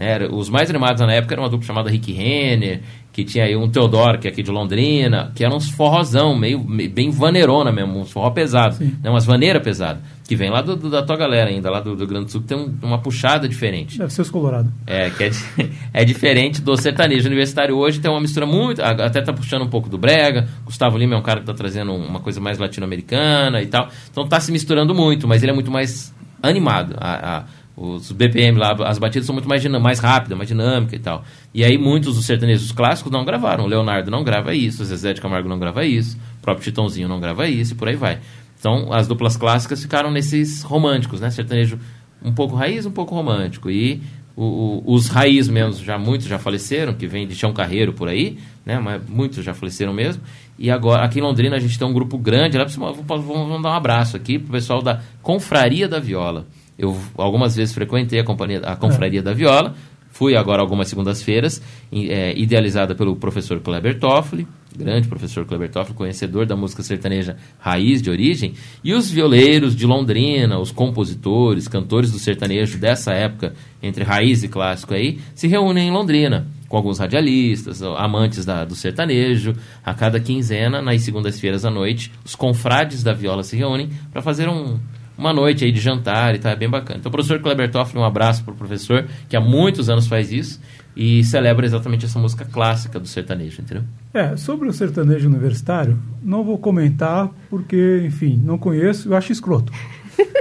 Né? Os mais animados na época era uma dupla chamada Rick Renner, que tinha aí um Teodoro, que é aqui de Londrina, que eram uns forrozão, meio, bem vaneirona mesmo, uns forró pesado, né? umas vaneira pesada, que vem lá do, do- da tua galera ainda, lá do, do Grande Sul, que tem um- uma puxada diferente. Deve ser os Colorado. É, que é, é diferente do sertanejo universitário hoje, tem uma mistura muito. Até tá puxando um pouco do Brega. Gustavo Lima é um cara que tá trazendo uma coisa mais latino-americana e tal. Então tá se misturando muito, mas ele é muito mais animado. A- a- os BPM lá, as batidas são muito mais, mais rápidas, mais dinâmica e tal. E aí muitos dos sertanejos clássicos não gravaram. O Leonardo não grava isso, o Zezé de Camargo não grava isso, o próprio Titãozinho não grava isso e por aí vai. Então as duplas clássicas ficaram nesses românticos, né? Sertanejo um pouco raiz, um pouco romântico. E o- o- os raiz mesmo, já muitos já faleceram, que vem de Chão Carreiro por aí, né? Mas muitos já faleceram mesmo. E agora, aqui em Londrina, a gente tem um grupo grande. Lá, vamos, vamos dar um abraço aqui pro pessoal da Confraria da Viola. Eu algumas vezes frequentei a, companhia, a Confraria da Viola. Fui agora algumas segundas-feiras, é, idealizada pelo professor Kleber Toffoli, grande professor Kleber Toffoli, conhecedor da música sertaneja raiz de origem, e os violeiros de Londrina, os compositores, cantores do sertanejo dessa época, entre raiz e clássico aí, se reúnem em Londrina, com alguns radialistas, amantes da- do sertanejo. A cada quinzena, nas segundas-feiras à noite, os confrades da viola se reúnem para fazer um, uma noite aí de jantar e tal, é bem bacana. Então, professor Kleber Toffoli, um abraço para o professor, que há muitos anos faz isso e celebra exatamente essa música clássica do sertanejo, entendeu? É, sobre o sertanejo universitário, não vou comentar porque, enfim, não conheço, eu acho escroto.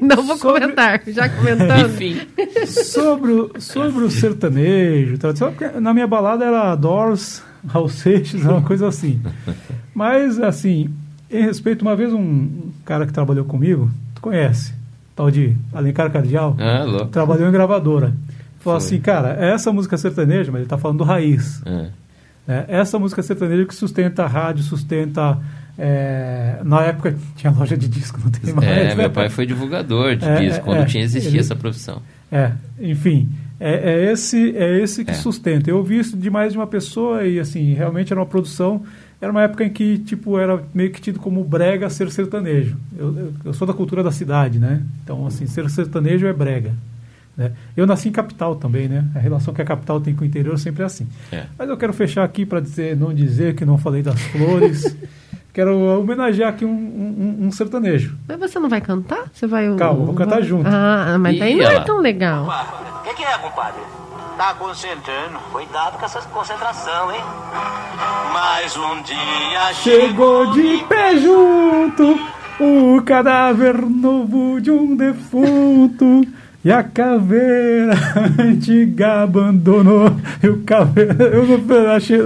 Não vou Sobre- comentar, já comentando. Enfim. sobre, o- sobre o sertanejo, tradicional, porque na minha balada era Doors, Raul Seixas, uma coisa assim. Mas, assim, em respeito, uma vez um cara que trabalhou comigo, conhece, tal de Alencar Cardial, Ah, louco. trabalhou em gravadora. Falou Foi. assim, cara, essa música sertaneja, mas ele tá falando do raiz. É. né? Essa música sertaneja que sustenta a rádio, sustenta. é, na época tinha loja de disco, não tem mais. É, meu pai foi divulgador de É, disco, é, quando é. tinha existia Ele- essa profissão. É, enfim, é, é esse é esse que É. sustenta. Eu ouvi isso de mais de uma pessoa e assim realmente era uma produção. Era uma época em que tipo era meio que tido como brega ser sertanejo. Eu, eu, eu sou da cultura da cidade, né? Então assim ser sertanejo é brega. Né? Eu nasci em capital também, né? A relação que a capital tem com o interior sempre é assim. É. Mas eu quero fechar aqui para dizer, não dizer que não falei das flores. quero homenagear aqui um, um- um sertanejo. Mas você não vai cantar? Você vai. Calma, vou cantar junto. Ah, mas daí Ih, não é tão legal. O que é, compadre? Tá concentrando. Cuidado com essa concentração, hein? Mais um dia Chegou de pé junto o cadáver novo de um defunto. E a caveira antiga abandonou. E o caveira. Eu não achei.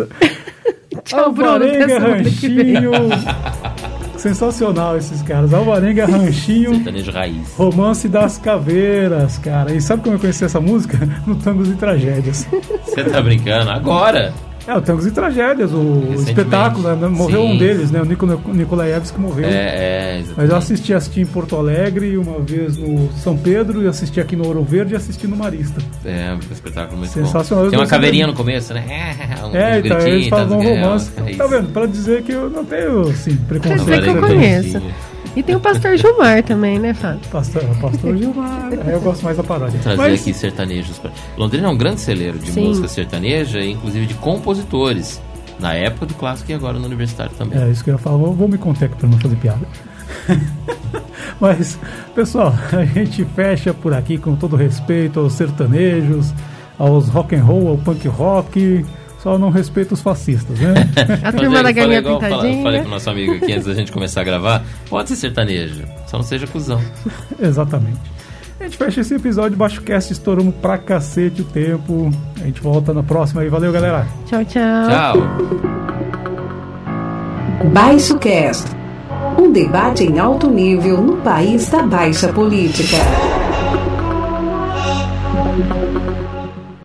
Tchau, Bruno. Até Alvarenga semana que vem. Ranchinho. Sensacional esses caras. Alvarenga Ranchinho. Sertanejo raiz. Romance das Caveiras, cara. E sabe como eu conheci essa música? No Tangos e Tragédias. Você tá brincando? Agora? É, o Tangos e Tragédias, o espetáculo, né? Morreu Sim. um deles, né? O Nico Nikolaevski morreu. É, é, Mas eu exatamente. assisti, assisti em Porto Alegre, uma vez no São Pedro, e assisti aqui no Ouro Verde e assisti no Marista. É, um espetáculo muito Sensacional. bom. Tem uma caveirinha no começo, né? Um, é, um então, gritinho eles falam é, romance. é tá vendo? Pra dizer que eu não tenho, assim, preconceito. Quer dizer que eu conheço. E tem o Pastor Gilmar também, né, Fábio? Pastor, pastor Gilmar. Aí eu gosto mais da paródia. Trazer Mas, aqui sertanejos. pra- Londrina é um grande celeiro de Sim. música sertaneja, e inclusive de compositores. Na época do clássico e agora no universitário também. É isso que eu ia falar, vou, vou me conter aqui pra não fazer piada. Mas, pessoal, a gente fecha por aqui com todo respeito aos sertanejos, aos rock and roll, ao punk rock. Só não respeito os fascistas, né? A turma da galinha igual eu fala- pintadinha. Falei com o nosso amigo aqui antes da gente começar a gravar. Pode ser sertanejo, só não seja cuzão. Exatamente. A gente fecha esse episódio Baixo Cast, estouramos pra cacete o tempo. A gente volta na próxima aí. Valeu, galera. Tchau, tchau. Tchau. Baixo Cast. Um debate em alto nível no país da baixa política.